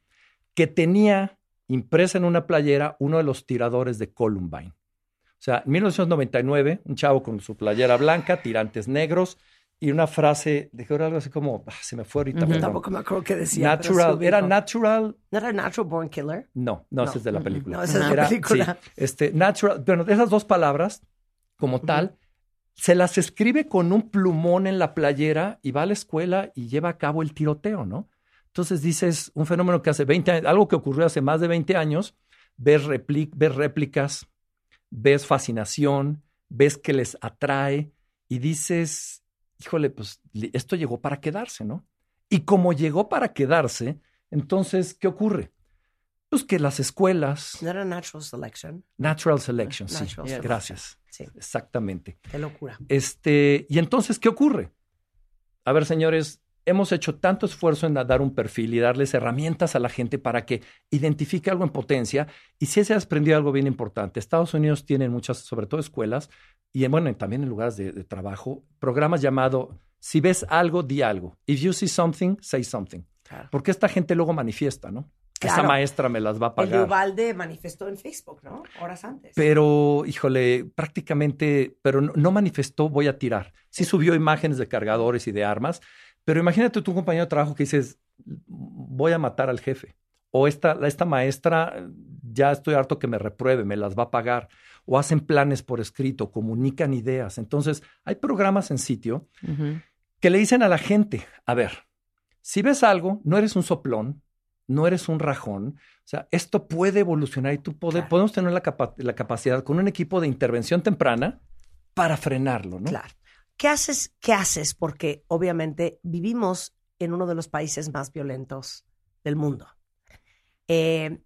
que tenía impresa en una playera uno de los tiradores de Columbine. O sea, en 1999, un chavo con su playera blanca, tirantes negros, y una frase, dije algo así como, ah, se me fue ahorita.
Ujú.
perdón.
Tampoco me acuerdo qué decía.
Natural, era natural,
¿No era Natural Born Killer?
no, no, esa
No.
es de la película.
no, esa es de la película.
sí, este, natural, bueno, esas dos palabras, como tal, se las escribe con un plumón en la playera y va a la escuela y lleva a cabo el tiroteo, ¿no? Entonces dices, un fenómeno que hace 20 años, algo que ocurrió hace más de 20 años, ves, ves réplicas, ves fascinación, ves que les atrae y dices, híjole, pues esto llegó para quedarse, ¿no? Y como llegó para quedarse, entonces, ¿qué ocurre? Pues que las escuelas,
¿No era Natural Selection?
Natural Selection, sí,
Natural
gracias,
Sí,
exactamente.
qué locura.
Este, y entonces, ¿qué ocurre? A ver, señores, hemos hecho tanto esfuerzo en dar un perfil y darles herramientas a la gente para que identifique algo en potencia. Y si se ha aprendido algo bien importante, Estados Unidos tiene muchas, sobre todo escuelas, y en, bueno, también en lugares de, de trabajo, programas llamado Si ves algo, di algo. If you see something, say something.
Claro.
Porque esta gente luego manifiesta, ¿no? Esa
Claro.
maestra me las va a
El
pagar.
Ubalde manifestó en Facebook, ¿no? Horas antes.
Pero, híjole, prácticamente, pero no, no manifestó voy a tirar. Sí subió imágenes de cargadores y de armas, pero imagínate tu compañero de trabajo que dices, voy a matar al jefe. O esta, esta maestra, ya estoy harto que me repruebe, me las va a pagar. O hacen planes por escrito, comunican ideas. Entonces, hay programas en sitio que le dicen a la gente, a ver, si ves algo, no eres un soplón, no eres un rajón, o sea, esto puede evolucionar y tú
Claro.
podemos tener la, capa- la capacidad con un equipo de intervención temprana para frenarlo, ¿no?
Claro. ¿Qué haces? ¿Qué haces? Porque obviamente vivimos en uno de los países más violentos del mundo. Eh,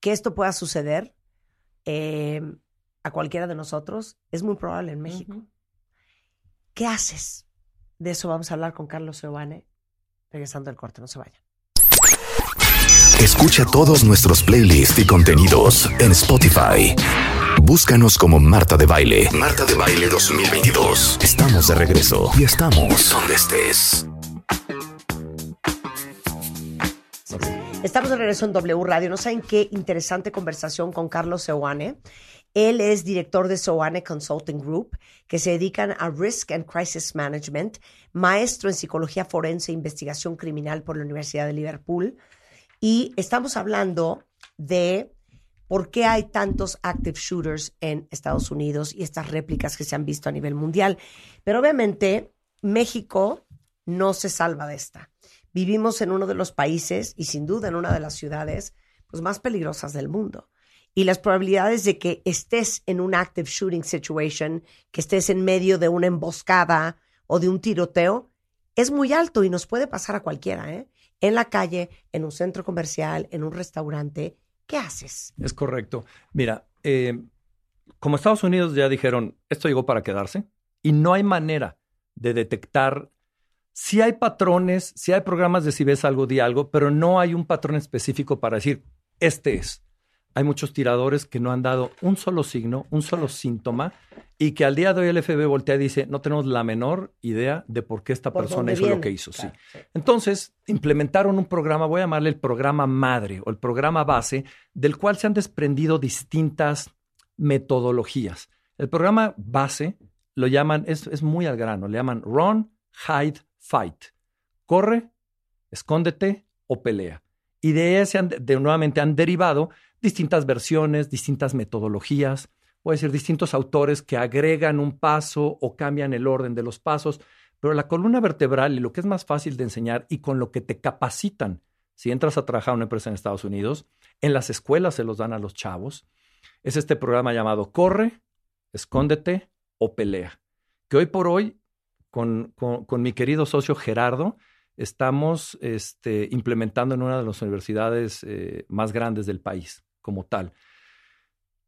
que esto pueda suceder eh, a cualquiera de nosotros es muy probable en México. ¿Qué haces? De eso vamos a hablar con Carlos Seoane, regresando al corte. No se vayan.
Escucha todos nuestros playlists y contenidos en Spotify. Búscanos como Marta de Baile. Marta de Baile 2022. Estamos de regreso y estamos donde estés.
Estamos de regreso en W Radio. No saben qué interesante conversación con Carlos Seoane. Él es director de Seoane Consulting Group, que se dedican a Risk and Crisis Management, maestro en psicología forense e investigación criminal por la Universidad de Liverpool. Y estamos hablando de por qué hay tantos active shooters en Estados Unidos y estas réplicas que se han visto a nivel mundial. Pero obviamente México no se salva de esta. Vivimos en uno de los países y sin duda en una de las ciudades pues, más peligrosas del mundo. Y las probabilidades de que estés en un active shooting situation, que estés en medio de una emboscada o de un tiroteo, es muy alto y nos puede pasar a cualquiera, ¿eh? En la calle, en un centro comercial, en un restaurante. ¿Qué haces?
Es correcto. Mira, eh, como Estados Unidos ya dijeron, esto llegó para quedarse y no hay manera de detectar si hay patrones, si hay programas de si ves algo, di algo, pero no hay un patrón específico para decir, este es. Hay muchos tiradores que no han dado un solo signo, un solo síntoma, y que al día de hoy el FB voltea y dice, no tenemos la menor idea de por qué esta
¿Por
persona hizo lo que hizo.
Claro,
sí. Entonces, implementaron un programa, voy a llamarle el programa madre o el programa base, del cual se han desprendido distintas metodologías. El programa base lo llaman, es, es muy al grano, le llaman Run, Hide, Fight. Corre, escóndete o pelea. Y de ese han, de, nuevamente han derivado distintas versiones, distintas metodologías, puede decir distintos autores que agregan un paso o cambian el orden de los pasos, pero la columna vertebral y lo que es más fácil de enseñar y con lo que te capacitan si entras a trabajar a una empresa en Estados Unidos, en las escuelas se los dan a los chavos, es este programa llamado Corre, Escóndete o Pelea, que hoy por hoy, con, con, con mi querido socio Gerardo, estamos este, implementando en una de las universidades eh, más grandes del país como tal.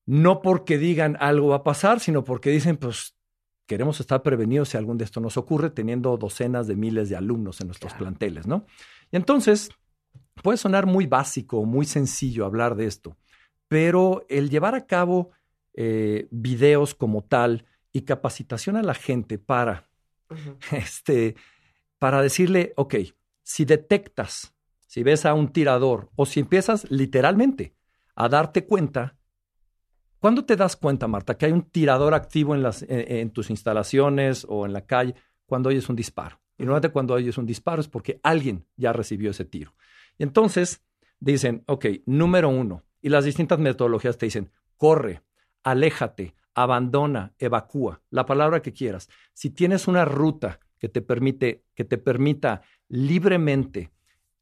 No porque digan algo va a pasar, sino porque dicen, pues queremos estar prevenidos si algún de esto nos ocurre, teniendo docenas de miles de alumnos en nuestros claro. planteles, ¿no? Y entonces, puede sonar muy básico, muy sencillo hablar de esto, pero el llevar a cabo eh, videos como tal y capacitación a la gente para, uh <laughs> -huh. este, para decirle, ok, si detectas, si ves a un tirador o si empiezas literalmente a darte cuenta, ¿cuándo te das cuenta, Marta, que hay un tirador activo en, las, en, en tus instalaciones o en la calle? Cuando oyes un disparo. Y normalmente cuando oyes un disparo es porque alguien ya recibió ese tiro. Y entonces dicen, ok, número uno, y las distintas metodologías te dicen, corre, aléjate, abandona, evacúa, la palabra que quieras. Si tienes una ruta que te permite, que te permita libremente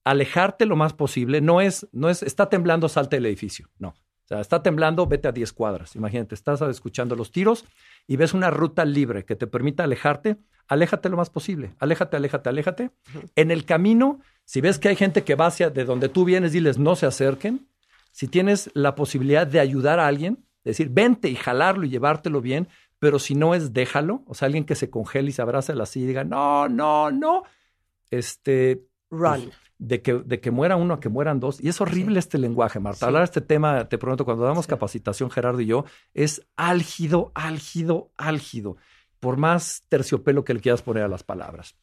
alejarte lo más posible, no es, no es, está temblando, salte del edificio, no. O sea, está temblando, vete a 10 cuadras. Imagínate, estás escuchando los tiros y ves una ruta libre que te permita alejarte, aléjate lo más posible, aléjate, aléjate, aléjate. Uh -huh. En el camino, si ves que hay gente que va hacia de donde tú vienes, diles no se acerquen. Si tienes la posibilidad de ayudar a alguien, decir vente y jalarlo y llevártelo bien, pero si no es déjalo, o sea, alguien que se congele y se abraza así y diga, no, no, no, este...
Run.
Pues, de, que, de que muera uno a que mueran dos. Y es horrible sí. este lenguaje, Marta. Sí. Hablar de este tema, te prometo, cuando damos sí. capacitación, Gerardo y yo, es álgido, álgido, álgido. Por más terciopelo que le quieras poner a las palabras.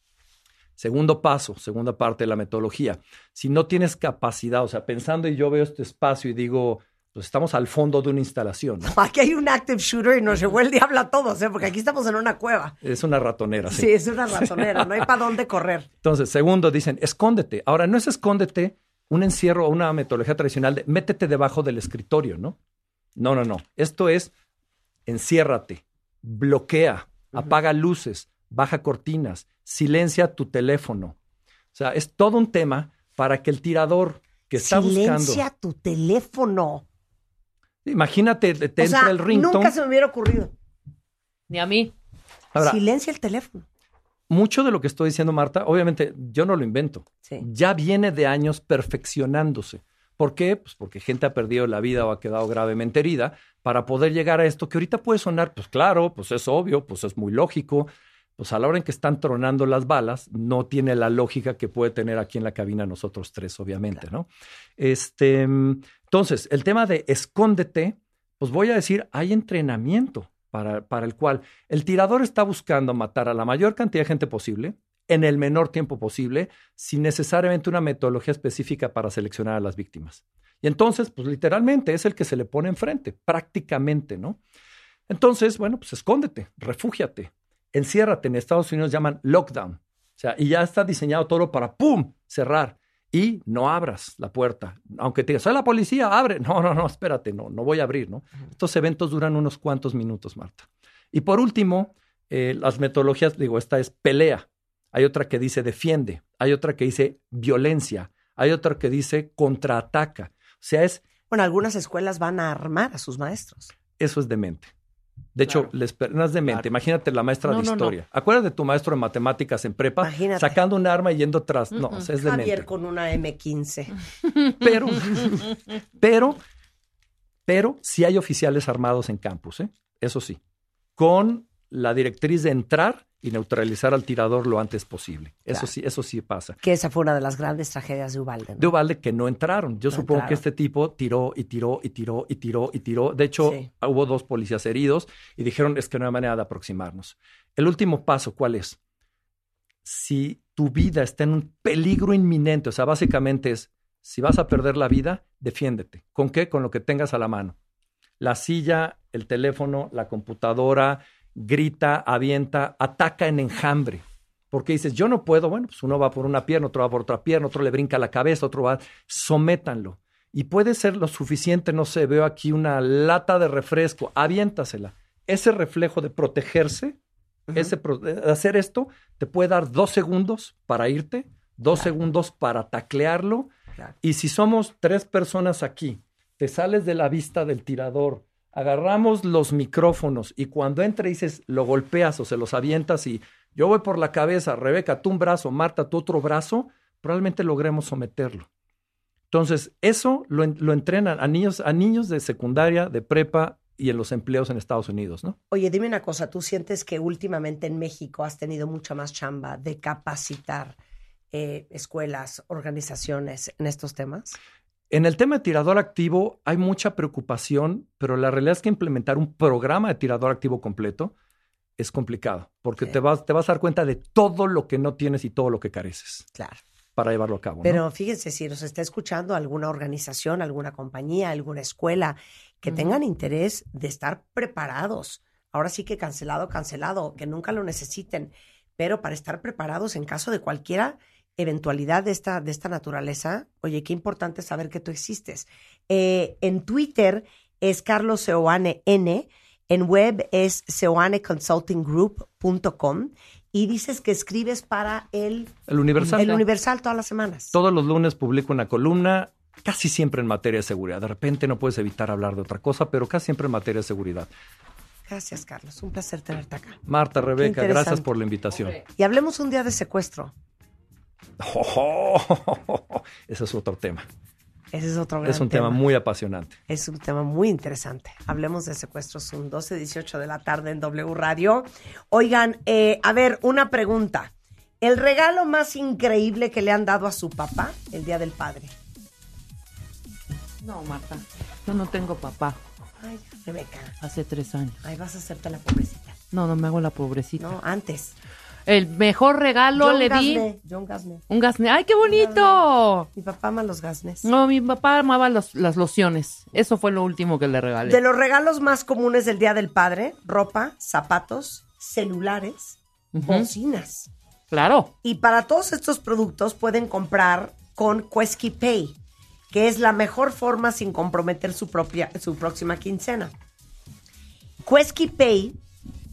Segundo paso, segunda parte de la metodología. Si no tienes capacidad, o sea, pensando y yo veo este espacio y digo, pues estamos al fondo de una instalación. ¿no? <laughs>
Aquí hay un active shooter y nos llegó el diablo a todos, ¿eh? porque aquí estamos en una cueva.
Es una ratonera, sí.
Sí, es una ratonera, no hay para dónde correr. <laughs>
Entonces, segundo, dicen, escóndete. Ahora, no es escóndete un encierro o una metodología tradicional de métete debajo del escritorio, ¿no? No, no, no. Esto es enciérrate, bloquea, uh -huh. apaga luces, baja cortinas, silencia tu teléfono. O sea, es todo un tema para que el tirador que está
silencia
buscando.
Silencia tu teléfono.
Imagínate, te
o
entra
sea,
el ringtone.
Nunca se me hubiera ocurrido.
Ni a mí.
Ahora,
Silencia el teléfono.
Mucho de lo que estoy diciendo, Marta, obviamente yo no lo invento.
Sí.
Ya viene de años perfeccionándose. ¿Por qué? Pues porque gente ha perdido la vida o ha quedado gravemente herida para poder llegar a esto que ahorita puede sonar, pues claro, pues es obvio, pues es muy lógico. Pues a la hora en que están tronando las balas, no tiene la lógica que puede tener aquí en la cabina nosotros tres, obviamente, claro. ¿no? Este, entonces, el tema de escóndete pues voy a decir, hay entrenamiento para, para el cual el tirador está buscando matar a la mayor cantidad de gente posible en el menor tiempo posible, sin necesariamente una metodología específica para seleccionar a las víctimas. Y entonces, pues literalmente es el que se le pone enfrente, prácticamente, ¿no? Entonces, bueno, pues escóndete, refúgiate, enciérrate. En Estados Unidos llaman lockdown. O sea, y ya está diseñado todo para ¡pum! cerrar. Y no abras la puerta. Aunque te digas, soy la policía, abre. No, no, no, espérate, no, no voy a abrir, ¿no? Estos eventos duran unos cuantos minutos, Marta. Y por último, eh, las metodologías, digo, esta es pelea. Hay otra que dice defiende. Hay otra que dice violencia. Hay otra que dice contraataca. O sea, es,
Bueno, algunas escuelas van a armar a sus maestros.
eso es demente. De hecho, les, per- no es demente.
Claro.
Imagínate la maestra
No,
de
no, no.
historia. Acuérdate de tu maestro de matemáticas en prepa,
Imagínate.
sacando un arma y yendo tras. No, o sea, es demente.
Javier con una M15. <laughs>
Pero, <laughs> pero, pero sí hay oficiales armados en campus, ¿eh? Eso sí. Con la directriz de entrar y neutralizar al tirador lo antes posible. Eso
Claro.
sí, eso sí pasa.
Que esa fue una de las grandes tragedias de Ubalde. ¿no?
De Ubalde que no entraron. Yo
No
supongo
entraron.
que este tipo tiró y tiró y tiró y tiró y tiró. De hecho,
Sí.
hubo dos policías heridos y dijeron es que no hay manera de aproximarnos. El último paso, ¿cuál es? Si tu vida está en un peligro inminente, o sea, básicamente es, si vas a perder la vida, defiéndete. ¿Con qué? Con lo que tengas a la mano. La silla, el teléfono, la computadora, grita, avienta, ataca en enjambre. Porque dices, yo no puedo, bueno, pues uno va por una pierna, otro va por otra pierna, otro le brinca la cabeza, otro va, sométanlo. Y puede ser lo suficiente, no sé, veo aquí una lata de refresco, aviéntasela. Ese reflejo de protegerse, ese pro- de hacer esto, te puede dar dos segundos para irte, dos segundos para taclearlo.
Claro.
Y si somos tres personas aquí, te sales de la vista del tirador, agarramos los micrófonos y cuando entre dices, lo golpeas o se los avientas y yo voy por la cabeza, Rebeca, tú un brazo, Marta, tú otro brazo, probablemente logremos someterlo. Entonces, eso lo, lo entrenan a niños, a niños de secundaria, de prepa y en los empleos en Estados Unidos, ¿no?
Oye, dime una cosa, ¿tú sientes que últimamente en México has tenido mucha más chamba de capacitar eh, escuelas, organizaciones en estos temas?
En el tema de tirador activo hay mucha preocupación, pero la realidad es que implementar un programa de tirador activo completo es complicado, porque
Sí.
te, vas, te vas a dar cuenta de todo lo que no tienes y todo lo que careces
Claro.
para llevarlo a cabo. ¿no?
Pero fíjense, si nos está escuchando alguna organización, alguna compañía, alguna escuela, que tengan interés de estar preparados. Ahora sí que cancelado, cancelado, que nunca lo necesiten, pero para estar preparados en caso de cualquiera eventualidad de esta, de esta naturaleza, oye, qué importante saber que tú existes. Eh, en Twitter es Carlos Seoane N, en web es seoaneconsultinggroup.com y dices que escribes para el,
el Universal.
el Universal todas las semanas.
Todos los lunes publico una columna, casi siempre en materia de seguridad. De repente no puedes evitar hablar de otra cosa, pero casi siempre en materia de seguridad.
Gracias, Carlos. Un placer tenerte acá.
Marta, Rebeca, gracias por la invitación.
Y hablemos un día de secuestro. <laughs>
Ese es otro tema.
Ese es otro gran
Es un tema muy apasionante.
Es un tema muy interesante. Hablemos de secuestros un 12, 18 de la tarde en W Radio. Oigan, eh, a ver, una pregunta. El regalo más increíble que le han dado a su papá el Día del Padre.
No, Marta, yo no tengo papá.
Ay, Rebeca.
Hace tres años.
Ay, vas a hacerte la pobrecita.
No, no me hago la pobrecita.
No, antes.
El mejor regalo le di.
Gasné, John Gasné.
Un gasné. ¡Ay, qué bonito!
Mi papá ama los gasnes.
No, mi papá amaba los- las lociones. Eso fue lo último que le regalé.
De los regalos más comunes del Día del Padre, ropa, zapatos, celulares,
Ujú.
bocinas.
Claro.
Y para todos estos productos pueden comprar con Quesky Pay, que es la mejor forma sin comprometer su, propia, su próxima quincena. Quesky Pay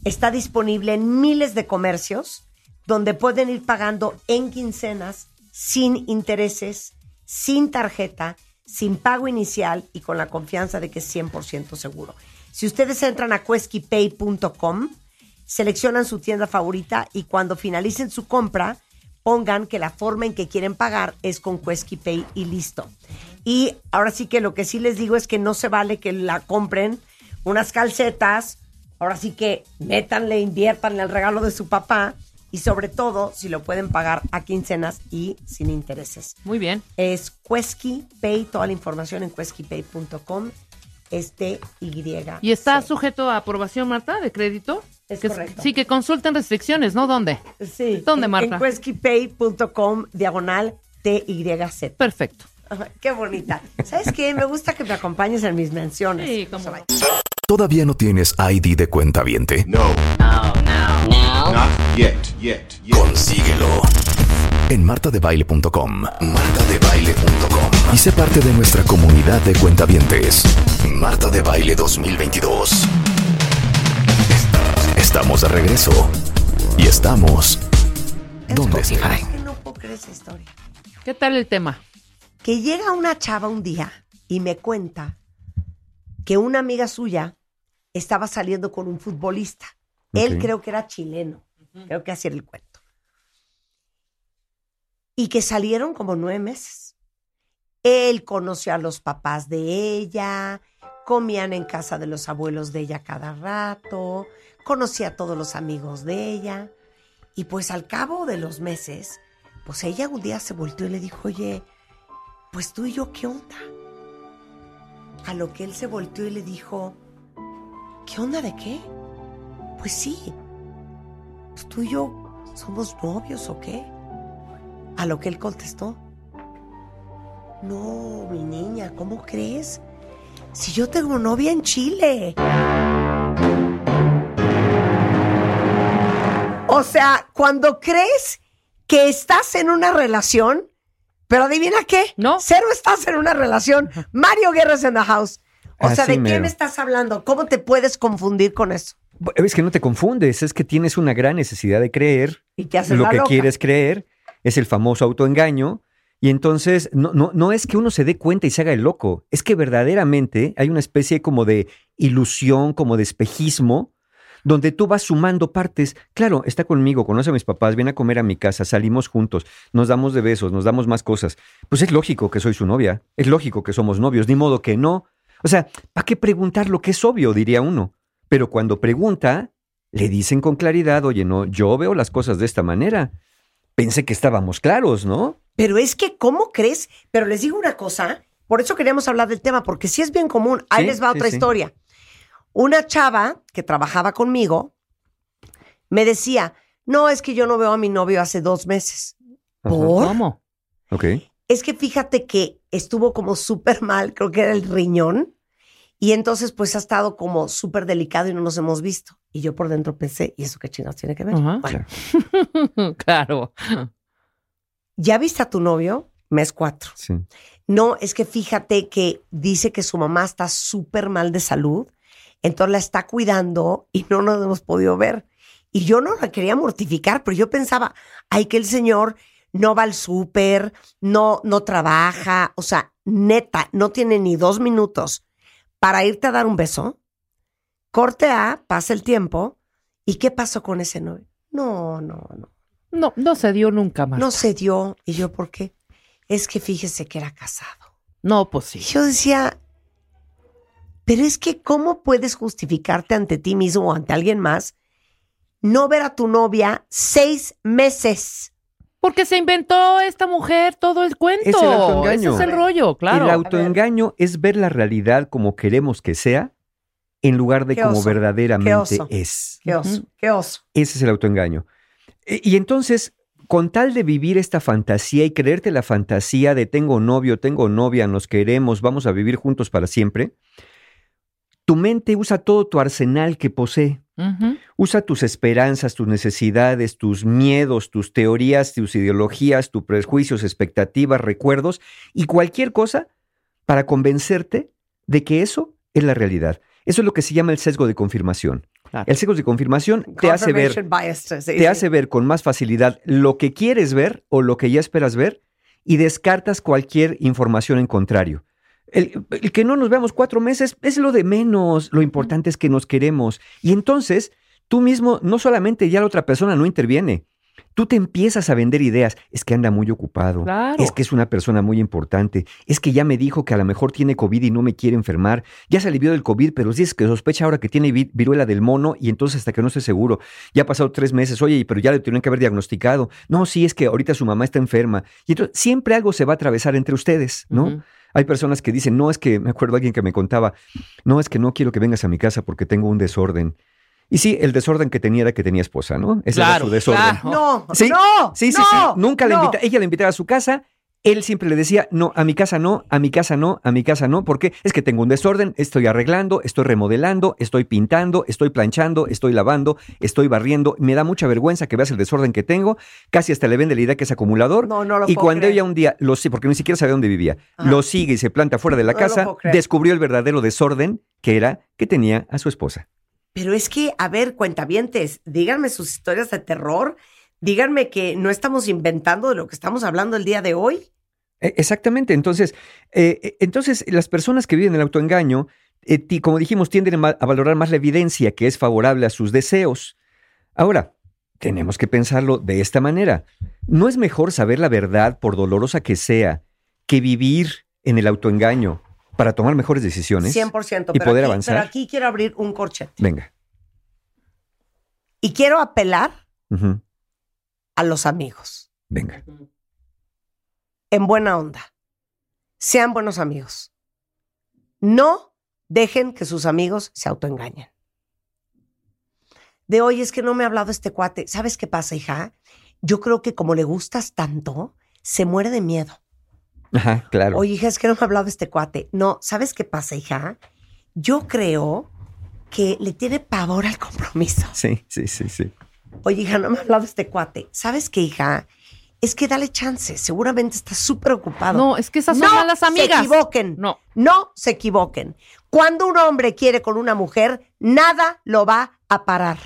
está disponible en miles de comercios donde pueden ir pagando en quincenas sin intereses, sin tarjeta, sin pago inicial y con la confianza de que es 100% seguro. Si ustedes entran a queskypay.com, seleccionan su tienda favorita y cuando finalicen su compra, pongan que la forma en que quieren pagar es con Quesky Pay y listo. Y ahora sí que lo que sí les digo es que no se vale que la compren unas calcetas, ahora sí que métanle, inviertan el regalo de su papá y sobre todo si lo pueden pagar a quincenas y sin intereses.
Muy bien.
Es Quesky Pay, toda la información en queskypay.com es TY.
¿Y está sujeto a aprobación, Marta, de crédito?
Es
Que-
correcto.
Sí, que consulten restricciones, ¿no? ¿Dónde?
Sí.
¿Dónde, Marta?
En queskypay.com diagonal TYZ.
Perfecto.
Qué bonita. ¿Sabes qué? Me gusta que me acompañes en mis menciones.
Sí, cómo no.
¿Todavía no tienes ID de cuenta viente?
No. No, no. Not yet, yet, yet.
Consíguelo en martadebaile.com. Martadebaile.com. Y sé parte de nuestra comunidad de cuentavientes. Marta de Baile 2022. Estamos de regreso. Y estamos.
No puedo creer esa historia.
¿Qué tal el tema?
Que llega una chava un día y me cuenta que una amiga suya estaba saliendo con un futbolista. Él creo que era chileno. Creo que así era el cuento. Y que salieron como nueve meses. Él conoció a los papás de ella, comían en casa de los abuelos de ella cada rato, conocía a todos los amigos de ella. Y pues al cabo de los meses, pues ella un día se volteó y le dijo, oye, pues tú y yo, ¿qué onda? A lo que él se volteó y le dijo, ¿qué onda de qué? Pues sí, pues tú y yo somos novios o qué? A lo que él contestó, no, mi niña, ¿cómo crees? Si yo tengo novia en Chile. O sea, cuando crees que estás en una relación, pero adivina qué, no. Cero estás en una relación. Mario Guerras en the house. O sea, ¿de qué
mero.
me estás hablando? ¿Cómo te puedes confundir con eso?
Es que no te confundes, es que tienes una gran necesidad de creer
Y te haces
lo
la
que
loca.
quieres creer, es el famoso autoengaño. Y entonces no, no, no es que uno se dé cuenta y se haga el loco, es que verdaderamente hay una especie como de ilusión, como de espejismo, donde tú vas sumando partes. Claro, está conmigo, conoce a mis papás, viene a comer a mi casa, salimos juntos, nos damos de besos, nos damos más cosas. Pues es lógico que soy su novia, es lógico que somos novios, ni modo que no. O sea, ¿para qué preguntar lo que es obvio? diría uno. Pero cuando pregunta, le dicen con claridad, oye, no, yo veo las cosas de esta manera. Pensé que estábamos claros, ¿no?
Pero es que, ¿cómo crees? Pero les digo una cosa, por eso queríamos hablar del tema, porque sí es bien común. Ahí
Sí,
les va
sí,
otra
sí.
historia. Una chava que trabajaba conmigo me decía, no, es que yo no veo a mi novio hace dos meses. ¿Por?
¿Cómo?
Ok.
Es que fíjate que estuvo como súper mal, creo que era el riñón, y entonces pues ha estado como súper delicado y no nos hemos visto. Y yo por dentro pensé, ¿y eso qué chingados tiene que ver? Bueno, <laughs>
claro.
¿ya viste a tu novio? Mes cuatro.
Sí.
No, es que fíjate que dice que su mamá está súper mal de salud, entonces la está cuidando y no nos hemos podido ver. Y yo no la quería mortificar, pero yo pensaba, ay, que el señor no va al súper, no, no trabaja, o sea, neta, no tiene ni dos minutos para irte a dar un beso. Corte A, pasa el tiempo, ¿y qué pasó con ese novio? No, no, no.
No, no se dio nunca más.
No se dio. ¿Y yo por qué? Es que fíjese que era casado.
No, pues sí.
Yo decía, pero es que ¿cómo puedes justificarte ante ti mismo o ante alguien más no ver a tu novia seis meses?
Porque se inventó esta mujer todo el cuento.
Es el autoengaño.
Ese es el rollo, claro.
El autoengaño es ver la realidad como queremos que sea en lugar de
Qué
como
qué
verdaderamente
oso.
es.
Qué oso, qué oso.
Ese es el autoengaño. E- Y entonces, con tal de vivir esta fantasía y creerte la fantasía de tengo novio, tengo novia, nos queremos, vamos a vivir juntos para siempre, tu mente usa todo tu arsenal que posee. Usa tus esperanzas, tus necesidades, tus miedos, tus teorías, tus ideologías, tus prejuicios, expectativas, recuerdos y cualquier cosa para convencerte de que eso es la realidad. Eso es lo que se llama el sesgo de confirmación. El sesgo de confirmación te hace ver
bias,
te hace ver con más facilidad lo que quieres ver o lo que ya esperas ver y descartas cualquier información en contrario. El, el que no nos veamos cuatro meses es lo de menos, lo importante es que nos queremos. Y entonces tú mismo, no solamente ya la otra persona no interviene, tú te empiezas a vender ideas. Es que anda muy ocupado,
Claro.
es que es una persona muy importante, es que ya me dijo que a lo mejor tiene COVID y no me quiere enfermar, ya se alivió del COVID, pero dices que sospecha ahora que tiene vi- viruela del mono y entonces hasta que no esté seguro, ya ha pasado tres meses, oye, pero ya le tuvieron que haber diagnosticado. No, sí, es que ahorita su mamá está enferma. Y entonces siempre algo se va a atravesar entre ustedes, ¿no? Hay personas que dicen, no es que, me acuerdo alguien que me contaba, no es que no quiero que vengas a mi casa porque tengo un desorden. Y sí, el desorden que tenía era que tenía esposa, ¿no? Ese era
Claro,
su desorden.
claro.
No,
Sí,
no,
Sí, sí,
no,
sí. Nunca la
no.
invita, ella la invitaba a su casa. Él siempre le decía, no, a mi casa no, a mi casa no, a mi casa no, porque es que tengo un desorden, estoy arreglando, estoy remodelando, estoy pintando, estoy planchando, estoy lavando, estoy barriendo. Me da mucha vergüenza que veas el desorden que tengo. Casi hasta le vende la idea que es acumulador.
No, no lo
y
puedo
cuando
creer.
ella un día lo sigue, porque ni siquiera sabía dónde vivía,
Ajá.
lo sigue y se planta fuera de la
No
casa, descubrió el verdadero desorden que era que tenía a su esposa.
Pero es que, a ver, cuentavientes, díganme sus historias de terror. Díganme que no estamos inventando de lo que estamos hablando el día de hoy.
E- Exactamente. Entonces, eh, eh, entonces las personas que viven el autoengaño, eh, como dijimos, tienden a valorar más la evidencia que es favorable a sus deseos. Ahora, tenemos que pensarlo de esta manera. ¿No es mejor saber la verdad, por dolorosa que sea, que vivir en el autoengaño para tomar mejores decisiones?
100%.
Y
pero
poder
aquí,
avanzar.
Pero aquí quiero abrir un corchete.
Venga.
Y quiero apelar a los amigos.
Venga.
En buena onda. Sean buenos amigos. No dejen que sus amigos se autoengañen. De hoy es que no me ha hablado este cuate. ¿Sabes qué pasa, hija? Yo creo que como le gustas tanto, se muere de miedo.
Ajá, claro.
Oye, hija, es que no me ha hablado este cuate. No, ¿sabes qué pasa, hija? Yo creo que le tiene pavor al compromiso.
Sí, sí, sí, sí.
Oye, hija, no me ha hablado este cuate. ¿Sabes qué, hija? Es que dale chance. Seguramente está súper ocupado.
No, es que esas son
No
malas amigas.
se equivoquen.
No.
No se equivoquen. Cuando un hombre quiere con una mujer, nada lo va a parar.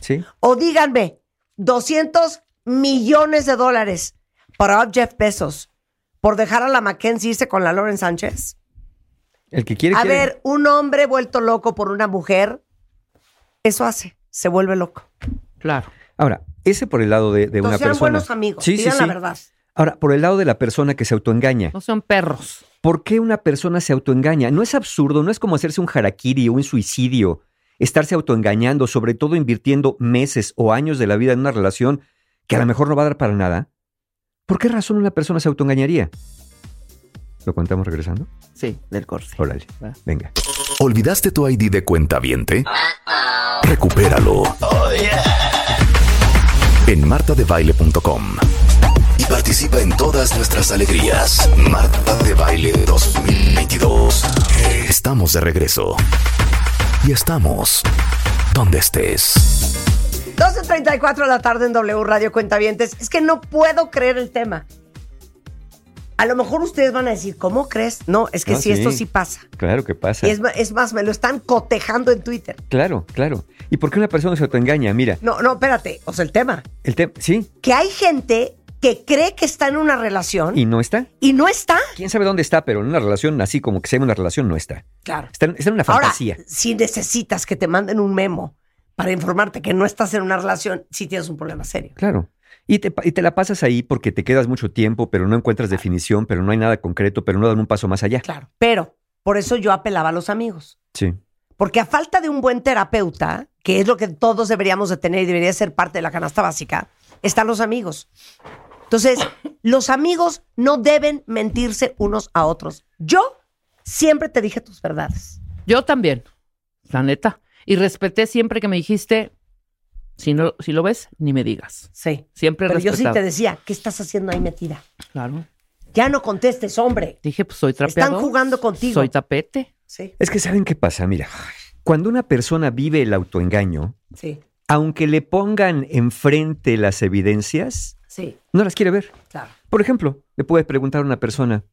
Sí.
O díganme, 200 millones de dólares para Jeff Bezos por dejar a la Mackenzie irse con la Lauren Sánchez.
El que quiere,
A
quiere.
ver, un hombre vuelto loco por una mujer, eso hace, se vuelve loco.
Claro.
Ahora, ese por el lado de, de una
sean
persona.
buenos amigos,
Sí, sí,
la
sí.
verdad.
Ahora, por el lado de la persona que se autoengaña.
No son perros.
¿Por qué una persona se autoengaña? No es absurdo, no es como hacerse un harakiri o un suicidio. Estarse autoengañando, sobre todo invirtiendo meses o años de la vida en una relación que a lo mejor no va a dar para nada. ¿Por qué razón una persona se autoengañaría? ¿Lo contamos regresando?
Sí, del corte.
Órale, venga.
¿Olvidaste tu ID de cuenta viente? Recupéralo. En martadebaile.com. Y participa en todas nuestras alegrías. Marta de Baile 2022. Estamos de regreso. Y estamos donde estés.
12.34 de la tarde en W Radio Cuentavientes. Es que no puedo creer el tema. A lo mejor ustedes van a decir, ¿cómo crees? No, es que
Ah,
sí, esto
sí.
sí pasa.
Claro que pasa.
Y es, es más, me lo están cotejando en Twitter.
Claro, claro. ¿Y por qué una persona se autoengaña? Mira,
No, no, espérate. O sea, el tema.
el tema, sí,
Que hay gente que cree que está en una relación
y
y,
no está.
no está.
¿Quién sabe dónde está? Pero en una relación, así como que sea una relación, no está.
Claro.
Está, en- está en una
Ahora,
fantasía.
si necesitas que te manden un memo para informarte que no estás en una relación, sí tienes un problema serio.
Claro. Y te, pa- y te la pasas ahí porque te quedas mucho tiempo, pero no encuentras definición, pero no hay nada concreto, pero no dan un paso más allá.
Claro. Pero por eso yo apelaba a los amigos.
Sí.
Porque a falta de un buen terapeuta, que es lo que todos deberíamos de tener y debería ser parte de la canasta básica, están los amigos. Entonces, <coughs> los amigos no deben mentirse unos a otros. Yo siempre te dije tus verdades.
Yo también, la neta. Y respeté siempre que me dijiste, si no, si lo ves, ni me digas.
Sí.
Siempre
Pero yo sí te decía, ¿qué estás haciendo ahí metida?
Claro.
Ya no contestes, hombre.
Dije, pues soy trapeador.
Están jugando contigo.
Soy tapete.
Sí,
Es que ¿saben qué pasa? Mira, cuando una persona vive el autoengaño,
sí,
aunque le pongan enfrente las evidencias,
sí,
no las quiere ver.
claro.
Por ejemplo, le puedes preguntar a una persona,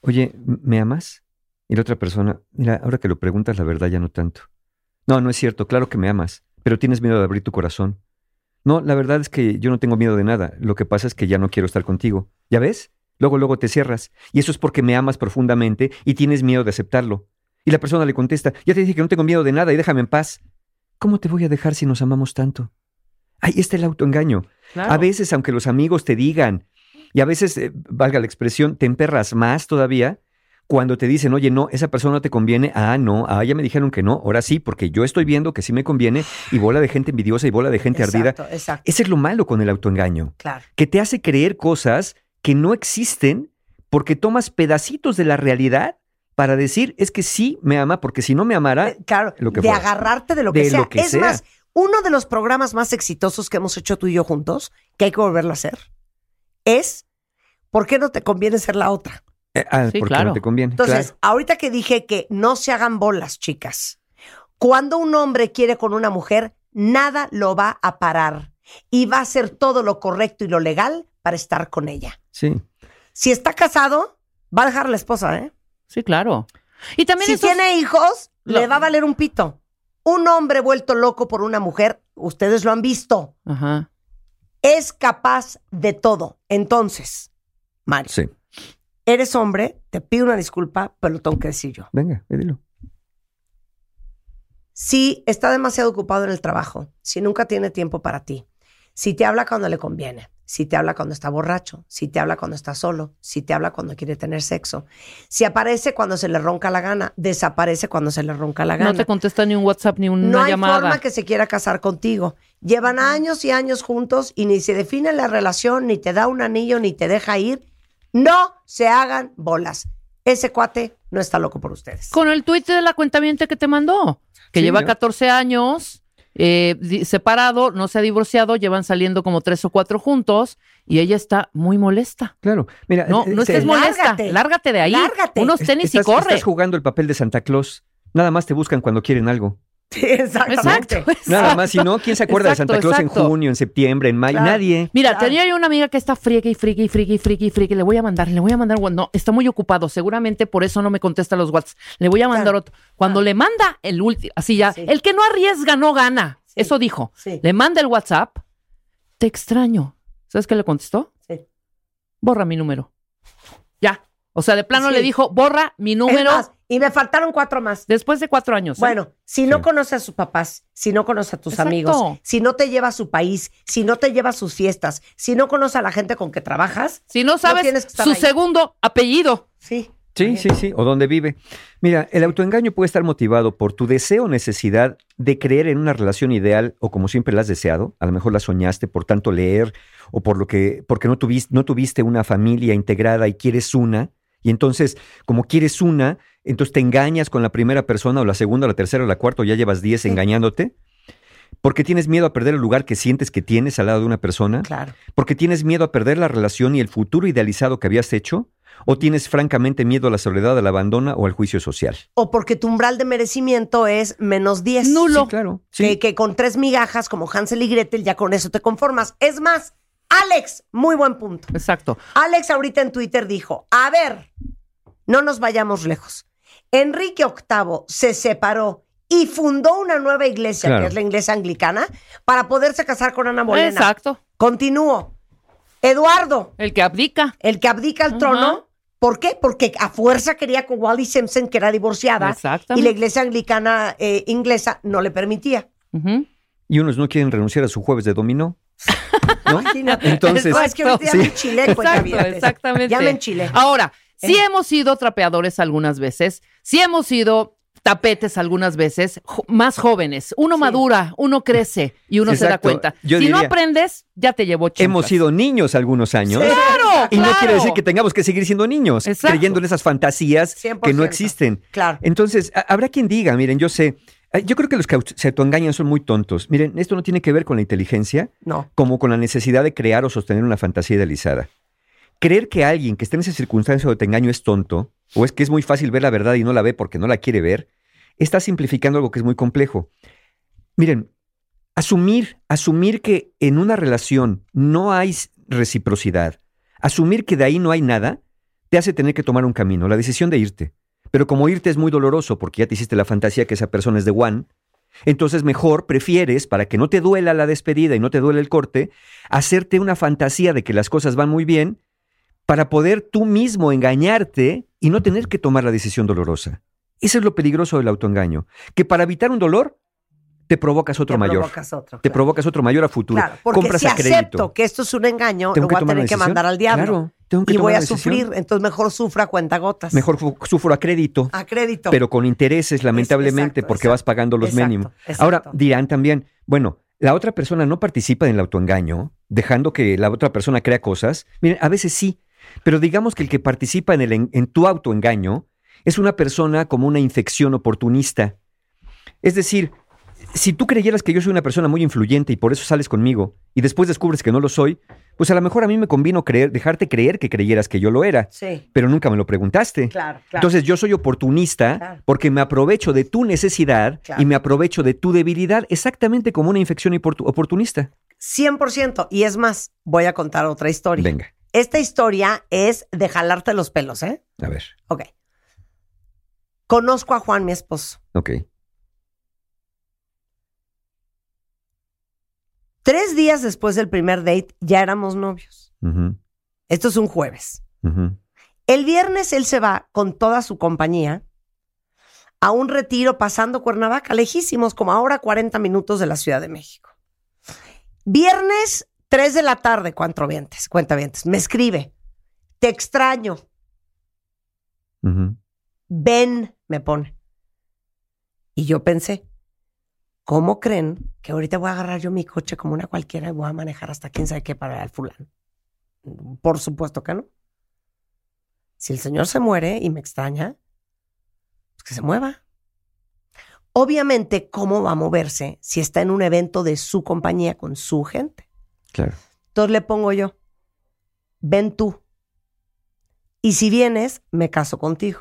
oye, ¿me amas? Y la otra persona, mira, ahora que lo preguntas, la verdad ya no tanto. No, no es cierto, claro que me amas, pero tienes miedo de abrir tu corazón. No, la verdad es que yo no tengo miedo de nada. Lo que pasa es que ya no quiero estar contigo. ¿Ya ves? Luego, luego te cierras. Y eso es porque me amas profundamente y tienes miedo de aceptarlo. Y la persona le contesta, ya te dije que no tengo miedo de nada y déjame en paz. ¿Cómo te voy a dejar si nos amamos tanto? Ahí está el autoengaño.
Claro.
A veces, aunque los amigos te digan, y a veces, eh, valga la expresión, te emperras más todavía cuando te dicen, oye, no, esa persona no te conviene. Ah, no, ah, ya me dijeron que no, ahora sí, porque yo estoy viendo que sí me conviene y bola de gente envidiosa y bola de gente ardida.
Exacto, exacto.
Ese es lo malo con el autoengaño,
Claro.
que te hace creer cosas que no existen porque tomas pedacitos de la realidad para decir, es que sí me ama, porque si no me amara,
Eh, Claro,
lo que
de
fuera.
agarrarte de lo que
De
sea.
lo que
es
sea.
más, uno de los programas más exitosos que hemos hecho tú y yo juntos, que hay que volverlo a hacer, es ¿por qué no te conviene ser la otra?
Eh, ah,
Sí,
porque
claro.
no te conviene.
Entonces,
claro.
ahorita que dije que no se hagan bolas, chicas, cuando un hombre quiere con una mujer, nada lo va a parar y va a hacer todo lo correcto y lo legal para estar con ella.
Sí.
Si está casado, va a dejar a la esposa, ¿eh?
Sí, claro. Y también
Si
esos-
tiene hijos,
Lo-
le va a valer un pito. Un hombre vuelto loco por una mujer, ustedes lo han visto,
Ajá.
es capaz de todo. Entonces, Mario,
Sí.
Eres hombre, te pido una disculpa, pero lo tengo que decir yo.
Venga, dilo.
Si está demasiado ocupado en el trabajo, si nunca tiene tiempo para ti, si te habla cuando le conviene, si te habla cuando está borracho, si te habla cuando está solo, si te habla cuando quiere tener sexo, si aparece cuando se le ronca la gana, desaparece cuando se le ronca la gana.
No te contesta ni un WhatsApp ni una
No hay
llamada.
forma que se quiera casar contigo. Llevan años y años juntos y ni se define la relación, ni te da un anillo, ni te deja ir. No se hagan bolas. Ese cuate no está loco por ustedes.
Con el tuit de la cuenta que te mandó, que
Sí,
lleva
¿no?
14 años, eh, separado, no se ha divorciado, llevan saliendo como tres o cuatro juntos y ella está muy molesta.
Claro. Mira,
No,
eh,
no estés molesta.
Lárgate.
Lárgate de ahí.
Lárgate.
Unos tenis
estás,
y corre.
estás jugando el papel de Santa Claus. Nada más te buscan cuando quieren algo.
Sí, exactamente.
Exacto.
Nada más, si no, ¿quién se acuerda
Exacto,
de Santa Claus en junio, en septiembre, en mayo?
Claro.
Nadie.
Mira,
Claro.
tenía yo una amiga que está friegue y y friegue y friegue. Le voy a mandar, le voy a mandar. No, está muy ocupado. Seguramente por eso no me contesta los WhatsApp. Le voy a mandar
Claro.
otro. Cuando le manda el último, así ya,
Sí.
el que no arriesga no gana.
Sí.
Eso dijo.
Sí.
Le manda el WhatsApp. Te extraño. ¿Sabes qué le contestó?
Sí.
Borra mi número. Ya. O sea, de plano le dijo, borra mi número
más, y me faltaron cuatro más.
después de cuatro años. ¿eh?
Bueno, si no
Sí.
conoce a sus papás, si no conoce a tus
Exacto.
amigos, si no te lleva a su país, si no te lleva a sus fiestas, si no conoce a la gente con que trabajas,
si no sabes
tienes que estar
su
ahí.
segundo apellido.
sí.
Sí, sí, sí. O donde vive. Mira, el autoengaño puede estar motivado por tu deseo o necesidad de creer en una relación ideal o como siempre la has deseado. A lo mejor la soñaste por tanto leer o por lo que, porque no tuviste, no tuviste una familia integrada y quieres una. Y entonces, como quieres una, entonces te engañas con la primera persona o la segunda o la tercera o la cuarta o ya llevas diez engañándote. Porque tienes miedo a perder el lugar que sientes que tienes al lado de una persona.
Claro.
¿Porque tienes miedo a perder la relación y el futuro idealizado que habías hecho? ¿O tienes francamente miedo a la soledad, al abandono o al juicio social?
O porque tu umbral de merecimiento es menos 10.
Nulo.
Sí, claro. Sí.
Que, que con tres migajas como Hansel y Gretel ya con eso te conformas. Es más, Alex, muy buen punto.
Exacto.
Alex ahorita en Twitter dijo, a ver, no nos vayamos lejos. Enrique VIII se separó y fundó una nueva iglesia,
Claro.
que es la iglesia anglicana, para poderse casar con Ana Bolena.
Exacto.
Continúo. Eduardo,
El que abdica.
el que abdica el
Ajá.
trono, ¿por qué? Porque a fuerza quería con Wally Simpson, que era divorciada, y la iglesia anglicana eh, inglesa no le permitía.
Y unos no quieren renunciar a su jueves de dominó. <laughs> ¿No?
Imagínate.
Entonces,
No, es que ahorita ya
sí.
me enchilé,
Exacto,
cuentavientes.
exactamente.
Ya me enchilé.
Ahora, sí
Eh.
hemos sido trapeadores algunas veces, sí hemos sido tapetes algunas veces, más jóvenes. Uno
Sí.
madura, uno crece y uno se da
Exacto.
cuenta.
Yo
si no aprendes, ya te llevó chanclas.
Hemos sido niños algunos años.
¡Claro!
Y no quiere decir que tengamos que seguir siendo niños,
Exacto.
creyendo en esas fantasías
100%.
que no existen.
Claro.
Entonces, habrá quien diga, miren, yo sé, yo creo que los que se autoengañan son muy tontos. Miren, esto no tiene que ver con la inteligencia,
No.
como con la necesidad de crear o sostener una fantasía idealizada. Creer que alguien que esté en esa circunstancia de engaño es tonto, o es que es muy fácil ver la verdad y no la ve porque no la quiere ver, está simplificando algo que es muy complejo. Miren, asumir, asumir que en una relación no hay reciprocidad, asumir que de ahí no hay nada, te hace tener que tomar un camino, la decisión de irte. Pero como irte es muy doloroso porque ya te hiciste la fantasía que esa persona es de One, entonces mejor prefieres, para que no te duela la despedida y no te duele el corte, hacerte una fantasía de que las cosas van muy bien para poder tú mismo engañarte y no tener que tomar la decisión dolorosa. Eso es lo peligroso del autoengaño, que para evitar un dolor te provocas otro
Te
mayor.
provocas otro,
Te
claro.
provocas otro mayor a futuro.
Claro, porque
Compras
si
a crédito.
acepto que esto es un engaño, lo
que
voy a tener que mandar al diablo.
Claro, tengo que
y
tomar
voy a
decisión.
sufrir, entonces mejor sufra cuenta gotas.
Mejor sufro a crédito.
A crédito.
pero con intereses, lamentablemente,
exacto,
porque vas pagando los
exacto,
mínimos. Ahora dirán también, bueno, la otra persona no participa en el autoengaño, dejando que la otra persona crea cosas. Miren, a veces sí, Pero digamos que el que participa en, el, en tu autoengaño es una persona como una infección oportunista. Es decir, si tú creyeras que yo soy una persona muy influyente y por eso sales conmigo y después descubres que no lo soy, pues a lo mejor a mí me convino creer, dejarte creer que creyeras que yo lo era,
Sí.
pero nunca me lo preguntaste.
Claro, claro.
Entonces yo soy oportunista
Claro.
porque me aprovecho de tu necesidad y me aprovecho de tu debilidad exactamente como una infección oportu- oportunista.
100%. Y es más, voy a contar otra historia.
Venga,
Esta historia es de jalarte los pelos, ¿eh?
a ver.
Ok. Conozco a Juan, mi esposo.
Ok.
Tres días después del primer date ya éramos novios. Esto es un jueves. El viernes él se va con toda su compañía a un retiro pasando Cuernavaca, lejísimos, como ahora 40 minutos de la Ciudad de México. Viernes, 3 de la tarde, cuatro vientes, cuenta vientes. Me escribe, te extraño, ven, me pone. Y yo pensé, ¿cómo creen que ahorita voy a agarrar yo mi coche como una cualquiera y voy a manejar hasta quién sabe qué para el fulano? Por supuesto que no. Si el señor se muere y me extraña, pues que se mueva. Obviamente, ¿cómo va a moverse si está en un evento de su compañía con su gente?
Claro.
Entonces le pongo yo, ven tú. Y si vienes, me caso contigo.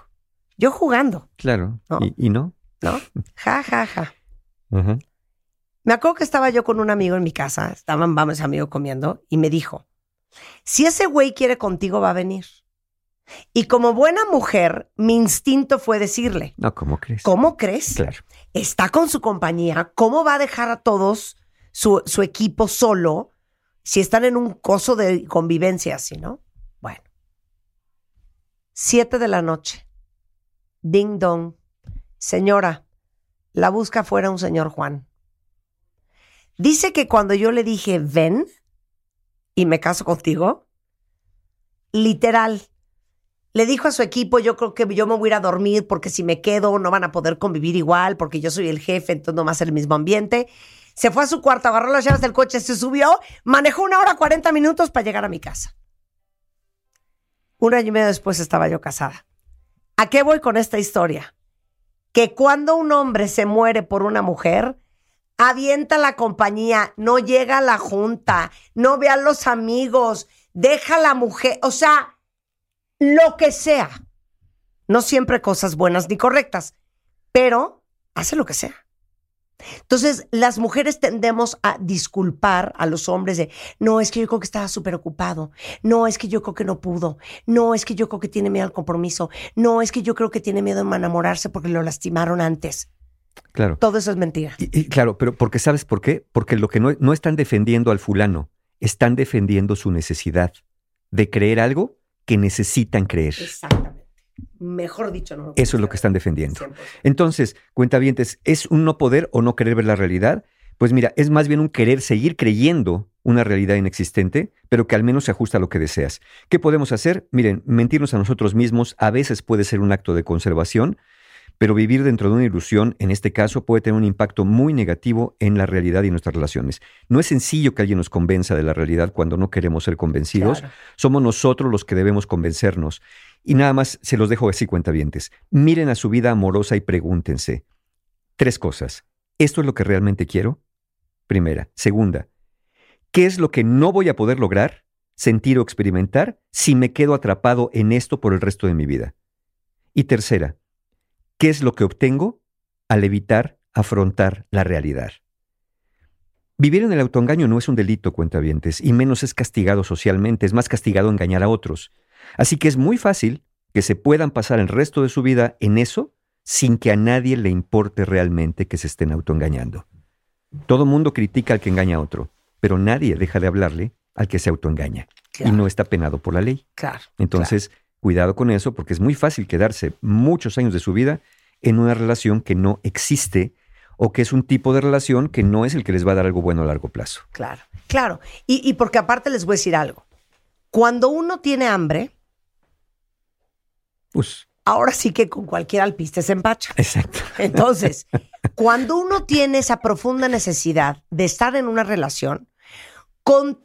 Yo jugando,
Claro.
No.
¿Y, y no?
¿no? Ja, ja, ja. Me acuerdo que estaba yo con un amigo en mi casa, estaban vamos amigo comiendo, y me dijo, si ese güey quiere contigo, va a venir. Y como buena mujer, mi instinto fue decirle,
No, ¿cómo crees?
¿cómo crees?
Claro.
Está con su compañía, ¿cómo va a dejar a todos su, su equipo solo si están en un coso de convivencia así, no? Bueno. Siete de la noche. Ding dong. Señora, la busca afuera un señor Juan. Dice que cuando yo le dije, ven y me caso contigo, literal, le dijo a su equipo, yo creo que yo me voy a ir a dormir porque si me quedo no van a poder convivir igual porque yo soy el jefe, entonces no va a ser el mismo ambiente. Se fue a su cuarto, agarró las llaves del coche, se subió, manejó una hora 40 minutos para llegar a mi casa. Un año y medio después estaba yo casada. ¿A qué voy con esta historia? Que cuando un hombre se muere por una mujer, avienta la compañía, no llega a la junta, no ve a los amigos, deja a la mujer, o sea, lo que sea. No siempre cosas buenas ni correctas, pero hace lo que sea. Entonces, las mujeres tendemos a disculpar a los hombres de, no, es que yo creo que estaba súper ocupado, no, es que yo creo que no pudo, no, es que yo creo que tiene miedo al compromiso, no, es que yo creo que tiene miedo a enamorarse porque lo lastimaron antes.
Claro.
Todo eso es mentira.
Y, y claro, pero porque ¿sabes por qué? Porque lo que no, no están defendiendo al fulano, están defendiendo su necesidad de creer algo que necesitan creer.
Exactamente. Mejor dicho, no.
Eso es lo que están defendiendo.
100%.
Entonces, cuentavientes, ¿es un no poder o no querer ver la realidad? Pues mira, es más bien un querer seguir creyendo una realidad inexistente, pero que al menos se ajusta a lo que deseas. ¿Qué podemos hacer? Miren, mentirnos a nosotros mismos a veces puede ser un acto de conservación, pero vivir dentro de una ilusión, en este caso, puede tener un impacto muy negativo en la realidad y nuestras relaciones. No es sencillo que alguien nos convenza de la realidad cuando no queremos ser convencidos.
Claro.
Somos nosotros los que debemos convencernos. Y nada más se los dejo así, cuentavientes. Miren a su vida amorosa y pregúntense tres cosas. ¿Esto es lo que realmente quiero? Primera. Segunda. ¿Qué es lo que no voy a poder lograr, sentir o experimentar si me quedo atrapado en esto por el resto de mi vida? Y tercera. ¿Qué es lo que obtengo al evitar afrontar la realidad? Vivir en el autoengaño no es un delito, cuentavientes, y menos es castigado socialmente, es más castigado engañar a otros. Así que es muy fácil que se puedan pasar el resto de su vida en eso sin que a nadie le importe realmente que se estén autoengañando. Todo mundo critica al que engaña a otro, pero nadie deja de hablarle al que se autoengaña y no está penado por la ley.
Claro.
Entonces, cuidado con eso porque es muy fácil quedarse muchos años de su vida en una relación que no existe o que es un tipo de relación que no es el que les va a dar algo bueno a largo plazo.
Claro, claro. Y, y porque aparte les voy a decir algo. Cuando uno tiene hambre,
Pues,
ahora sí que con cualquier alpiste se empacha.
exacto. <laughs>
Entonces, cuando uno tiene esa profunda necesidad de estar en una relación, con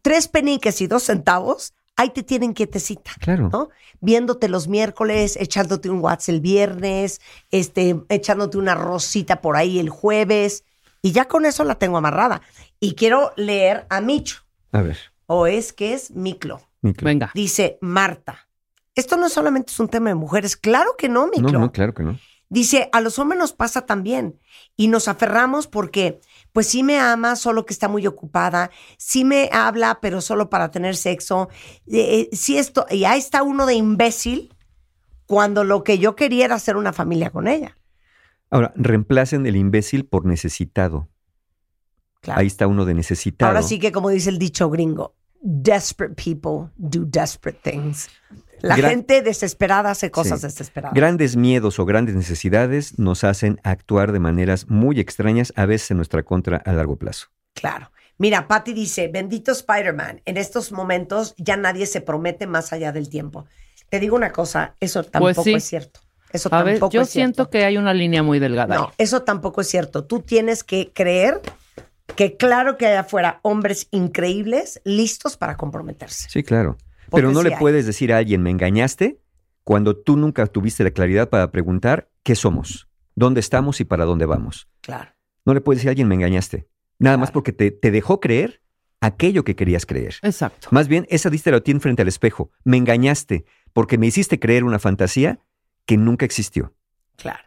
tres peniques y dos centavos, ahí te tienen quietecita.
Claro.
¿no? Viéndote los miércoles, echándote un WhatsApp el viernes, este, echándote una rosita por ahí el jueves. Y ya con eso la tengo amarrada. Y quiero leer a Micho.
A ver.
O es que es Miclo.
Miclo.
Venga.
Dice Marta. Esto no solamente es un tema de mujeres. Claro que no, Miclo.
No, no, claro que no.
Dice, a los hombres nos pasa también y nos aferramos porque, pues sí me ama, solo que está muy ocupada, sí me habla, pero solo para tener sexo, eh, eh, sí esto, y ahí está uno de imbécil cuando lo que yo quería era hacer una familia con ella.
Ahora, reemplacen el imbécil por necesitado.
Claro.
Ahí está uno de necesitado.
Ahora sí que como dice el dicho gringo, desperate people do desperate things. La
Gra-
gente desesperada hace cosas
Sí.
desesperadas.
Grandes miedos o grandes necesidades nos hacen actuar de maneras muy extrañas, a veces en nuestra contra a largo plazo.
Claro. Mira, Patty dice, bendito Spider-Man, en estos momentos ya nadie se promete más allá del tiempo. Te digo una cosa, eso tampoco
Pues sí.
es cierto. Eso
A ver,
tampoco
yo
es cierto.
siento que hay una línea muy delgada. ahí.
No, eso tampoco es cierto. Tú tienes que creer que claro que hay afuera hombres increíbles listos para comprometerse.
Sí, claro.
Porque
Pero no
sí
le
hay.
puedes decir a alguien, me engañaste, cuando tú nunca tuviste la claridad para preguntar qué somos, dónde estamos y para dónde vamos.
Claro.
No le puedes decir a alguien, me engañaste. Nada más porque te, te dejó creer aquello que querías creer.
Exacto.
Más bien, esa diste la tiene frente al espejo. Me engañaste porque me hiciste creer una fantasía que nunca existió.
Claro.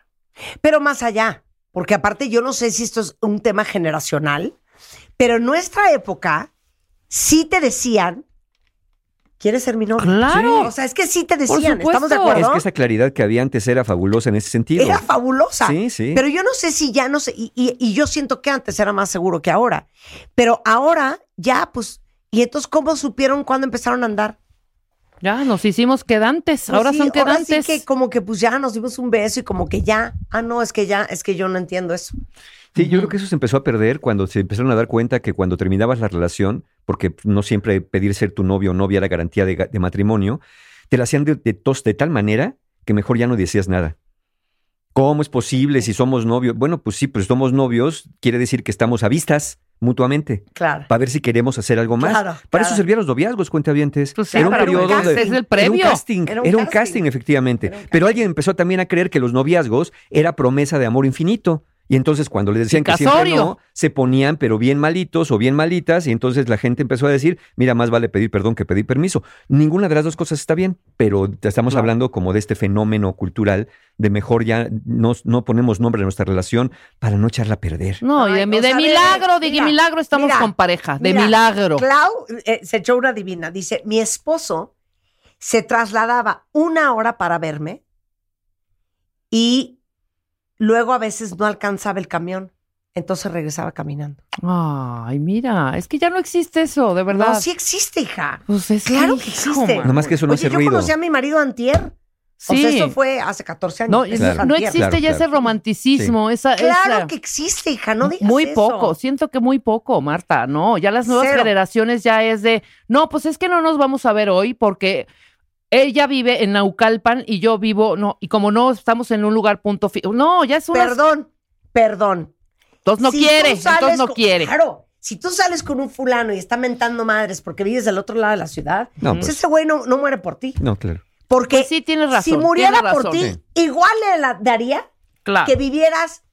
Pero más allá, porque aparte yo no sé si esto es un tema generacional, pero en nuestra época sí te decían, ¿quieres ser mi novio?
Claro.
O sea, es que sí te
Por
decían, ¿estamos de acuerdo?
Es que esa claridad que había antes era fabulosa en ese sentido.
Era fabulosa.
Sí, sí.
Pero yo no sé si ya no sé, y, y- y yo siento que antes era más seguro que ahora. Pero ahora ya, pues, ¿y entonces cómo supieron cuándo empezaron a andar?
Ya nos hicimos quedantes.
Pues
ahora
sí,
son quedantes.
Ahora sí que como que pues ya nos dimos un beso y como que ya, ah, no, es que ya, es que yo no entiendo eso.
Sí, yo creo que eso se empezó a perder cuando se empezaron a dar cuenta que cuando terminabas la relación, porque no siempre pedir ser tu novio o novia era garantía de, matrimonio, te la hacían de, de tos de tal manera que mejor ya no decías nada. ¿Cómo es posible si somos novios? Bueno, pues sí, pues somos novios, quiere decir que estamos a vistas mutuamente.
Claro.
Para ver si queremos hacer algo más.
Claro,
para
claro.
eso servían los noviazgos, cuentavientes.
Pues sí,
era un
un
periodo
casting,
de-
es el
Era un casting,
Era
era
un
un,
casting.
casting, efectivamente.
Un
Pero alguien empezó también a creer que los noviazgos era promesa de amor infinito. Y entonces cuando les decían que siempre no, se ponían pero bien malitos o bien malitas y entonces la gente empezó a decir, mira, más vale pedir perdón que pedir permiso. Ninguna de las dos cosas está bien, pero estamos hablando como de este fenómeno cultural de mejor ya no, no ponemos nombre a nuestra relación para no echarla a perder.
No, y de,
Ay,
milagro, de,
mira,
milagro estamos
mira,
con pareja. De
Mira,
milagro.
Clau eh, se echó una divina. Dice, mi esposo se trasladaba una hora para verme y luego a veces no alcanzaba el camión. Entonces regresaba caminando.
Ay, mira, es que ya no existe eso, de verdad.
No, sí existe, hija.
Pues es
Claro que
hijo,
existe.
Nada más que eso no
Oye,
hace
yo
ruido.
conocí a mi marido antier. O
Sí.
sea, eso fue hace 14 años.
No, es- existe
Claro,
ya ese romanticismo, esa,
Claro
esa-
que existe, hija. No digas
muy
eso.
poco, siento que muy poco, Marta, no, ya las nuevas
Cero.
generaciones ya es de, no, pues es que no nos vamos a ver hoy porque ella vive en Naucalpan y yo vivo, no, y como no estamos en un lugar punto fijo, no, ya es una,
Perdón, perdón.
entonces no
Si
quiere, entonces no
con-
quiere.
Claro. Si tú sales con un fulano y está mentando madres porque vives del otro lado de la ciudad,
No,
pues
pues.
ese güey no, no muere por ti.
No, claro.
Porque
Pues sí, tienes razón.
si muriera
tienes
por ti, igual le la- daría
Claro.
que vivieras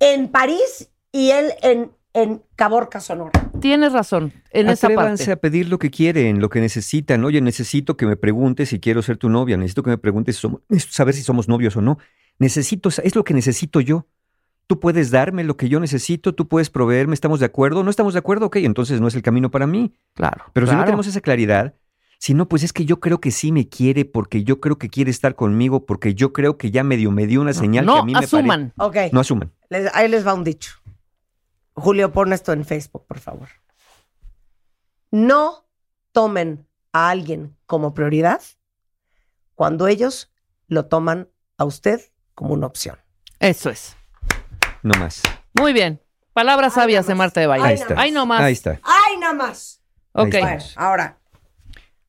en París y él en, en Caborca, Sonora.
Tienes razón en esa
Atrévanse
parte.
a pedir lo que quieren, lo que necesitan. Oye, necesito que me preguntes si quiero ser tu novia. Necesito que me preguntes si somos, saber si somos novios o no. Necesito, es lo que necesito yo. Tú puedes darme lo que yo necesito, tú puedes proveerme, ¿estamos de acuerdo? ¿No estamos de acuerdo? Ok, entonces no es el camino para mí.
Claro.
Pero si no tenemos esa claridad, si no, pues es que yo creo que sí me quiere, porque yo creo que quiere estar conmigo, porque yo creo que ya medio me dio una señal que a
no
mí me
asuman.
Ok,
parece. No asuman.
les- ahí les va un dicho. Julio, pon esto en Facebook, por favor. No tomen a alguien como prioridad cuando ellos lo toman a usted como una opción.
Eso es.
No más.
Muy bien. Palabras
Ay,
sabias de. Marta de.
Ay,
Ahí está.
Ay, no más.
Ahí está.
¡Ay, nada más!
Ok.
Ahí
Bueno, ahora,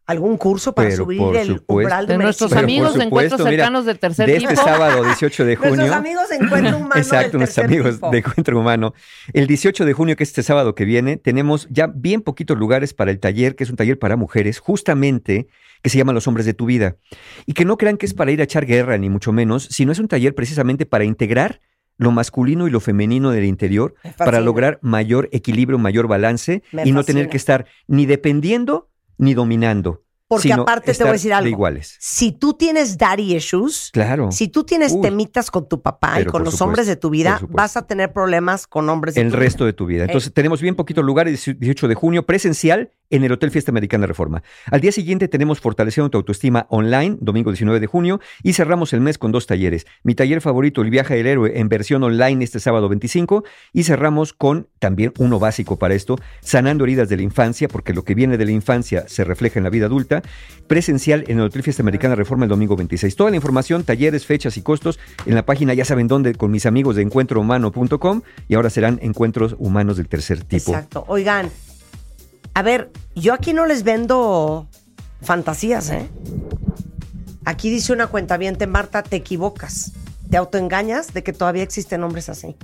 algún curso para
Pero
subir
por
el
supuesto.
umbral de,
De nuestros amigos de encuentros
mira,
cercanos del tercer
de
tipo.
este sábado 18 de <laughs> junio.
Nuestros amigos de Encuentro Humano <laughs>
Exacto,
del
nuestros amigos
tipo.
de Encuentro Humano. El 18 de junio, que es este sábado que viene, tenemos ya bien poquitos lugares para el taller, que es un taller para mujeres, justamente que se llama Los Hombres de tu Vida. Y que no crean que es para ir a echar guerra, ni mucho menos, sino es un taller precisamente para integrar lo masculino y lo femenino del interior para lograr mayor equilibrio, mayor balance
Me
y no
fascina.
tener que estar ni dependiendo ni dominando.
Porque
sino
aparte te voy a decir
de
algo.
iguales.
Si tú tienes daddy issues,
Claro.
si tú tienes
Uy.
temitas con tu papá y con los
supuesto,
hombres de tu vida, vas a tener problemas con hombres de
el
tu
resto de tu vida. Entonces, tenemos bien poquitos lugares, 18 de junio, presencial en el Hotel Fiesta Americana Reforma. Al día siguiente tenemos Fortaleciendo tu autoestima online, domingo 19 de junio, y cerramos el mes con dos talleres. Mi taller favorito, El viaje del héroe, en versión online este sábado 25, y cerramos con también uno básico para esto, Sanando heridas de la infancia, porque lo que viene de la infancia se refleja en la vida adulta, presencial en el Hotel Fiesta Americana Reforma el domingo 26. Toda la información, talleres, fechas y costos en la página, ya saben dónde, con mis amigos de encuentrohumano.com, y ahora serán encuentros humanos del tercer tipo.
Exacto. Oigan, a ver, yo aquí no les vendo fantasías, ¿eh? Aquí dice una cuenta Marta, te equivocas. Te autoengañas de que todavía existen hombres así.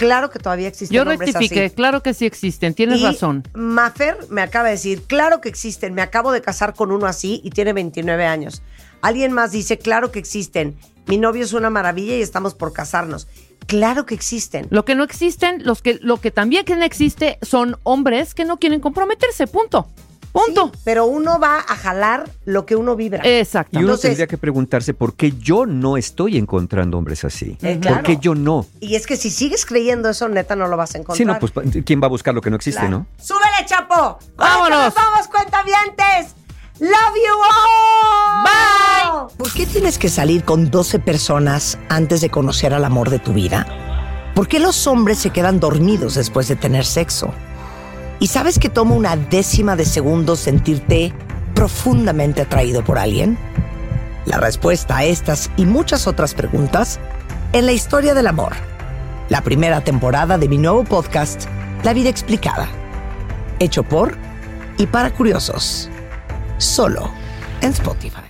Claro que todavía existen
Yo
hombres
rectifiqué,
así.
claro que sí existen, tienes
Y
razón.
Mafer me acaba de decir, claro que existen, me acabo de casar con uno así y tiene 29 años. Alguien más dice, claro que existen, mi novio es una maravilla y estamos por casarnos. Claro que existen.
Lo que no existen, los que, lo que también que no existe son hombres que no quieren comprometerse, punto. Punto.
pero uno va a jalar lo que uno vibra.
Exacto.
Y uno
Entonces-
tendría que preguntarse por qué yo no estoy encontrando hombres así.
Eh,
¿Por
claro.
qué yo no?
Y es que si sigues creyendo eso, neta, no lo vas a encontrar.
Sí, no, pues ¿quién va a buscar lo que no existe,
Claro.
no?
¡Súbele, Chapo!
¡Vámonos!
¡Vamos, cuentavientes! ¡Love you all! ¡Bye!
¿Por qué tienes que salir con 12 personas antes de conocer al amor de tu vida? ¿Por qué los hombres se quedan dormidos después de tener sexo? ¿Y sabes que toma una décima de segundo sentirte profundamente atraído por alguien? La respuesta a estas y muchas otras preguntas en la historia del amor. La primera temporada de mi nuevo podcast, La vida explicada. Hecho por y para curiosos. Solo en Spotify.